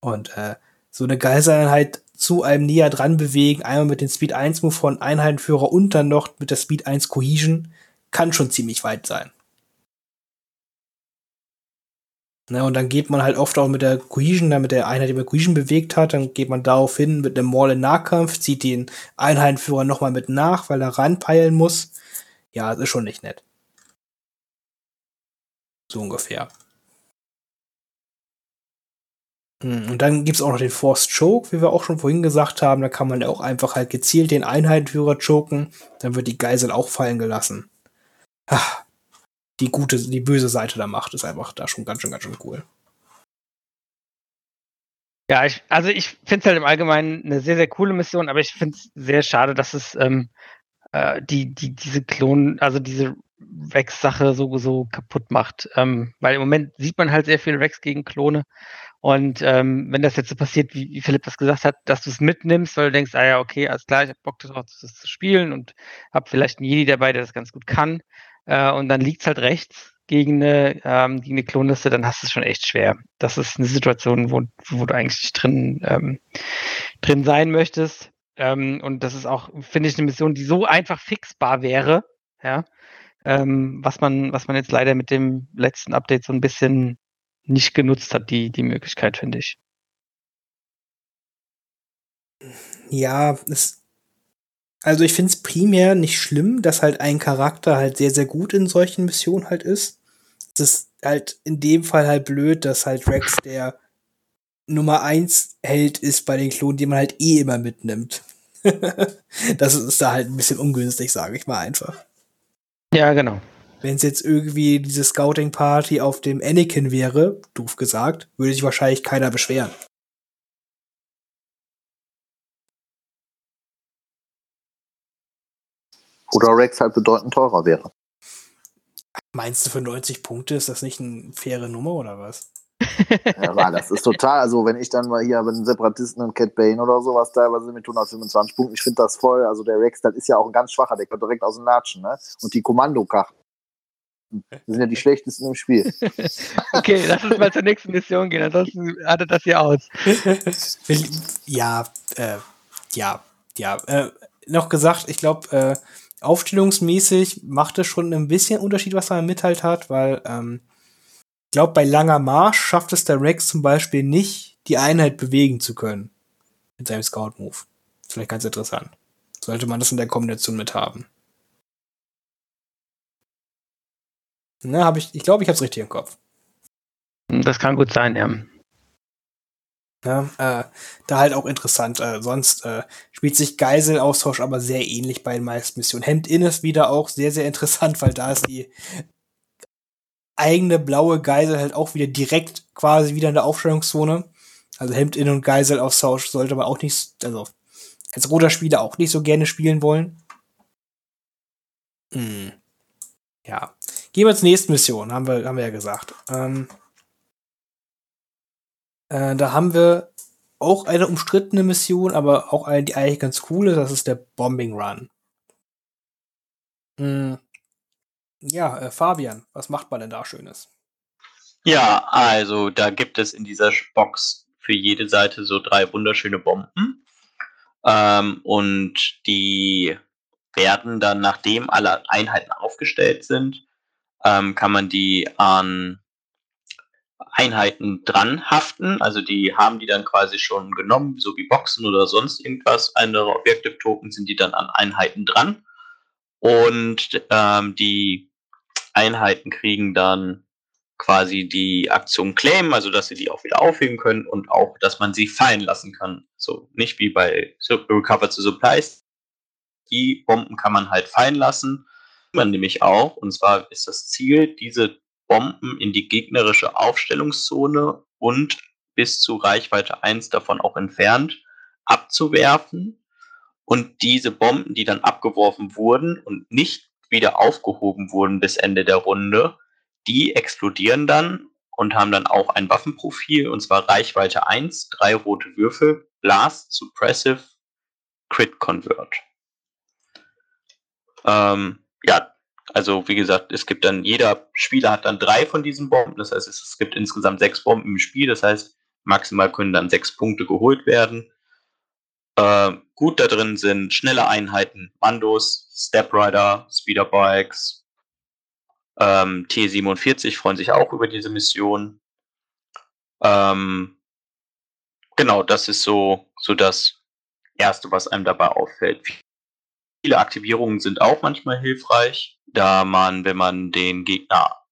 Und äh, so eine Geiseleinheit zu einem näher dran bewegen, einmal mit dem Speed 1 Move von Einheitenführer und dann noch mit der Speed 1 Cohesion, kann schon ziemlich weit sein. Ne, und dann geht man halt oft auch mit der Cohesion, dann mit der Einheit, die man Cohesion bewegt hat, dann geht man darauf hin mit einem Maul in Nahkampf, zieht den Einheitenführer nochmal mit nach, weil er reinpeilen muss. Ja, das ist schon nicht nett. So ungefähr. Hm, und dann gibt's auch noch den Forced Choke, wie wir auch schon vorhin gesagt haben. Da kann man auch einfach halt gezielt den Einheitenführer choken. Dann wird die Geisel auch fallen gelassen. Ach, die gute, die böse Seite der Macht ist einfach da schon ganz schön, ganz schön cool. Ja, ich, also ich finde es halt im Allgemeinen eine sehr, sehr coole Mission, aber ich finde es sehr schade, dass es ähm, äh, die, die, diese Klon, also diese Rex-Sache so, so kaputt macht. Ähm, weil im Moment sieht man halt sehr viel Rex gegen Klone. Und ähm, wenn das jetzt so passiert, wie, wie Philipp das gesagt hat, dass du es mitnimmst, weil du denkst, ah ja, okay, alles klar, ich hab Bock darauf, das zu spielen und hab vielleicht einen Jedi dabei, der das ganz gut kann. Äh, und dann liegt's halt rechts gegen eine, ähm, gegen eine Klonliste, dann hast du es schon echt schwer. Das ist eine Situation, wo, wo du eigentlich drin, ähm, drin sein möchtest. Ähm, und das ist auch, finde ich, eine Mission, die so einfach fixbar wäre, ja. Ähm, was man, was man jetzt leider mit dem letzten Update so ein bisschen nicht genutzt hat, die, die Möglichkeit, finde ich. Ja, es, also ich finde es primär nicht schlimm, dass halt ein Charakter halt sehr, sehr gut in solchen Missionen halt ist. Es ist halt in dem Fall halt blöd, dass halt Rex der Nummer eins Held ist bei den Klonen, die man halt eh immer mitnimmt. das ist da halt ein bisschen ungünstig, sage ich mal einfach. Ja, genau. Wenn es jetzt irgendwie diese Scouting-Party auf dem Anakin wäre, doof gesagt, würde sich wahrscheinlich keiner beschweren. Oder Rex halt bedeutend teurer wäre. Meinst du für 90 Punkte ist das nicht eine faire Nummer oder was? Ja, das ist total, also wenn ich dann mal hier mit den Separatisten und Cat Bane oder sowas teilweise mit 125 Punkten, ich finde das voll, also der Rex, das ist ja auch ein ganz schwacher, der kommt direkt aus dem Latschen, ne? Und die Kommandokarten, das sind ja die schlechtesten im Spiel. okay, lass uns mal zur nächsten Mission gehen, ansonsten artet das hier aus. ja, äh, ja, ja. Äh, noch gesagt, ich glaube, äh, aufstellungsmäßig macht es schon ein bisschen Unterschied, was man mitteilt hat, weil ähm, glaube, bei langer Marsch schafft es der Rex zum Beispiel nicht, die Einheit bewegen zu können. Mit seinem Scout-Move. Vielleicht ganz interessant. Sollte man das in der Kombination mit haben. Na, habe ich, ich glaube, ich habe es richtig im Kopf. Das kann gut sein, ja. Ja, äh, da halt auch interessant. Äh, sonst äh, spielt sich Geiselaustausch aber sehr ähnlich bei den meisten Missionen. Hemd in ist wieder auch sehr, sehr interessant, weil da ist die eigene blaue Geisel halt auch wieder direkt quasi wieder in der Aufstellungszone. Also Hemd in und Geiselaustausch sollte man auch nicht, also als roter Spieler auch nicht so gerne spielen wollen. Hm. Ja. Gehen wir zur nächsten Mission, haben wir, haben wir ja gesagt. Ähm, äh, da haben wir auch eine umstrittene Mission, aber auch eine, die eigentlich ganz cool ist. Das ist der Bombing Run. Hm. Ja, äh, Fabian, was macht man denn da Schönes? Ja, also da gibt es in dieser Box für jede Seite so drei wunderschöne Bomben. Ähm, und die werden dann, nachdem alle Einheiten aufgestellt sind, ähm, kann man die an Einheiten dran haften. Also die haben die dann quasi schon genommen, so wie Boxen oder sonst irgendwas. Andere Objective Token sind die dann an Einheiten dran. Und ähm, die Einheiten kriegen dann quasi die Aktion Claim, also dass sie die auch wieder aufheben können und auch, dass man sie fallen lassen kann. So nicht wie bei Recover to Supplies. Die Bomben kann man halt fallen lassen. Man nämlich auch. Und zwar ist das Ziel, diese Bomben in die gegnerische Aufstellungszone und bis zu Reichweite 1 davon auch entfernt abzuwerfen. Und diese Bomben, die dann abgeworfen wurden und nicht wieder aufgehoben wurden bis Ende der Runde, die explodieren dann und haben dann auch ein Waffenprofil, und zwar Reichweite 1, drei rote Würfel, Blast, Suppressive, Crit Convert. Ähm, ja, also wie gesagt, es gibt dann, jeder Spieler hat dann drei von diesen Bomben, das heißt, es gibt insgesamt sechs Bomben im Spiel, das heißt, maximal können dann sechs Punkte geholt werden. Äh, gut da drin sind schnelle Einheiten, Mandos, Step Rider, Speederbikes, ähm, T47 freuen sich auch über diese Mission. Ähm, genau, das ist so, so das Erste, was einem dabei auffällt. Viele Aktivierungen sind auch manchmal hilfreich, da man, wenn man den Gegner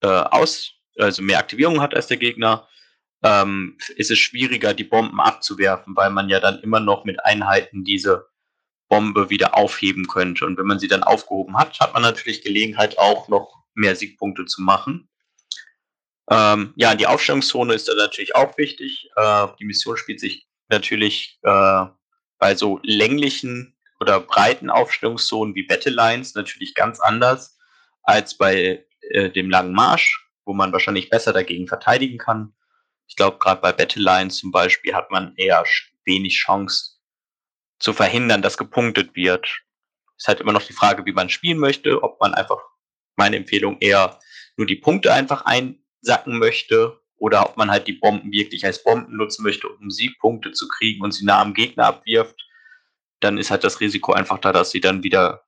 äh, aus, also mehr Aktivierungen hat als der Gegner, ähm, ist es schwieriger, die Bomben abzuwerfen, weil man ja dann immer noch mit Einheiten diese Bombe wieder aufheben könnte. Und wenn man sie dann aufgehoben hat, hat man natürlich Gelegenheit, auch noch mehr Siegpunkte zu machen. Ähm, ja, die Aufstellungszone ist dann natürlich auch wichtig. Äh, die Mission spielt sich natürlich äh, bei so länglichen oder breiten Aufstellungszonen wie Battle Lines natürlich ganz anders als bei äh, dem langen Marsch, wo man wahrscheinlich besser dagegen verteidigen kann. Ich glaube, gerade bei Battle Lines zum Beispiel hat man eher wenig Chance zu verhindern, dass gepunktet wird. Ist halt immer noch die Frage, wie man spielen möchte, ob man einfach, meine Empfehlung, eher nur die Punkte einfach einsacken möchte oder ob man halt die Bomben wirklich als Bomben nutzen möchte, um Siegpunkte zu kriegen und sie nah am Gegner abwirft. Dann ist halt das Risiko einfach da, dass sie dann wieder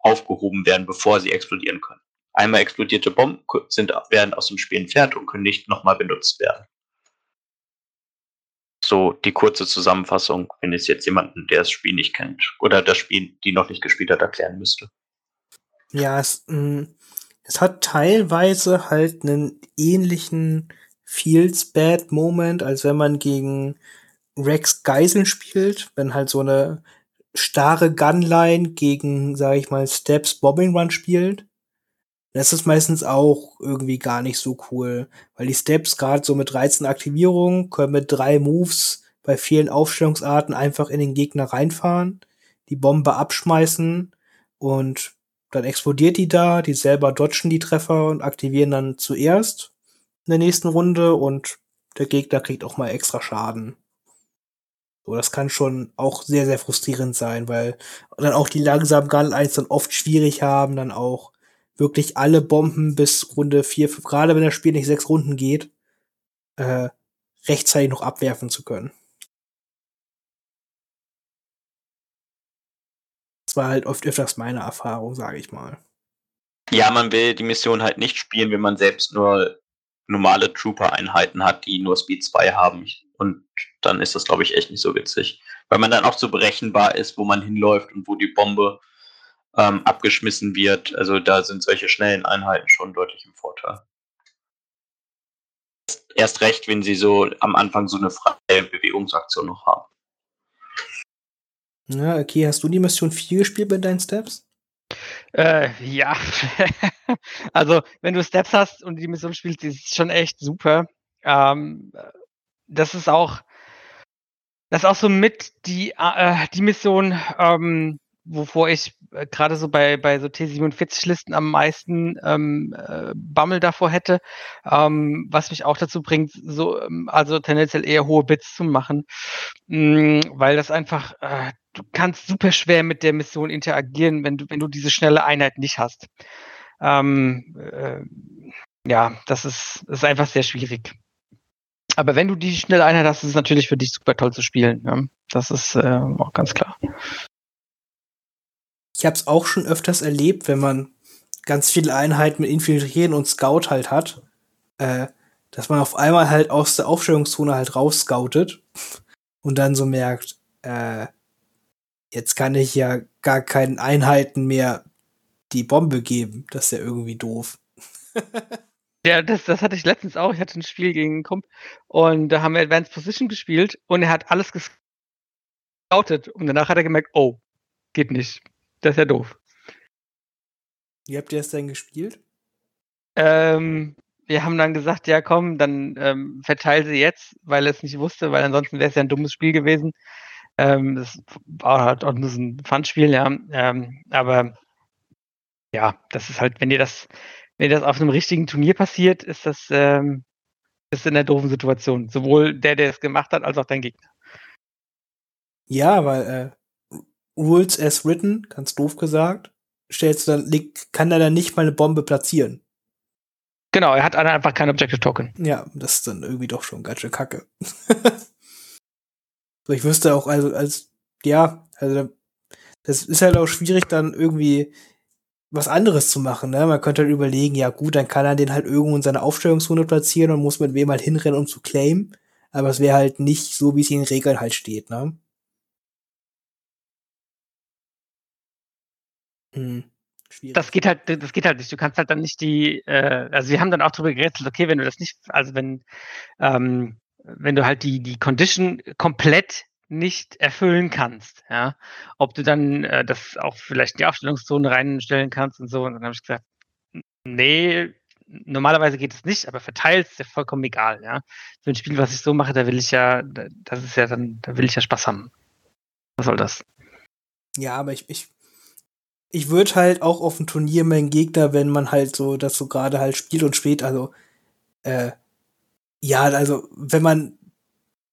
aufgehoben werden, bevor sie explodieren können. Einmal explodierte Bomben sind, werden aus dem Spiel entfernt und können nicht nochmal benutzt werden so die kurze Zusammenfassung, wenn es jetzt jemanden, der das Spiel nicht kennt oder das Spiel, die noch nicht gespielt hat, erklären müsste. Ja, es, mh, mm, es hat teilweise halt einen ähnlichen Feels Bad Moment, als wenn man gegen Rex Geiseln spielt, wenn halt so eine starre Gunline gegen, sag ich mal, Steps Bobbing Run spielt. Das ist meistens auch irgendwie gar nicht so cool, weil die Steps gerade so mit 13 Aktivierungen können mit drei Moves bei vielen Aufstellungsarten einfach in den Gegner reinfahren, die Bombe abschmeißen und dann explodiert die da, die selber dodgen die Treffer und aktivieren dann zuerst in der nächsten Runde und der Gegner kriegt auch mal extra Schaden. So, das kann schon auch sehr, sehr frustrierend sein, weil dann auch die langsamen Gun-Lines dann oft schwierig haben, dann auch wirklich alle Bomben bis Runde 4, 5, gerade wenn das Spiel nicht sechs Runden geht, äh, rechtzeitig noch abwerfen zu können. Das war halt oft öfters meine Erfahrung, sage ich mal. Ja, man will die Mission halt nicht spielen, wenn man selbst nur normale Trooper-Einheiten hat, die nur Speed 2 haben. Und dann ist das, glaube ich, echt nicht so witzig. Weil man dann auch so berechenbar ist, wo man hinläuft und wo die Bombe ähm, abgeschmissen wird. Also da sind solche schnellen Einheiten schon deutlich im Vorteil. Erst recht, wenn sie so am Anfang so eine freie Bewegungsaktion noch haben. Ja, okay. Hast du die Mission 4 gespielt bei deinen Steps? Äh, ja. also, wenn du Steps hast und die Mission spielst, ist es schon echt super. Ähm, das ist auch, das ist auch so mit die, äh, die Mission, ähm, wovor ich äh, gerade so bei, bei so T47-Listen am meisten ähm, äh, Bammel davor hätte, ähm, was mich auch dazu bringt, so, ähm, also tendenziell eher hohe Bits zu machen, mh, mm, weil das einfach, äh, du kannst super schwer mit der Mission interagieren, wenn du, wenn du diese schnelle Einheit nicht hast. Ähm, äh, ja, das ist, ist einfach sehr schwierig. Aber wenn du die schnelle Einheit hast, ist es natürlich für dich super toll zu spielen. Ja? Das ist äh, auch ganz klar ich habe es auch schon öfters erlebt, wenn man ganz viele Einheiten mit Infiltrieren und Scout halt hat, äh, dass man auf einmal halt aus der Aufstellungszone halt rausscoutet und dann so merkt, äh, jetzt kann ich ja gar keinen Einheiten mehr die Bombe geben. Das ist ja irgendwie doof. ja, das, das hatte ich letztens auch. Ich hatte ein Spiel gegen einen Kumpel und da haben wir Advanced Position gespielt und er hat alles gescoutet und danach hat er gemerkt, oh, geht nicht. Das ist ja doof. Wie habt ihr es denn gespielt? Ähm, wir haben dann gesagt, ja komm, dann ähm, verteile sie jetzt, weil er es nicht wusste, weil ansonsten wäre es ja ein dummes Spiel gewesen. Ähm, das war halt auch nur so ein Fun-Spiel, ja. Ähm, aber ja, das ist halt, wenn dir das, wenn dir das auf einem richtigen Turnier passiert, ist das ähm, ist in der doofen Situation. Sowohl der, der es gemacht hat, als auch dein Gegner. Ja, weil äh, Rules as written, ganz doof gesagt, stellst du dann, kann er dann nicht mal eine Bombe platzieren. Genau, er hat einfach kein Objective Token. Ja, das ist dann irgendwie doch schon ganz schön kacke. so, ich wüsste auch, also, als, ja, also, das ist halt auch schwierig, dann irgendwie was anderes zu machen, ne? Man könnte halt überlegen, ja gut, dann kann er den halt irgendwo in seine Aufstellungszone platzieren und muss mit wem halt hinrennen, um zu claimen. Aber es wäre halt nicht so, wie es in den Regeln halt steht, ne? Hm. Schwierig. Das geht halt, das geht halt nicht. Du kannst halt dann nicht die, äh, also wir haben dann auch darüber gerätselt, okay, wenn du das nicht, also wenn, ähm, wenn du halt die, die Condition komplett nicht erfüllen kannst, ja, ob du dann äh, das auch vielleicht in die Aufstellungszone reinstellen kannst und so. Und dann habe ich gesagt, nee, normalerweise geht es nicht, aber verteilt ist ja vollkommen egal, ja. Für ein Spiel, was ich so mache, da will ich ja, das ist ja dann, da will ich ja Spaß haben. Was soll das? Ja, aber ich, ich, ich würde halt auch auf dem Turnier meinen Gegner, wenn man halt so das so gerade halt spielt und spät, also äh, ja, also wenn man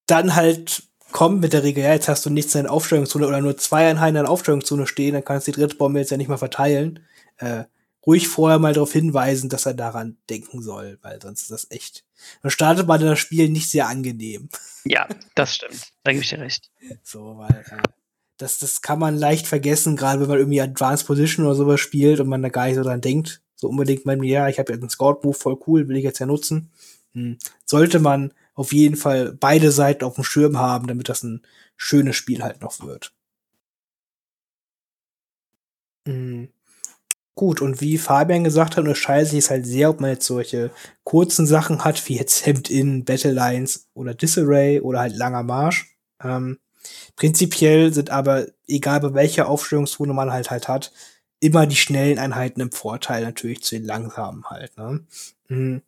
dann halt kommt mit der Regel, ja, jetzt hast du nichts in der Aufstellungszone oder nur zwei Einheiten in der Aufstellungszone stehen, dann kannst du die dritte Bombe jetzt ja nicht mehr verteilen. Äh, ruhig vorher mal darauf hinweisen, dass er daran denken soll, weil sonst ist das echt. Dann startet man das Spiel nicht sehr angenehm. Ja, das stimmt. Da gebe ich dir recht. So, weil äh, das, das kann man leicht vergessen, gerade wenn man irgendwie Advanced Position oder sowas spielt und man da gar nicht so dran denkt. So unbedingt mal, ja, ich habe jetzt einen Scout-Move, voll cool, will ich jetzt ja nutzen. Hm. Sollte man auf jeden Fall beide Seiten auf dem Schirm haben, damit das ein schönes Spiel halt noch wird. Hm. Gut, und wie Fabian gesagt hat, unterscheidet sich es halt sehr, ob man jetzt solche kurzen Sachen hat, wie jetzt Hemd-In, Battle Lines oder Disarray oder halt langer Marsch. Ähm, Prinzipiell sind aber, egal bei welcher Aufstellungszone man halt halt hat, immer die schnellen Einheiten im Vorteil natürlich zu den langsamen halt. Ne? Mhm.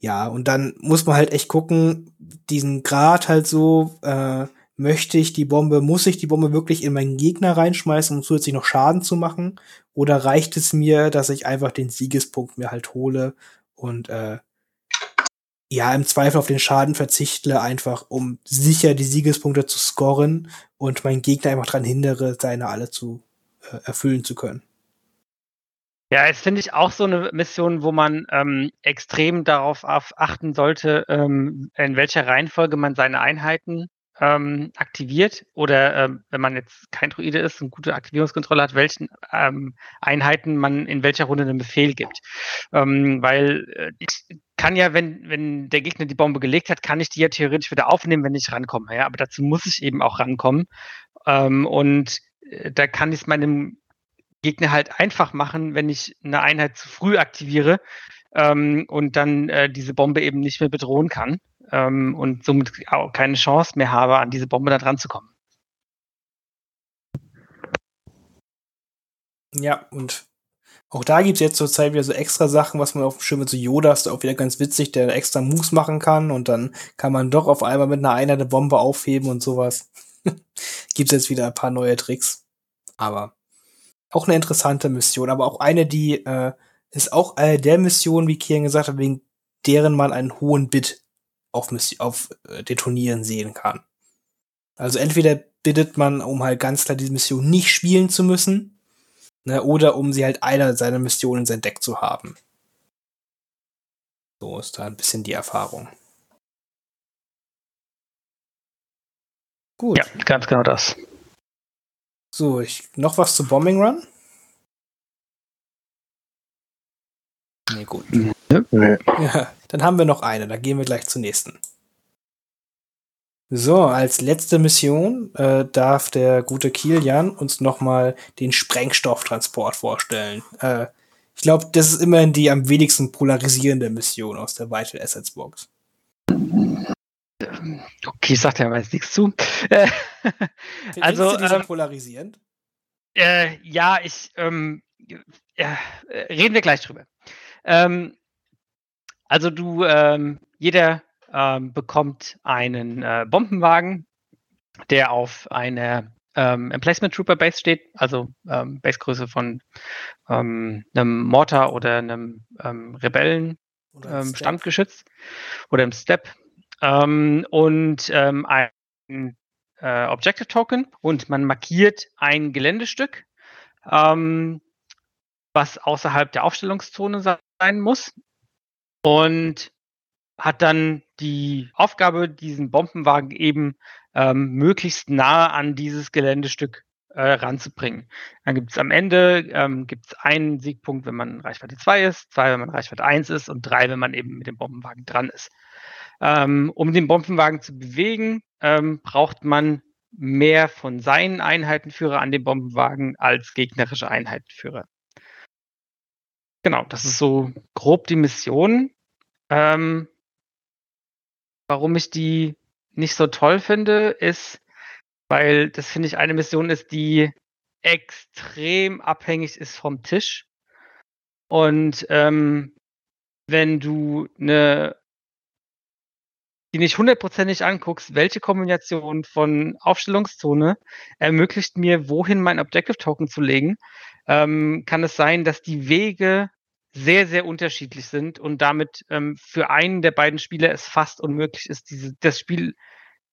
Ja, und dann muss man halt echt gucken, diesen Grad halt so, äh, möchte ich die Bombe, muss ich die Bombe wirklich in meinen Gegner reinschmeißen, um zusätzlich noch Schaden zu machen? Oder reicht es mir, dass ich einfach den Siegespunkt mir halt hole und äh, ja, im Zweifel auf den Schaden verzichtle, einfach um sicher die Siegespunkte zu scoren und meinen Gegner einfach daran hindere, seine alle zu äh, erfüllen zu können. Ja, jetzt finde ich auch so eine Mission, wo man ähm, extrem darauf achten sollte, ähm, in welcher Reihenfolge man seine Einheiten ähm, aktiviert oder ähm, wenn man jetzt kein Druide ist und gute Aktivierungskontrolle hat, welchen ähm, Einheiten man in welcher Runde einen Befehl gibt. Ähm, weil äh, kann ja, wenn, wenn der Gegner die Bombe gelegt hat, kann ich die ja theoretisch wieder aufnehmen, wenn ich rankomme. Ja? Aber dazu muss ich eben auch rankommen. Ähm, und äh, da kann ich es meinem Gegner halt einfach machen, wenn ich eine Einheit zu früh aktiviere ähm, und dann äh, diese Bombe eben nicht mehr bedrohen kann ähm, und somit auch keine Chance mehr habe, an diese Bombe da dran zu kommen. Ja, und auch da gibt es jetzt zur Zeit wieder so extra Sachen, was man auf dem Schirm mit so Yoda ist auch wieder ganz witzig, der extra Moves machen kann und dann kann man doch auf einmal mit einer Einheit eine Bombe aufheben und sowas. gibt es jetzt wieder ein paar neue Tricks. Aber auch eine interessante Mission, aber auch eine, die äh, ist auch eine der Missionen, wie Kian gesagt hat, wegen deren man einen hohen Bit auf, auf äh, Detonieren sehen kann. Also entweder bittet man, um halt ganz klar diese Mission nicht spielen zu müssen, ne, oder um sie halt einer seiner Missionen in sein Deck zu haben. So ist da ein bisschen die Erfahrung. Gut. Ja, ganz genau das. So, ich, noch was zu Bombing Run? Nee, gut. Ja, dann haben wir noch eine, da gehen wir gleich zur nächsten. So, als letzte Mission äh, darf der gute Kilian uns nochmal den Sprengstofftransport vorstellen. Äh, ich glaube, das ist immerhin die am wenigsten polarisierende Mission aus der Vital Assets Box. Okay, ich sag ja mal nichts zu. also, du die ähm, polarisierend? Äh, ja, ich, ähm, äh, reden wir gleich drüber. Ähm, also du, ähm, jeder ähm, bekommt einen äh, Bombenwagen, der auf einer ähm, Emplacement Trooper Base steht, also ähm, Basegröße von ähm, einem Mortar oder einem ähm, Rebellen ähm, Standgeschütz oder im Step ähm, und ähm, ein äh, Objective Token und man markiert ein Geländestück, ähm, was außerhalb der Aufstellungszone sein muss. Und hat dann die Aufgabe, diesen Bombenwagen eben ähm, möglichst nah an dieses Geländestück äh, ranzubringen. Dann gibt es am Ende ähm, gibt's einen Siegpunkt, wenn man Reichweite 2 ist, zwei, wenn man Reichweite 1 ist und drei, wenn man eben mit dem Bombenwagen dran ist. Ähm, um den Bombenwagen zu bewegen, ähm, braucht man mehr von seinen Einheitenführer an dem Bombenwagen als gegnerische Einheitenführer. Genau, das ist so grob die Mission. Ähm, warum ich die nicht so toll finde, ist, weil das finde ich eine Mission ist, die extrem abhängig ist vom Tisch. Und ähm, wenn du eine die nicht hundertprozentig anguckst, welche Kombination von Aufstellungszone ermöglicht mir, wohin mein Objective Token zu legen, ähm, kann es sein, dass die Wege sehr, sehr unterschiedlich sind und damit ähm, für einen der beiden Spieler es fast unmöglich ist, diese, das Spiel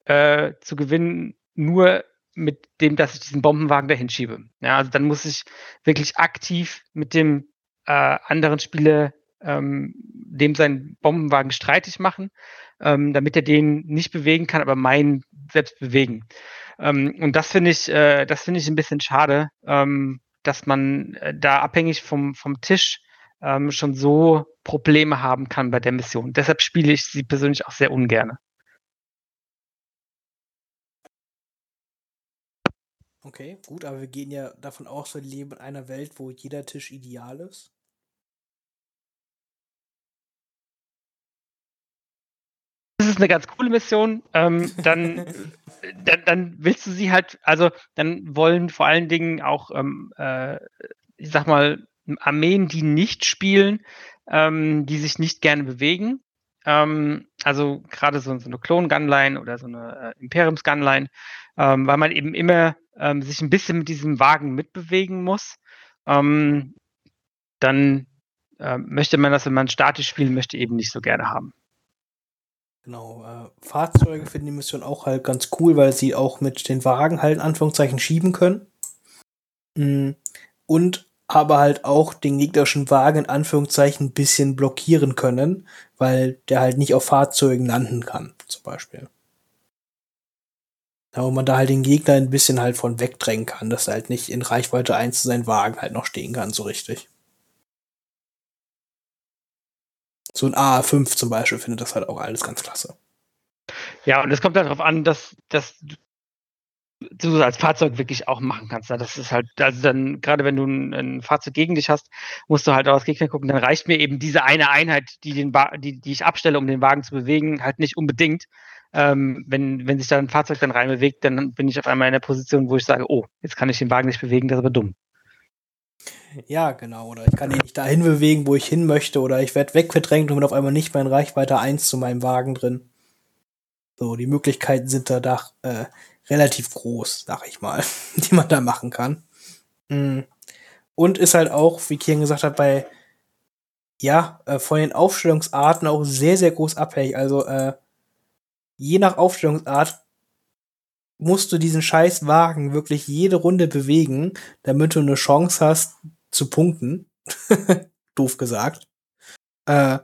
äh, zu gewinnen, nur mit dem, dass ich diesen Bombenwagen dahin schiebe. Ja, also dann muss ich wirklich aktiv mit dem äh, anderen Spieler ähm, dem seinen Bombenwagen streitig machen, ähm, damit er den nicht bewegen kann, aber meinen selbst bewegen. Ähm, und das finde ich, äh, das finde ich ein bisschen schade, ähm, dass man äh, da abhängig vom, vom Tisch ähm, schon so Probleme haben kann bei der Mission. Deshalb spiele ich sie persönlich auch sehr ungern. Okay, gut, aber wir gehen ja davon aus, wir leben in einer Welt, wo jeder Tisch ideal ist. das ist eine ganz coole Mission. Ähm, dann, dann, dann, willst du sie halt, also dann wollen vor allen Dingen auch, ähm, äh, ich sag mal, Armeen, die nicht spielen, ähm, die sich nicht gerne bewegen. Ähm, also gerade so, so, eine Klon-Gunline oder so eine äh, Imperiums-Gunline, ähm, weil man eben immer ähm, sich ein bisschen mit diesem Wagen mitbewegen muss. dann äh, möchte man das, wenn man statisch spielen möchte, eben nicht so gerne haben. Genau, äh, Fahrzeuge finden die Mission auch halt ganz cool, weil sie auch mit den Wagen halt in Anführungszeichen schieben können. Mhm. Und aber halt auch den gegnerischen Wagen in Anführungszeichen ein bisschen blockieren können, weil der halt nicht auf Fahrzeugen landen kann, zum Beispiel. Ja, und man da halt den Gegner ein bisschen halt von wegdrängen kann, dass er halt nicht in Reichweite 1 zu seinen Wagen halt noch stehen kann, so richtig. so ein AA5 zum Beispiel findet das halt auch alles ganz klasse. Ja, und es kommt halt darauf an, dass, dass du als Fahrzeug wirklich auch machen kannst. Ne? Das ist halt, also dann, gerade wenn du ein, Fahrzeug gegen dich hast, musst du halt aus Gegner gucken, dann reicht mir eben diese eine Einheit, die, den die, die ich abstelle, um den Wagen zu bewegen, halt nicht unbedingt. Ähm, wenn, wenn sich da ein Fahrzeug dann reinbewegt, dann bin ich auf einmal in der Position, wo ich sage, oh, jetzt kann ich den Wagen nicht bewegen, das ist aber dumm. Ja, genau. Oder ich kann ihn nicht dahin bewegen, wo ich hin möchte. Oder ich werde weggedrängt und bin auf einmal nicht mehr in Reichweite 1 zu meinem Wagen drin. So, die Möglichkeiten sind da, da äh, relativ groß, sag ich mal, die man da machen kann. Mm. Und ist halt auch, wie Kian gesagt hat, bei ja, äh, von den Aufstellungsarten auch sehr, sehr groß abhängig. Also, äh, je nach Aufstellungsart musst du diesen scheiß Wagen wirklich jede Runde bewegen, damit du eine Chance hast, zu punkten. Doof gesagt. Äh,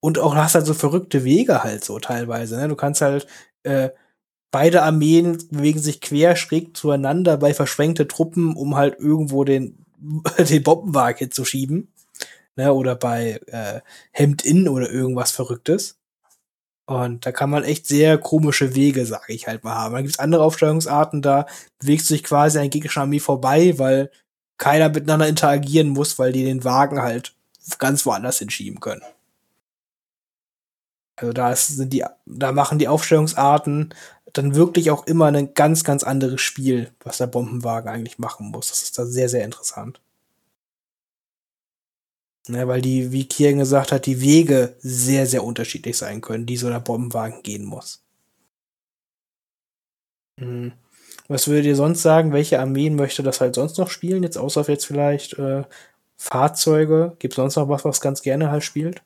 und auch hast halt so verrückte Wege halt so teilweise. Ne? Du kannst halt äh, beide Armeen bewegen sich quer schräg zueinander bei verschwenkte Truppen, um halt irgendwo den den Bombenwagen zu schieben. Ne? Oder bei äh, Hemd in oder irgendwas Verrücktes. Und da kann man echt sehr komische Wege, sage ich halt mal, haben. Dann gibt es andere Aufstellungsarten, da bewegt sich quasi ein gegnerischer Armee vorbei, weil keiner miteinander interagieren muss, weil die den Wagen halt ganz woanders hinschieben können. Also da sind die, da machen die Aufstellungsarten dann wirklich auch immer ein ganz, ganz anderes Spiel, was der Bombenwagen eigentlich machen muss. Das ist da sehr, sehr interessant. Ja, weil die, wie Kieren gesagt hat, die Wege sehr, sehr unterschiedlich sein können, die so der Bombenwagen gehen muss. Mhm. Was würdet ihr sonst sagen? Welche Armeen möchte das halt sonst noch spielen? Jetzt außer jetzt vielleicht äh, Fahrzeuge. Gibt es sonst noch was, was ganz gerne halt spielt?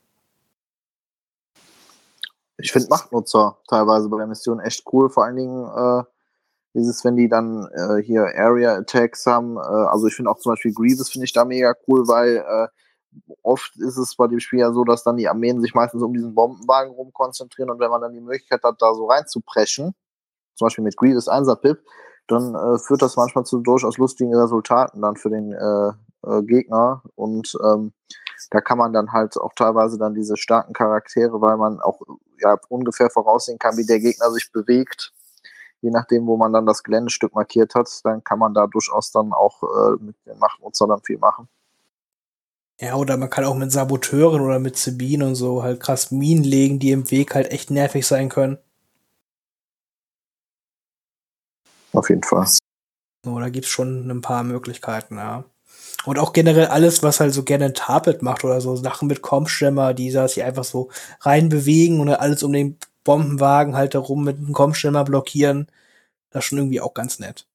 Ich finde Machtnutzer teilweise bei der Mission echt cool. Vor allen Dingen äh, dieses, wenn die dann äh, hier Area Attacks haben. Äh, also ich finde auch zum Beispiel Grievous finde ich da mega cool, weil äh, oft ist es bei dem Spiel ja so, dass dann die Armeen sich meistens um diesen Bombenwagen rum konzentrieren und wenn man dann die Möglichkeit hat, da so reinzupreschen, zum Beispiel mit Grievous 1er Pip, dann äh, führt das manchmal zu durchaus lustigen Resultaten dann für den äh, äh, Gegner und ähm, da kann man dann halt auch teilweise dann diese starken Charaktere, weil man auch ja, ungefähr voraussehen kann, wie der Gegner sich bewegt, je nachdem, wo man dann das Geländestück markiert hat, dann kann man da durchaus dann auch äh, mit dem Machtnutzer dann viel machen. Ja, oder man kann auch mit Saboteuren oder mit Sabine und so halt krass Minen legen, die im Weg halt echt nervig sein können. Auf jeden Fall. So, da gibt's schon ein paar Möglichkeiten, ja. Und auch generell alles, was halt so gerne Tarpet macht oder so, Sachen mit Kommstämmer, die da sich einfach so reinbewegen und alles um den Bombenwagen halt herum mit einem Kommstämmer blockieren. Das ist schon irgendwie auch ganz nett.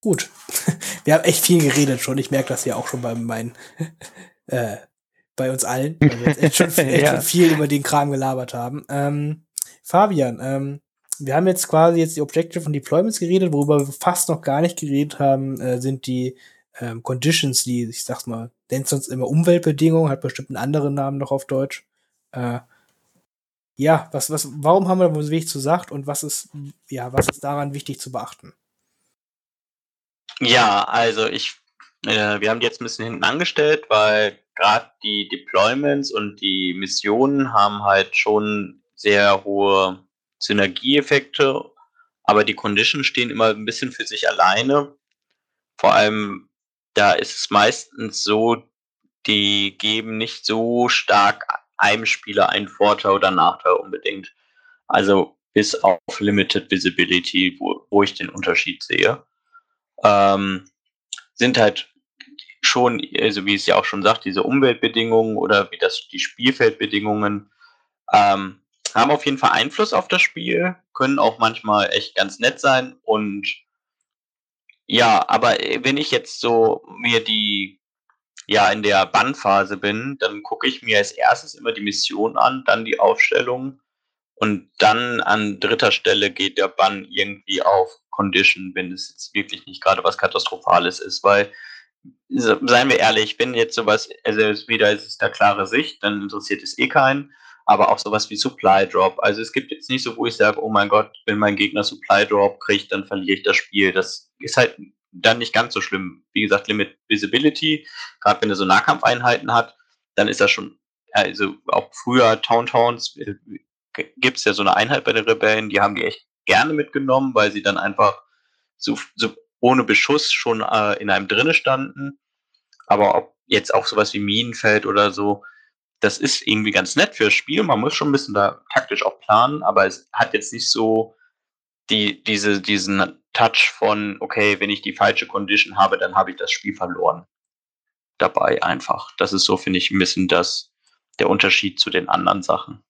Gut. Wir haben echt viel geredet schon. Ich merke das ja auch schon bei meinen, äh, bei uns allen, weil wir jetzt echt schon, echt ja. schon viel über den Kram gelabert haben. Ähm, Fabian, ähm, wir haben jetzt quasi jetzt die Objective und Deployments geredet, worüber wir fast noch gar nicht geredet haben, äh, sind die ähm, Conditions, die, ich sag's mal, nennt sonst immer Umweltbedingungen, hat bestimmt einen anderen Namen noch auf Deutsch. Äh, ja, was, was, warum haben wir da Weg zu sagt und was ist, ja, was ist daran wichtig zu beachten? Ja, also ich, äh, wir haben die jetzt ein bisschen hinten angestellt, weil gerade die Deployments und die Missionen haben halt schon sehr hohe Synergieeffekte, aber die Conditions stehen immer ein bisschen für sich alleine. Vor allem, da ist es meistens so, die geben nicht so stark einem Spieler einen Vorteil oder Nachteil unbedingt. Also bis auf Limited Visibility, wo, wo ich den Unterschied sehe. Ähm, sind halt schon, also wie es ja auch schon sagt, diese Umweltbedingungen oder wie das die Spielfeldbedingungen ähm, haben auf jeden Fall Einfluss auf das Spiel, können auch manchmal echt ganz nett sein und ja, aber äh, wenn ich jetzt so mir die ja in der Bannphase bin, dann gucke ich mir als erstes immer die Mission an, dann die Aufstellung und dann an dritter Stelle geht der Bann irgendwie auf Condition, wenn es jetzt wirklich nicht gerade was Katastrophales ist, weil seien wir ehrlich, wenn jetzt sowas, also wieder ist es da klare Sicht, dann interessiert es eh keinen aber auch sowas wie Supply Drop. Also es gibt jetzt nicht so, wo ich sage, oh mein Gott, wenn mein Gegner Supply Drop kriegt, dann verliere ich das Spiel. Das ist halt dann nicht ganz so schlimm. Wie gesagt, Limit Visibility, gerade wenn er so Nahkampfeinheiten hat, dann ist das schon, also auch früher Town Towns äh, gibt es ja so eine Einheit bei den Rebellen, die haben die echt gerne mitgenommen, weil sie dann einfach so, so ohne Beschuss schon äh, in einem drinne standen. Aber ob jetzt auch sowas wie Minenfeld oder so, das ist irgendwie ganz nett fürs Spiel. Man muss schon ein bisschen da taktisch auch planen, aber es hat jetzt nicht so die, diese, diesen Touch von, okay, wenn ich die falsche Condition habe, dann habe ich das Spiel verloren. Dabei einfach. Das ist so, finde ich, ein bisschen das, der Unterschied zu den anderen Sachen.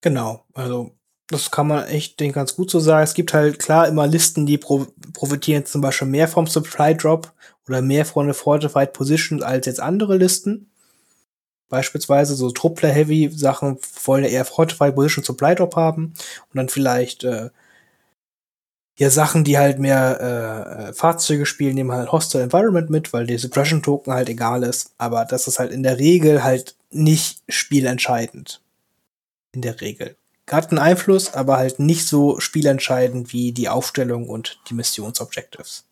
Genau, also das kann man echt den ganz gut so sagen. Es gibt halt klar immer Listen, die pro profitieren zum Beispiel mehr vom Supply Drop oder mehr der Fortified Position als jetzt andere Listen. Beispielsweise so Truppler-Heavy-Sachen wollen eher Fortified Position Supply Drop haben und dann vielleicht äh, ja Sachen, die halt mehr äh, äh, Fahrzeuge spielen, nehmen halt Hostile Environment mit, weil der Suppression Token halt egal ist. Aber das ist halt in der Regel halt nicht spielentscheidend. In der Regel hat einen Einfluss, aber halt nicht so spielentscheidend wie die Aufstellung und die Missionsobjectives.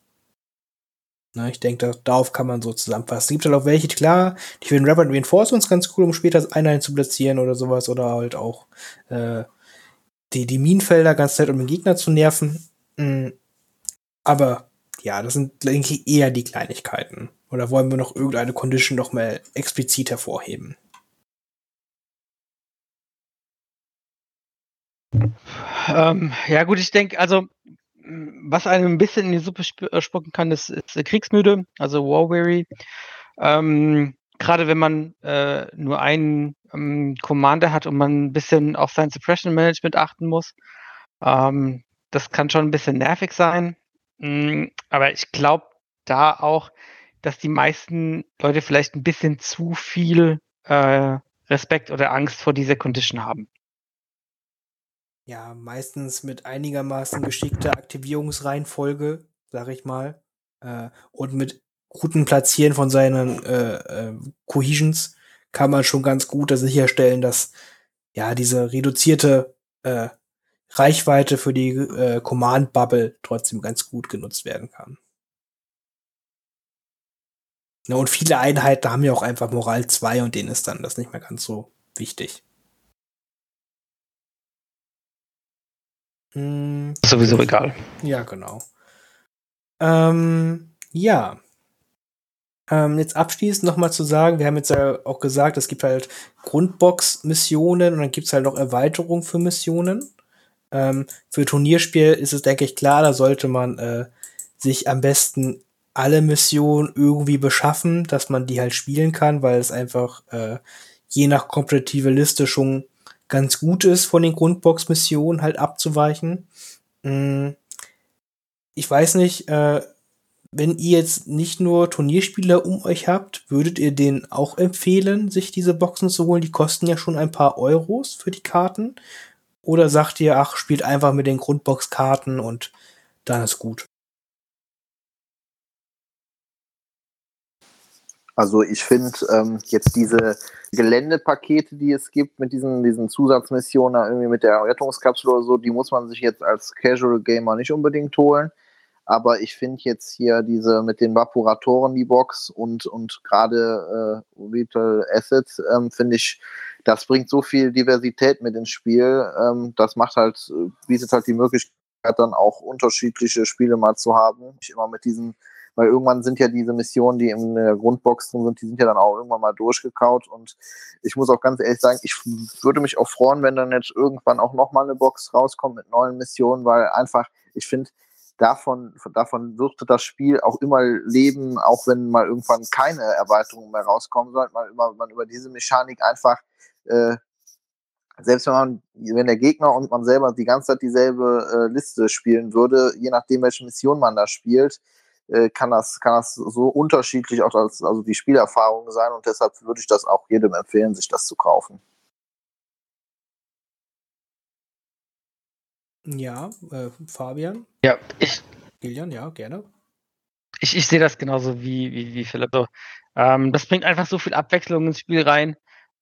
Na, ich denke, darauf kann man so zusammenfassen. Es gibt halt auch welche, klar, die finden Rapid Reinforcements ganz cool, um später Einheiten zu platzieren oder sowas, oder halt auch äh, die, die Minenfelder ganz nett, um den Gegner zu nerven. Mhm. Aber ja, das sind, denke ich, eher die Kleinigkeiten. Oder wollen wir noch irgendeine Condition noch mal explizit hervorheben? Ähm, ja, gut, ich denke, also, was einem ein bisschen in die Suppe äh, spucken kann, ist, ist äh, kriegsmüde, also War Weary. Ähm, Gerade wenn man äh, nur einen ähm, Commander hat und man ein bisschen auf sein Suppression Management achten muss. Ähm, das kann schon ein bisschen nervig sein. Mhm, aber ich glaube da auch, dass die meisten Leute vielleicht ein bisschen zu viel äh, Respekt oder Angst vor dieser Condition haben. Ja, meistens mit einigermaßen geschickter Aktivierungsreihenfolge, sag ich mal, äh, und mit guten Platzieren von seinen äh, äh, Cohesions kann man schon ganz gut sicherstellen, dass ja diese reduzierte äh, Reichweite für die äh, Command Bubble trotzdem ganz gut genutzt werden kann. Ja, und viele Einheiten haben ja auch einfach Moral 2 und denen ist dann das nicht mehr ganz so wichtig. Hm, Sowieso egal. Ja, genau. Ähm, ja. Ähm, jetzt abschließend nochmal zu sagen, wir haben jetzt ja auch gesagt, es gibt halt Grundbox-Missionen und dann gibt es halt noch Erweiterungen für Missionen. Ähm, für Turnierspiel ist es, denke ich, klar, da sollte man äh, sich am besten alle Missionen irgendwie beschaffen, dass man die halt spielen kann, weil es einfach äh, je nach kompetitive Liste schon ganz gut ist, von den Grundbox-Missionen halt abzuweichen. Mm, ich weiß nicht, äh, wenn ihr jetzt nicht nur Turnierspieler um euch habt, würdet ihr denen auch empfehlen, sich diese Boxen zu holen? Die kosten ja schon ein paar Euros für die Karten. Oder sagt ihr, ach, spielt einfach mit den Grundbox-Karten und dann ist gut? Also ich finde ähm, jetzt diese Geländepakete, die es gibt mit diesen, diesen Zusatzmissionen, irgendwie mit der Rettungskapsel oder so, die muss man sich jetzt als Casual Gamer nicht unbedingt holen. Aber ich finde jetzt hier diese mit den Vaporatoren, die Box und, und gerade äh, Vital Assets, ähm, finde ich, das bringt so viel Diversität mit ins Spiel. Ähm, das macht halt, bietet halt die Möglichkeit, dann auch unterschiedliche Spiele mal zu haben. Ich immer mit diesen weil irgendwann sind ja diese Missionen, die in der Grundbox drin sind, die sind ja dann auch irgendwann mal durchgekaut. Und ich muss auch ganz ehrlich sagen, ich würde mich auch freuen, wenn dann jetzt irgendwann auch nochmal eine Box rauskommt mit neuen Missionen, weil einfach, ich finde, davon, davon wird das Spiel auch immer leben, auch wenn mal irgendwann keine Erweiterungen mehr rauskommen sollten, man über, man über diese Mechanik einfach äh, selbst wenn man, wenn der Gegner und man selber die ganze Zeit dieselbe äh, Liste spielen würde, je nachdem, welche Mission man da spielt, äh, kann das, kann das so unterschiedlich auch als, also die Spielerfahrung sein und deshalb würde ich das auch jedem empfehlen, sich das zu kaufen. Ja, äh, Fabian? Ja, ich. Kilian, ja, gerne. Ich, ich sehe das genauso wie, wie, wie Philipp. So, ähm, das bringt einfach so viel Abwechslung ins Spiel rein.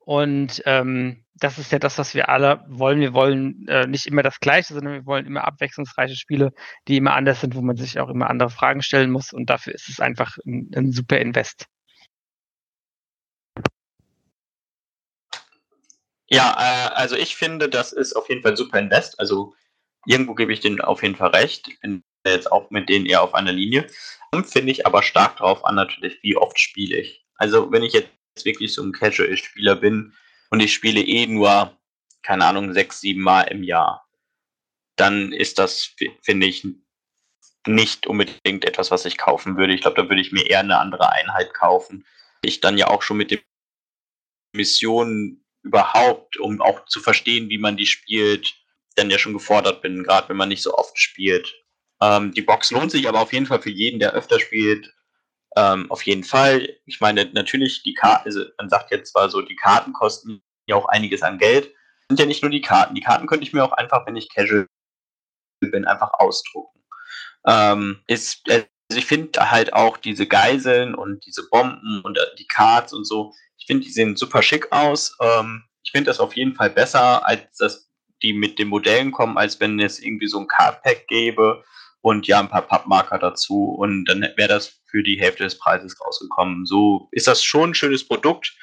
Und ähm, das ist ja das, was wir alle wollen. Wir wollen äh, nicht immer das Gleiche, sondern wir wollen immer abwechslungsreiche Spiele, die immer anders sind, wo man sich auch immer andere Fragen stellen muss. Und dafür ist es einfach ein, ein super Invest. Ja, äh, also ich finde, das ist auf jeden Fall ein super Invest. Also irgendwo gebe ich denen auf jeden Fall recht. Bin jetzt auch mit denen eher auf einer Linie. Und finde ich aber stark darauf an, natürlich, wie oft spiele ich. Also wenn ich jetzt wirklich so ein Casual-Spieler bin und ich spiele eh nur, keine Ahnung, sechs, sieben Mal im Jahr, dann ist das, finde ich, nicht unbedingt etwas, was ich kaufen würde. Ich glaube, da würde ich mir eher eine andere Einheit kaufen. Ich dann ja auch schon mit den Missionen überhaupt, um auch zu verstehen, wie man die spielt, dann ja schon gefordert bin, gerade wenn man nicht so oft spielt. Ähm, die Box lohnt sich aber auf jeden Fall für jeden, der öfter spielt, ähm, auf jeden Fall. Ich meine, natürlich, die Karten, also man sagt jetzt zwar so, die Karten kosten ja auch einiges an Geld. Sind ja nicht nur die Karten. Die Karten könnte ich mir auch einfach, wenn ich casual bin, einfach ausdrucken. Ähm, ist, also ich finde halt auch diese Geiseln und diese Bomben und die Cards und so, ich finde, die sehen super schick aus. Ähm, ich finde das auf jeden Fall besser, als dass die mit den Modellen kommen, als wenn es irgendwie so ein Card-Pack gäbe und ja, ein paar Pappmarker dazu und dann wäre das für die Hälfte des Preises rausgekommen. So ist das schon ein schönes Produkt.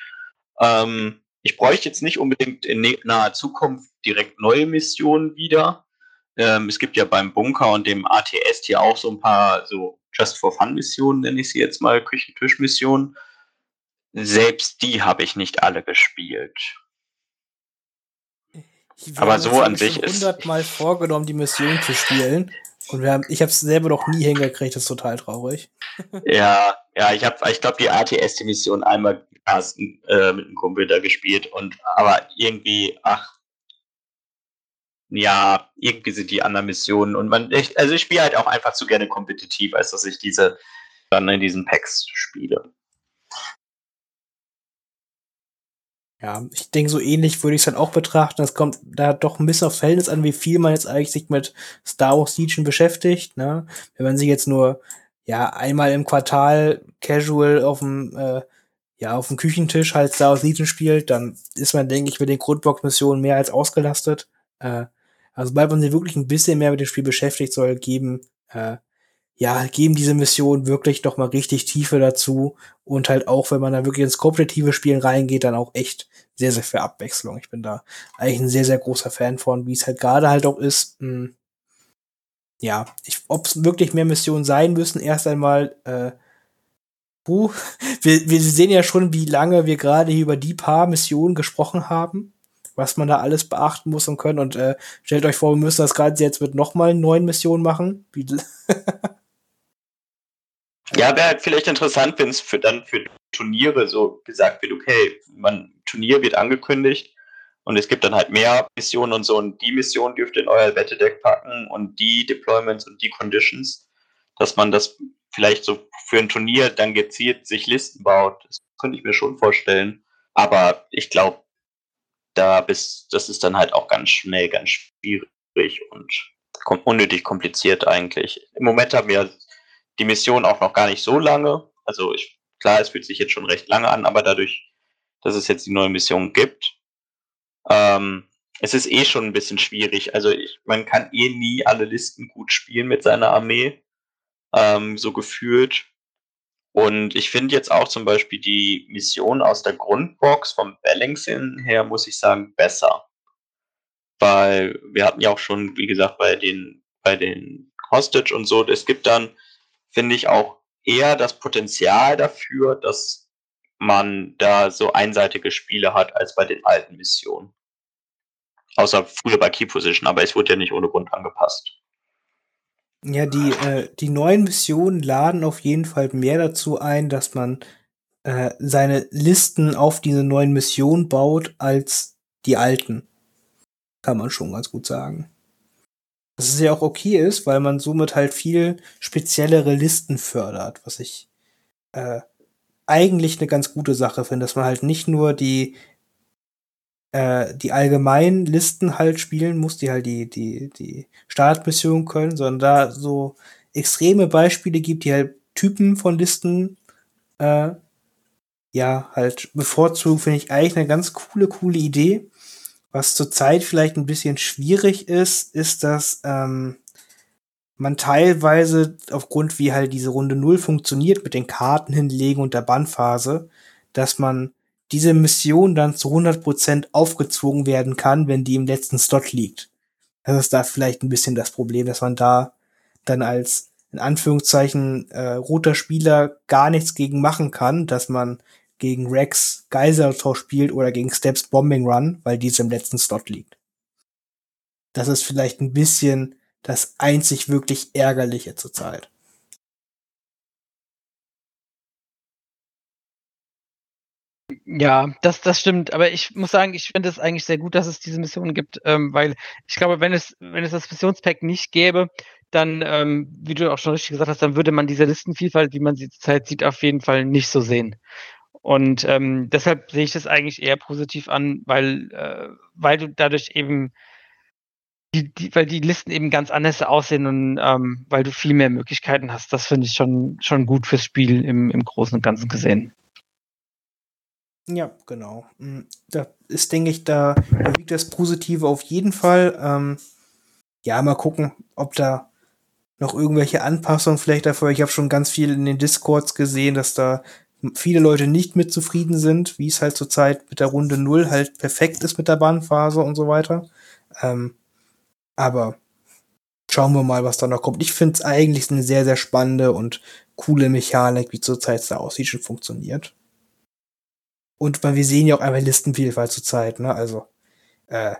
Ähm, ich bräuchte jetzt nicht unbedingt in naher Zukunft direkt neue Missionen wieder. Ähm, es gibt ja beim Bunker und dem ATS hier auch so ein paar so Just for Fun Missionen, nenne ich sie jetzt mal, Küchentisch-Missionen. Selbst die habe ich nicht alle gespielt. Aber so an sich ist. hundertmal vorgenommen, die Mission zu spielen. Und wir haben, ich habe es selber noch nie hingekriegt, das ist total traurig. ja, ja, ich habe, ich glaube, die ATS, die Mission einmal äh, mit einem Kumpel da gespielt und aber irgendwie, ach, ja, irgendwie sind die anderen Missionen und man, ich, also ich spiele halt auch einfach zu gerne kompetitiv, als dass ich diese dann in diesen Packs spiele. Ja, ich denke, so ähnlich würde ich es dann auch betrachten. Es kommt da doch ein bisschen aufs Verhältnis an, wie viel man jetzt eigentlich sich mit Star Wars Legion beschäftigt. Ne? Wenn man sich jetzt nur ja einmal im Quartal casual auf dem äh, ja auf dem Küchentisch halt Star Wars Legion spielt, dann ist man, denke ich, mit den Grundbox-Missionen mehr als ausgelastet. Äh, also sobald man sich wirklich ein bisschen mehr mit dem Spiel beschäftigt, soll geben äh, ja, geben diese Mission wirklich doch mal richtig Tiefe dazu und halt auch, wenn man da wirklich ins kompetitive Spielen reingeht, dann auch echt sehr, sehr viel Abwechslung. Ich bin da eigentlich ein sehr, sehr großer Fan von, wie es halt gerade halt auch ist. Mh, hm, ja, ob es wirklich mehr Missionen sein müssen, erst einmal, äh, puh, wir, wir sehen ja schon, wie lange wir gerade hier über die paar Missionen gesprochen haben, was man da alles beachten muss und können. Und äh, stellt euch vor, wir müssen das gerade jetzt mit nochmal neun Missionen machen. Ja, wäre halt vielleicht interessant, wenn es für dann für Turniere so gesagt wird, okay, man Turnier wird angekündigt und es gibt dann halt mehr Missionen und so und die Mission dürft ihr in euer Wettedeck packen und die Deployments und die Conditions, dass man das vielleicht so für ein Turnier dann gezielt sich Listen baut. Das könnte ich mir schon vorstellen. Aber ich glaube, da bis, das ist dann halt auch ganz schnell ganz schwierig und unnötig kompliziert eigentlich. Im Moment haben wir die Mission auch noch gar nicht so lange. Also ich, klar, es fühlt sich jetzt schon recht lange an, aber dadurch, dass es jetzt die neue Mission gibt, ähm, es ist eh schon ein bisschen schwierig. Also ich, man kann eh nie alle Listen gut spielen mit seiner Armee, ähm, so gefühlt. Und ich finde jetzt auch zum Beispiel die Mission aus der Grundbox vom Balancing her, muss ich sagen, besser. Weil wir hatten ja auch schon, wie gesagt, bei den, bei den Hostage und so, es gibt dann finde ich auch eher das Potenzial dafür, dass man da so einseitige Spiele hat als bei den alten Missionen. Außer früher bei Key Position, aber es wurde ja nicht ohne Grund angepasst. Ja, die, äh, die neuen Missionen laden auf jeden Fall mehr dazu ein, dass man äh, seine Listen auf diese neuen Missionen baut als die alten. Kann man schon ganz gut sagen. Was es ja auch okay ist, weil man somit halt viel speziellere Listen fördert, was ich äh, eigentlich eine ganz gute Sache finde, dass man halt nicht nur die äh, die allgemeinen Listen halt spielen muss, die halt die die die Startmission können, sondern da so extreme Beispiele gibt, die halt Typen von Listen äh, ja halt bevorzugen, finde ich eigentlich eine ganz coole coole Idee. Was zurzeit vielleicht ein bisschen schwierig ist, ist, dass ähm, man teilweise aufgrund wie halt diese Runde Null funktioniert mit den Karten hinlegen und der Bannphase, dass man diese Mission dann zu 100% aufgezwungen werden kann, wenn die im letzten Slot liegt. Das ist da vielleicht ein bisschen das Problem, dass man da dann als in Anführungszeichen äh, roter Spieler gar nichts gegen machen kann, dass man gegen Rex Geiseltor spielt oder gegen Steps Bombing Run, weil diese im letzten Slot liegt. Das ist vielleicht ein bisschen das einzig wirklich Ärgerliche zurzeit. Ja, das, das stimmt. Aber ich muss sagen, ich finde es eigentlich sehr gut, dass es diese Missionen gibt, ähm, weil ich glaube, wenn es, wenn es das Missionspack nicht gäbe, dann, ähm, wie du auch schon richtig gesagt hast, dann würde man diese Listenvielfalt, wie man sie zurzeit sieht, auf jeden Fall nicht so sehen. Und ähm, deshalb sehe ich das eigentlich eher positiv an, weil, äh, weil du dadurch eben die, die, weil die Listen eben ganz anders aussehen und ähm, weil du viel mehr Möglichkeiten hast. Das finde ich schon, schon gut fürs Spiel im, im Großen und Ganzen gesehen. Ja, genau. Hm, da ist, denke ich, da liegt das Positive auf jeden Fall. Ähm, ja, mal gucken, ob da noch irgendwelche Anpassungen vielleicht dafür. Ich habe schon ganz viel in den Discords gesehen, dass da viele Leute nicht mit zufrieden sind, wie es halt zurzeit mit der Runde Null halt perfekt ist mit der Bahnphase und so weiter. Ähm, aber schauen wir mal, was da noch kommt. Ich finde es eigentlich eine sehr, sehr spannende und coole Mechanik, wie zurzeit Star Wars Legion funktioniert. Und weil wir sehen ja auch einmal Listenvielfalt zurzeit, ne? Also, äh,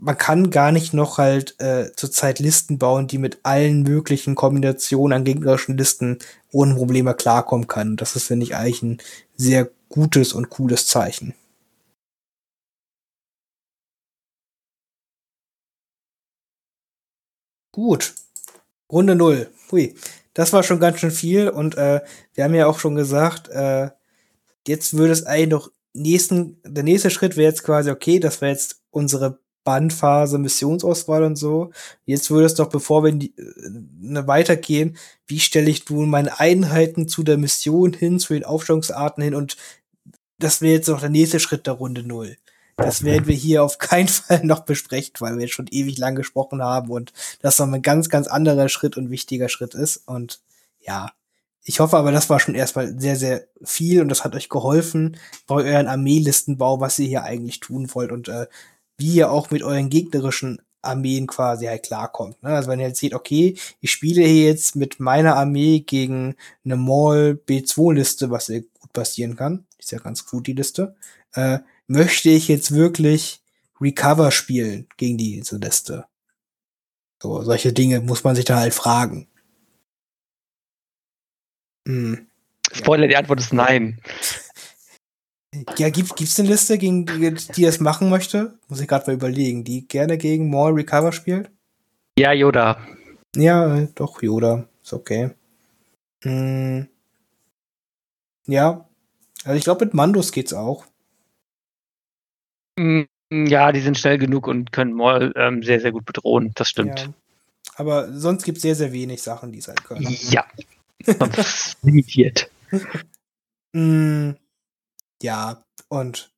man kann gar nicht noch halt äh, zurzeit Listen bauen, die mit allen möglichen Kombinationen an gegnerischen Listen ohne Probleme klarkommen kann. Das ist, finde ich, eigentlich ein sehr gutes und cooles Zeichen. Gut. Runde null. Hui. Das war schon ganz schön viel und äh, wir haben ja auch schon gesagt, äh, jetzt würde es eigentlich noch nächsten, der nächste Schritt wäre jetzt quasi, okay, das wäre jetzt unsere Bandphase, Missionsauswahl und so. Jetzt würde es doch, bevor wir die, äh, ne, weitergehen, wie stelle ich nun meine Einheiten zu der Mission hin, zu den Aufstellungsarten hin und das wäre jetzt noch der nächste Schritt der Runde Null. Das werden wir hier auf keinen Fall noch besprechen, weil wir jetzt schon ewig lang gesprochen haben und das noch ein ganz, ganz anderer Schritt und wichtiger Schritt ist. Und ja, ich hoffe aber, das war schon erstmal sehr, sehr viel und das hat euch geholfen bei euren Armeelistenbau, was ihr hier eigentlich tun wollt und äh, wie ihr auch mit euren gegnerischen Armeen quasi halt klarkommt. Ne? Also wenn ihr jetzt seht, okay, ich spiele hier jetzt mit meiner Armee gegen eine Mall B2-Liste, was hier gut passieren kann, ist ja ganz gut die Liste, äh, möchte ich jetzt wirklich Recover spielen gegen diese Liste? So, solche Dinge muss man sich da halt fragen. Hm. Spoiler, die Antwort ist nein. Ja, gibt gibt's eine Liste, gegen die, die das machen möchte? Muss ich gerade mal überlegen, die gerne gegen Maul Recover spielt? Ja, Yoda. Ja, doch, Yoda. Ist okay. Hm. Ja. Also ich glaube, mit Mandos geht's auch. Hm, ja, die sind schnell genug und können Maul ähm, sehr, sehr gut bedrohen. Das stimmt. Ja. Aber sonst gibt es sehr, sehr wenig Sachen, die es halt können. Ja. limitiert. mm, ja, und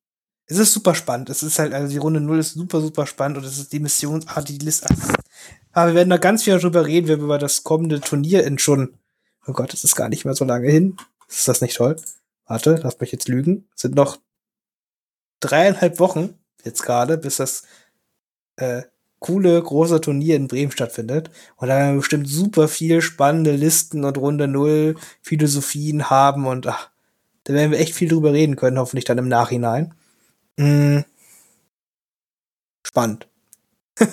es ist super spannend. Es ist halt, also die Runde 0 ist super, super spannend und es ist die Mission, ah, die Liste. Aber wir werden da ganz viel drüber reden, wenn wir über das kommende Turnier in schon, oh Gott, es ist gar nicht mehr so lange hin. Ist das nicht toll? Warte, lass mich jetzt lügen. Es sind noch dreieinhalb Wochen jetzt gerade, bis das äh, coole große Turnier in Bremen stattfindet. Und da werden wir bestimmt super viel spannende Listen und Runde Null Philosophien haben und ach, da werden wir echt viel drüber reden können, hoffentlich dann im Nachhinein. Mhm. Spannend.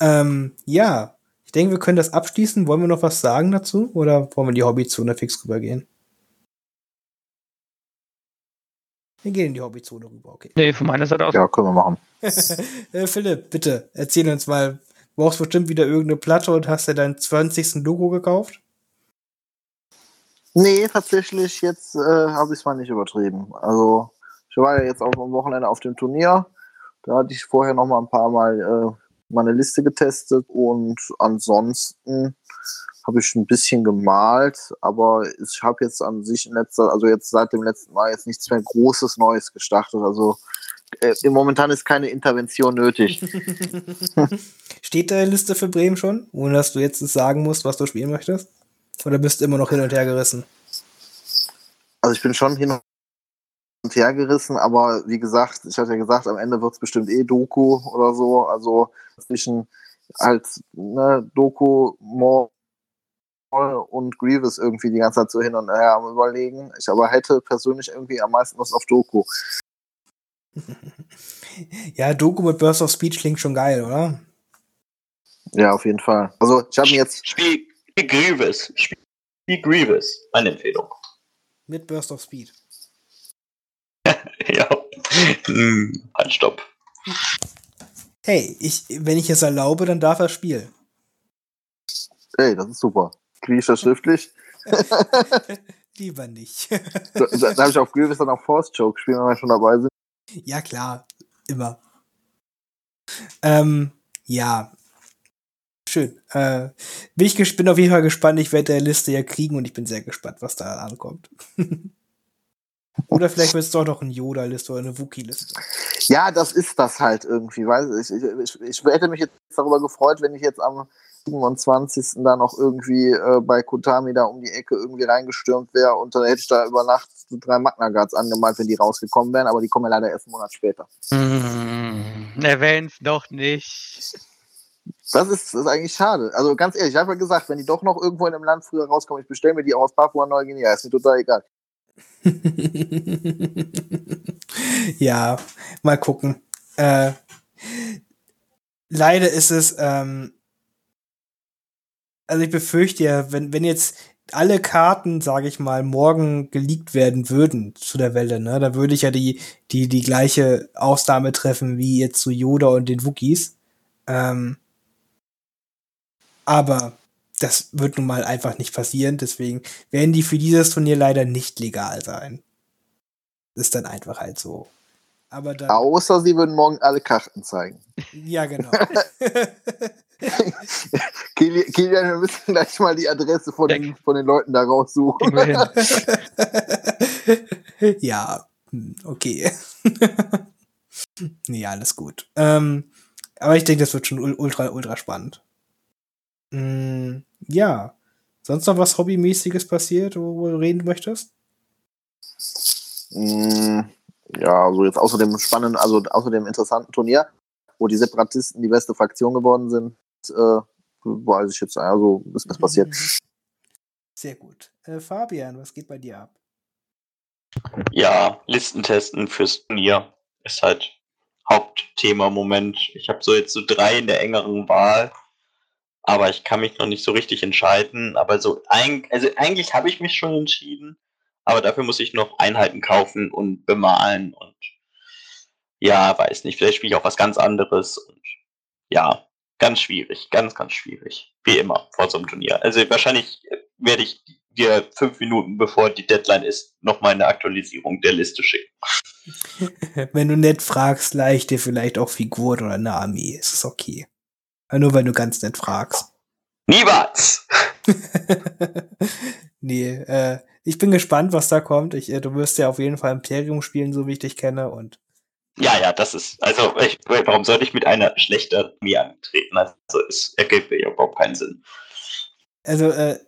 ähm, ja, ich denke, wir können das abschließen. Wollen wir noch was sagen dazu oder wollen wir die Hobbyzone fix rübergehen? Wir gehen in die Hobbyzone rüber, okay. Nee, von meiner Seite aus. Ja, können wir machen. äh, Philipp, bitte, erzähl uns mal, du brauchst bestimmt wieder irgendeine Platte und hast dir dein 20. Logo gekauft? Nee, tatsächlich, jetzt äh, habe ich es mal nicht übertrieben. Also, ich war ja jetzt auch am Wochenende auf dem Turnier. Da hatte ich vorher noch mal ein paar Mal äh, meine Liste getestet und ansonsten habe ich ein bisschen gemalt, aber ich habe jetzt an sich in letzter, also jetzt seit dem letzten Mal jetzt nichts mehr Großes Neues gestartet. Also äh, momentan ist keine Intervention nötig. Steht deine Liste für Bremen schon, ohne dass du jetzt sagen musst, was du spielen möchtest? Oder bist du immer noch hin und her gerissen? Also ich bin schon hin und her gerissen, aber wie gesagt, ich hatte ja gesagt, am Ende wird es bestimmt eh Doku oder so. Also zwischen als ne, Doku, More und Grievous irgendwie die ganze Zeit so hin und her am überlegen. Ich aber hätte persönlich irgendwie am meisten Lust auf Doku. ja, Doku mit Burst of Speech klingt schon geil, oder? Ja, auf jeden Fall. Also ich habe mir jetzt. Spiel Grievous. Spiel Grievous. Meine Empfehlung. Mit Burst of Speed. ja. Hm, halt, stopp. Hey, ich, wenn ich es erlaube, dann darf er spielen. Hey, das ist super. Kriege ich das schriftlich? Lieber nicht. da, da habe ich auf Grievous dann auch Force Joke spielen, wenn wir schon dabei sind. Ja, klar. Immer. Ähm, ja. Schön. Äh, bin ich bin auf jeden Fall gespannt. Ich werde der Liste ja kriegen und ich bin sehr gespannt, was da ankommt. oder vielleicht wird es doch noch ein Yoda-Liste oder eine Wookie-Liste. Ja, das ist das halt irgendwie. Weiß ich, ich, ich, ich hätte mich jetzt darüber gefreut, wenn ich jetzt am 27. da noch irgendwie äh, bei Kotami da um die Ecke irgendwie reingestürmt wäre und dann hätte ich da über Nacht drei Magna Guards angemalt, wenn die rausgekommen wären, aber die kommen ja leider erst einen Monat später. Mm, erwähn's doch nicht. Das ist, das ist eigentlich schade. Also ganz ehrlich, ich habe ja gesagt, wenn die doch noch irgendwo in einem Land früher rauskommen, ich bestelle mir die aus Papua Neuguinea, ist mir total egal. ja, mal gucken. Äh, leider ist es, ähm, also ich befürchte ja, wenn, wenn jetzt alle Karten, sage ich mal, morgen geleakt werden würden zu der Welle, ne, da würde ich ja die, die, die gleiche Ausnahme treffen wie jetzt zu Yoda und den Wookies. Ähm, aber das wird nun mal einfach nicht passieren, deswegen werden die für dieses Turnier leider nicht legal sein. ist dann einfach halt so. Aber dann, Außer sie würden morgen alle Karten zeigen. ja, genau. Kili- Kilian, wir müssen gleich mal die Adresse von, den, von den Leuten da raussuchen. Ja, hm, okay. nee, alles gut. Ähm, aber ich denke, das wird schon ul- ultra, ultra spannend. Mm, ja. Sonst noch was Hobbymäßiges passiert, worüber du reden möchtest? Mm, Ja, also jetzt außer dem spannenden, also außer dem interessanten Turnier, wo die Separatisten die beste Fraktion geworden sind, äh, weiß ich jetzt, also ist was passiert. Sehr gut. Äh, Fabian, was geht bei dir ab? Ja, Listentesten fürs Turnier ist halt Hauptthema im Moment. Ich habe so jetzt so drei in der engeren Wahl, aber ich kann mich noch nicht so richtig entscheiden. Aber so, eig also eigentlich habe ich mich schon entschieden, aber dafür muss ich noch Einheiten kaufen und bemalen und ja, weiß nicht, vielleicht spiele ich auch was ganz anderes und ja, ganz schwierig, ganz, ganz schwierig. Wie immer vor so einem Turnier. Also wahrscheinlich werde ich dir fünf Minuten bevor die Deadline ist, nochmal eine Aktualisierung der Liste schicken. Wenn du nett fragst, leih dir vielleicht auch Figuren oder eine Armee. Es ist okay. Nur wenn du ganz nett fragst. Niemals! nee, äh, ich bin gespannt, was da kommt. Ich, äh, du wirst ja auf jeden Fall Imperium spielen, so wie ich dich kenne. Und Ja, ja, das ist, also ich, warum sollte ich mit einer schlechten Armee antreten? Also es ergibt mir ja überhaupt keinen Sinn. also, äh,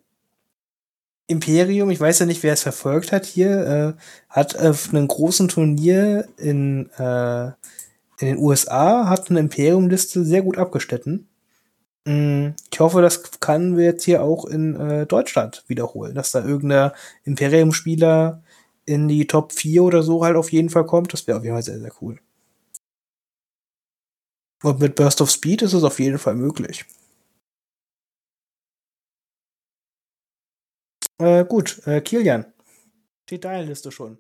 Imperium, ich weiß ja nicht, wer es verfolgt hat hier, äh, hat auf einem großen Turnier in, äh, in den USA, hat eine Imperium-Liste sehr gut abgeschnitten. Mm, Ich hoffe, das kann wir jetzt hier auch in äh, Deutschland wiederholen, dass da irgendein Imperium-Spieler in die Top 4 oder so halt auf jeden Fall kommt. Das wäre auf jeden Fall sehr, sehr cool. Und mit Burst of Speed ist es auf jeden Fall möglich. Äh, gut, äh, Kilian. Steht deine Liste schon?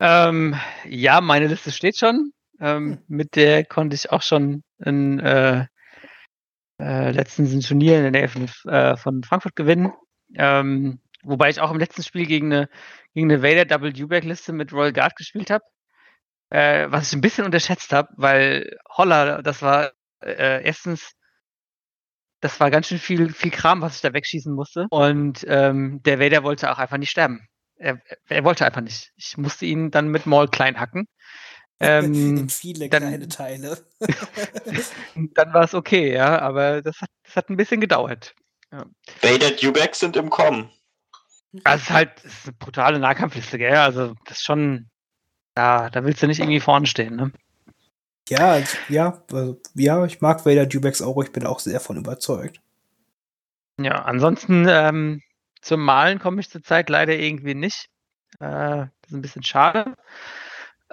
Ähm, ja, meine Liste steht schon. Ähm, Hm. Mit der konnte ich auch schon ein, äh, äh, letztens ein Turnier in der Nähe von, äh, von Frankfurt gewinnen. Ähm, wobei ich auch im letzten Spiel gegen eine, gegen eine Vader Double Dewback-Liste mit Royal Guard gespielt habe. Äh, was ich ein bisschen unterschätzt habe, weil Holler, das war äh, erstens, das war ganz schön viel, viel Kram, was ich da wegschießen musste. Und ähm, der Vader wollte auch einfach nicht sterben. Er, er wollte einfach nicht. Ich musste ihn dann mit Maul klein hacken. Ähm, in viele dann- kleine Teile. dann war es okay, ja, aber das hat, das hat ein bisschen gedauert. Vader Dewbacks sind im Kommen. Es ist halt es ist eine brutale Nahkampfliste, gell? Also das ist schon, da, da willst du nicht irgendwie vorne stehen, ne? ja, ja, also, ja, ich mag Vader Dewbacks auch, ich bin auch sehr von überzeugt. Ja, ansonsten ähm, zum Malen komme ich zurzeit leider irgendwie nicht. Äh, das ist ein bisschen schade.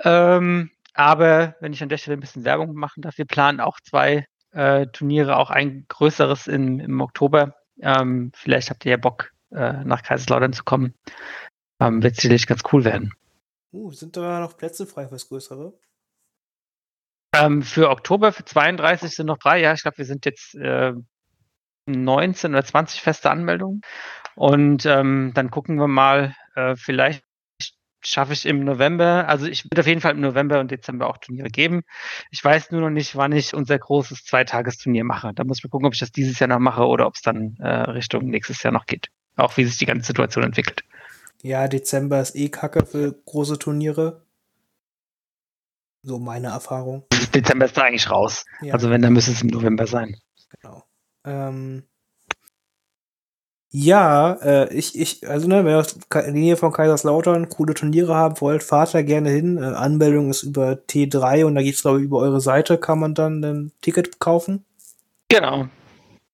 Ähm, aber wenn ich an der Stelle ein bisschen Werbung machen darf, wir planen auch zwei äh, Turniere, auch ein größeres in, im Oktober. Ähm, vielleicht habt ihr ja Bock, äh, nach Kaiserslautern zu kommen. Ähm, wird sicherlich ganz cool werden. Uh, sind da noch Plätze frei fürs Größere? Ähm, für Oktober, für 32 sind noch drei. Ja, ich glaube, wir sind jetzt äh, 19 oder 20 feste Anmeldungen. Und ähm, dann gucken wir mal, äh, vielleicht schaffe ich im November, also ich würde auf jeden Fall im November und Dezember auch Turniere geben. Ich weiß nur noch nicht, wann ich unser großes Zweitagesturnier mache. Da muss ich mal gucken, ob ich das dieses Jahr noch mache oder ob es dann äh, Richtung nächstes Jahr noch geht. Auch wie sich die ganze Situation entwickelt. Ja, Dezember ist eh kacke für große Turniere. So meine Erfahrung. Dezember ist da eigentlich raus. Ja, Also wenn, dann müsste es im November sein. genau. Ähm, ja, äh, ich, ich, also ne, wenn Ka- in der Nähe von Kaiserslautern coole Turniere haben wollt, fahrt da gerne hin. Äh, Anmeldung ist über T3 und da geht's glaube ich über eure Seite, kann man dann ein Ticket kaufen. Genau.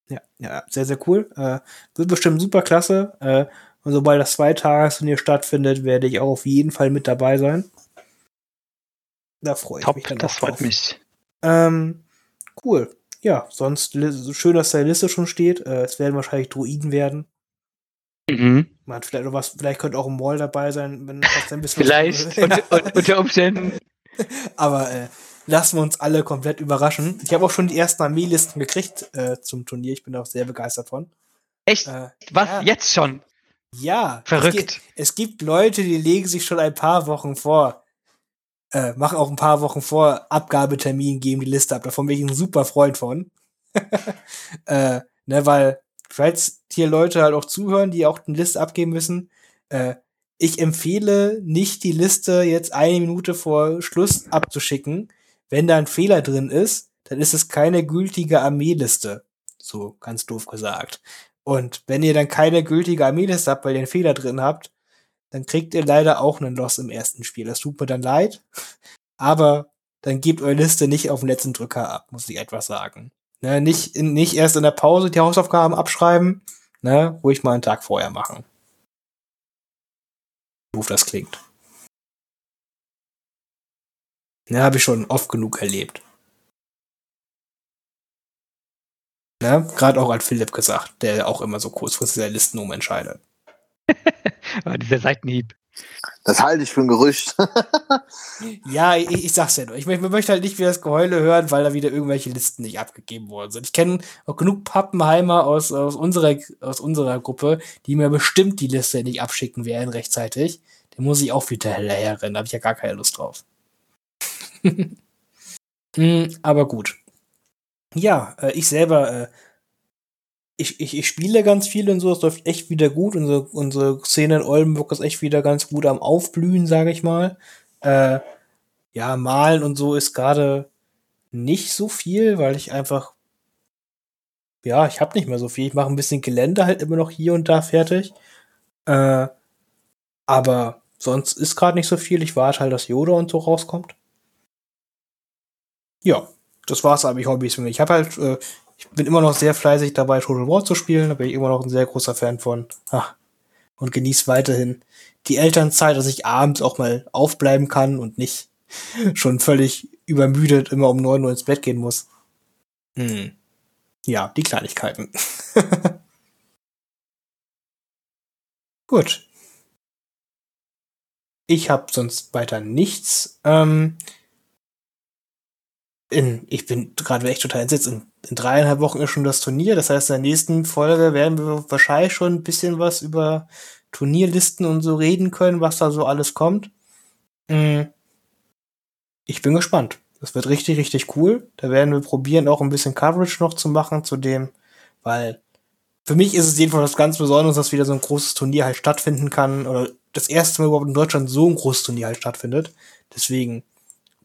Ja, ja, sehr, sehr cool. Äh, wird bestimmt super klasse. Äh, und sobald das Zweitagesturnier stattfindet, werde ich auch auf jeden Fall mit dabei sein. Da freue ich Top, mich dann das freut drauf. mich. Ähm, cool. Ja, sonst schön, dass deine Liste schon steht. Äh, es werden wahrscheinlich Druiden werden. Mhm. Man hat vielleicht noch was, vielleicht könnte auch ein Maul dabei sein, wenn das ein bisschen Vielleicht, ja. unter Umständen. Aber äh, lassen wir uns alle komplett überraschen. Ich habe auch schon die ersten Armeelisten gekriegt äh, zum Turnier. Ich bin auch sehr begeistert von. Echt? Äh, Was? ja. Jetzt schon? Ja. Verrückt. Es gibt, es gibt Leute, die legen sich schon ein paar Wochen vor, äh, machen auch ein paar Wochen vor Abgabetermin, geben die Liste ab. Davon bin ich ein super Freund von. äh, ne, weil, falls hier Leute halt auch zuhören, die auch eine Liste abgeben müssen, äh, ich empfehle nicht die Liste jetzt eine Minute vor Schluss abzuschicken. Wenn da ein Fehler drin ist, dann ist es keine gültige Armeeliste. So ganz doof gesagt. Und wenn ihr dann keine gültige Armeeliste habt, weil ihr einen Fehler drin habt, dann kriegt ihr leider auch einen Loss im ersten Spiel. Das tut mir dann leid. Aber dann gebt eure Liste nicht auf den letzten Drücker ab, muss ich etwas sagen. Ne, nicht, nicht erst in der Pause die Hausaufgaben abschreiben, ne, ruhig mal einen Tag vorher machen. Doof das klingt. Ne, habe ich schon oft genug erlebt. Ne, gerade auch als Philipp gesagt, der auch immer so kurzfristig der Listen umentscheidet. Aber dieser Seitenhieb. Das halte ich für ein Gerücht. Ja, ich, ich sag's ja nur. Ich, mö- möchte halt nicht wieder das Geheule hören, weil da wieder irgendwelche Listen nicht abgegeben worden sind. Ich kenne auch genug Pappenheimer aus, aus, unserer, aus unserer Gruppe, die mir bestimmt die Liste nicht abschicken werden rechtzeitig. Den muss ich auch wieder hinterherrennen. Da habe ich ja gar keine Lust drauf. Hm, aber gut. Ja, äh, ich selber, äh, ich, ich, ich spiele ganz viel und so, es läuft echt wieder gut. Unsere, unsere Szene in Oldenburg ist echt wieder ganz gut am Aufblühen, sage ich mal. Äh, ja, malen und so ist gerade nicht so viel, weil ich einfach, ja, ich habe nicht mehr so viel. Ich mache ein bisschen Gelände halt immer noch hier und da fertig. Äh, aber sonst ist gerade nicht so viel. Ich warte halt, dass Yoda und so rauskommt. Ja, das war's aber, ich Hobbys. Ich habe halt, äh, ich bin immer noch sehr fleißig dabei, Total War zu spielen. Da bin ich immer noch ein sehr großer Fan von. Ach, und genieße weiterhin die Elternzeit, dass ich abends auch mal aufbleiben kann und nicht schon völlig übermüdet immer um 9 Uhr ins Bett gehen muss. Hm. Ja, die Kleinigkeiten. Gut. Ich habe sonst weiter nichts. Ähm, in, ich bin gerade echt total entsetzt. In, in dreieinhalb Wochen ist schon das Turnier. Das heißt, in der nächsten Folge werden wir wahrscheinlich schon ein bisschen was über Turnierlisten und so reden können, was da so alles kommt. Mm. Ich bin gespannt. Das wird richtig, richtig cool. Da werden wir probieren, auch ein bisschen Coverage noch zu machen zu dem, weil für mich ist es jedenfalls was ganz Besonderes, dass wieder so ein großes Turnier halt stattfinden kann oder das erste Mal überhaupt in Deutschland so ein großes Turnier halt stattfindet. Deswegen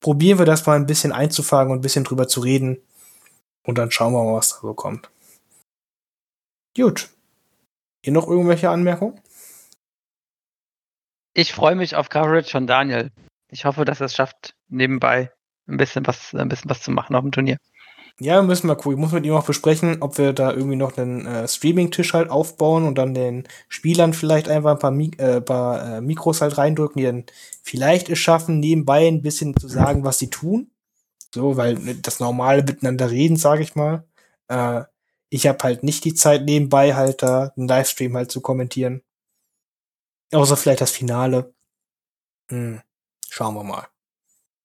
probieren wir das mal ein bisschen einzufangen und ein bisschen drüber zu reden. Und dann schauen wir mal, was da so kommt. Gut. Hier noch irgendwelche Anmerkungen? Ich freue mich auf Coverage von Daniel. Ich hoffe, dass er es schafft, nebenbei ein bisschen was, ein bisschen was zu machen auf dem Turnier. Ja, müssen wir gucken. Ich muss mit ihm auch besprechen, ob wir da irgendwie noch einen äh, Streaming-Tisch halt aufbauen und dann den Spielern vielleicht einfach ein paar, Mi äh, paar äh, Mikros halt reindrücken, die dann vielleicht es schaffen, nebenbei ein bisschen zu sagen, was sie tun. So, weil das normale Miteinander reden, sage ich mal. Äh, ich habe halt nicht die Zeit, nebenbei halt da einen Livestream halt zu kommentieren. Außer vielleicht das Finale. Hm, schauen wir mal.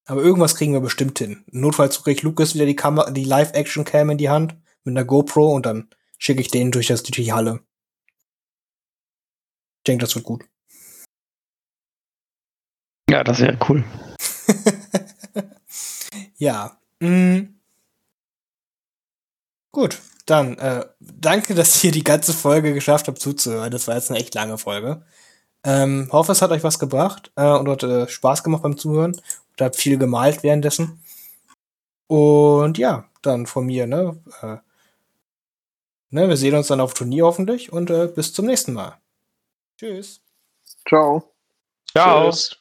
Aber irgendwas kriegen wir bestimmt hin. Notfalls kriegt Lukas wieder die Kamera, die Live-Action-Cam in die Hand mit einer GoPro und dann schicke ich den durch das durch die Halle. Ich denke, das wird gut. Ja, das wäre cool. ja. Mh. Gut, dann äh, danke, dass ihr die ganze Folge geschafft habt zuzuhören. Das war jetzt eine echt lange Folge. Ähm, hoffe, es hat euch was gebracht äh, und hat äh, Spaß gemacht beim Zuhören. Und habt viel gemalt währenddessen. Und ja, dann von mir, ne? Äh, ne wir sehen uns dann auf Turnier hoffentlich und äh, bis zum nächsten Mal. Tschüss. Ciao. Ciao. Tschüss.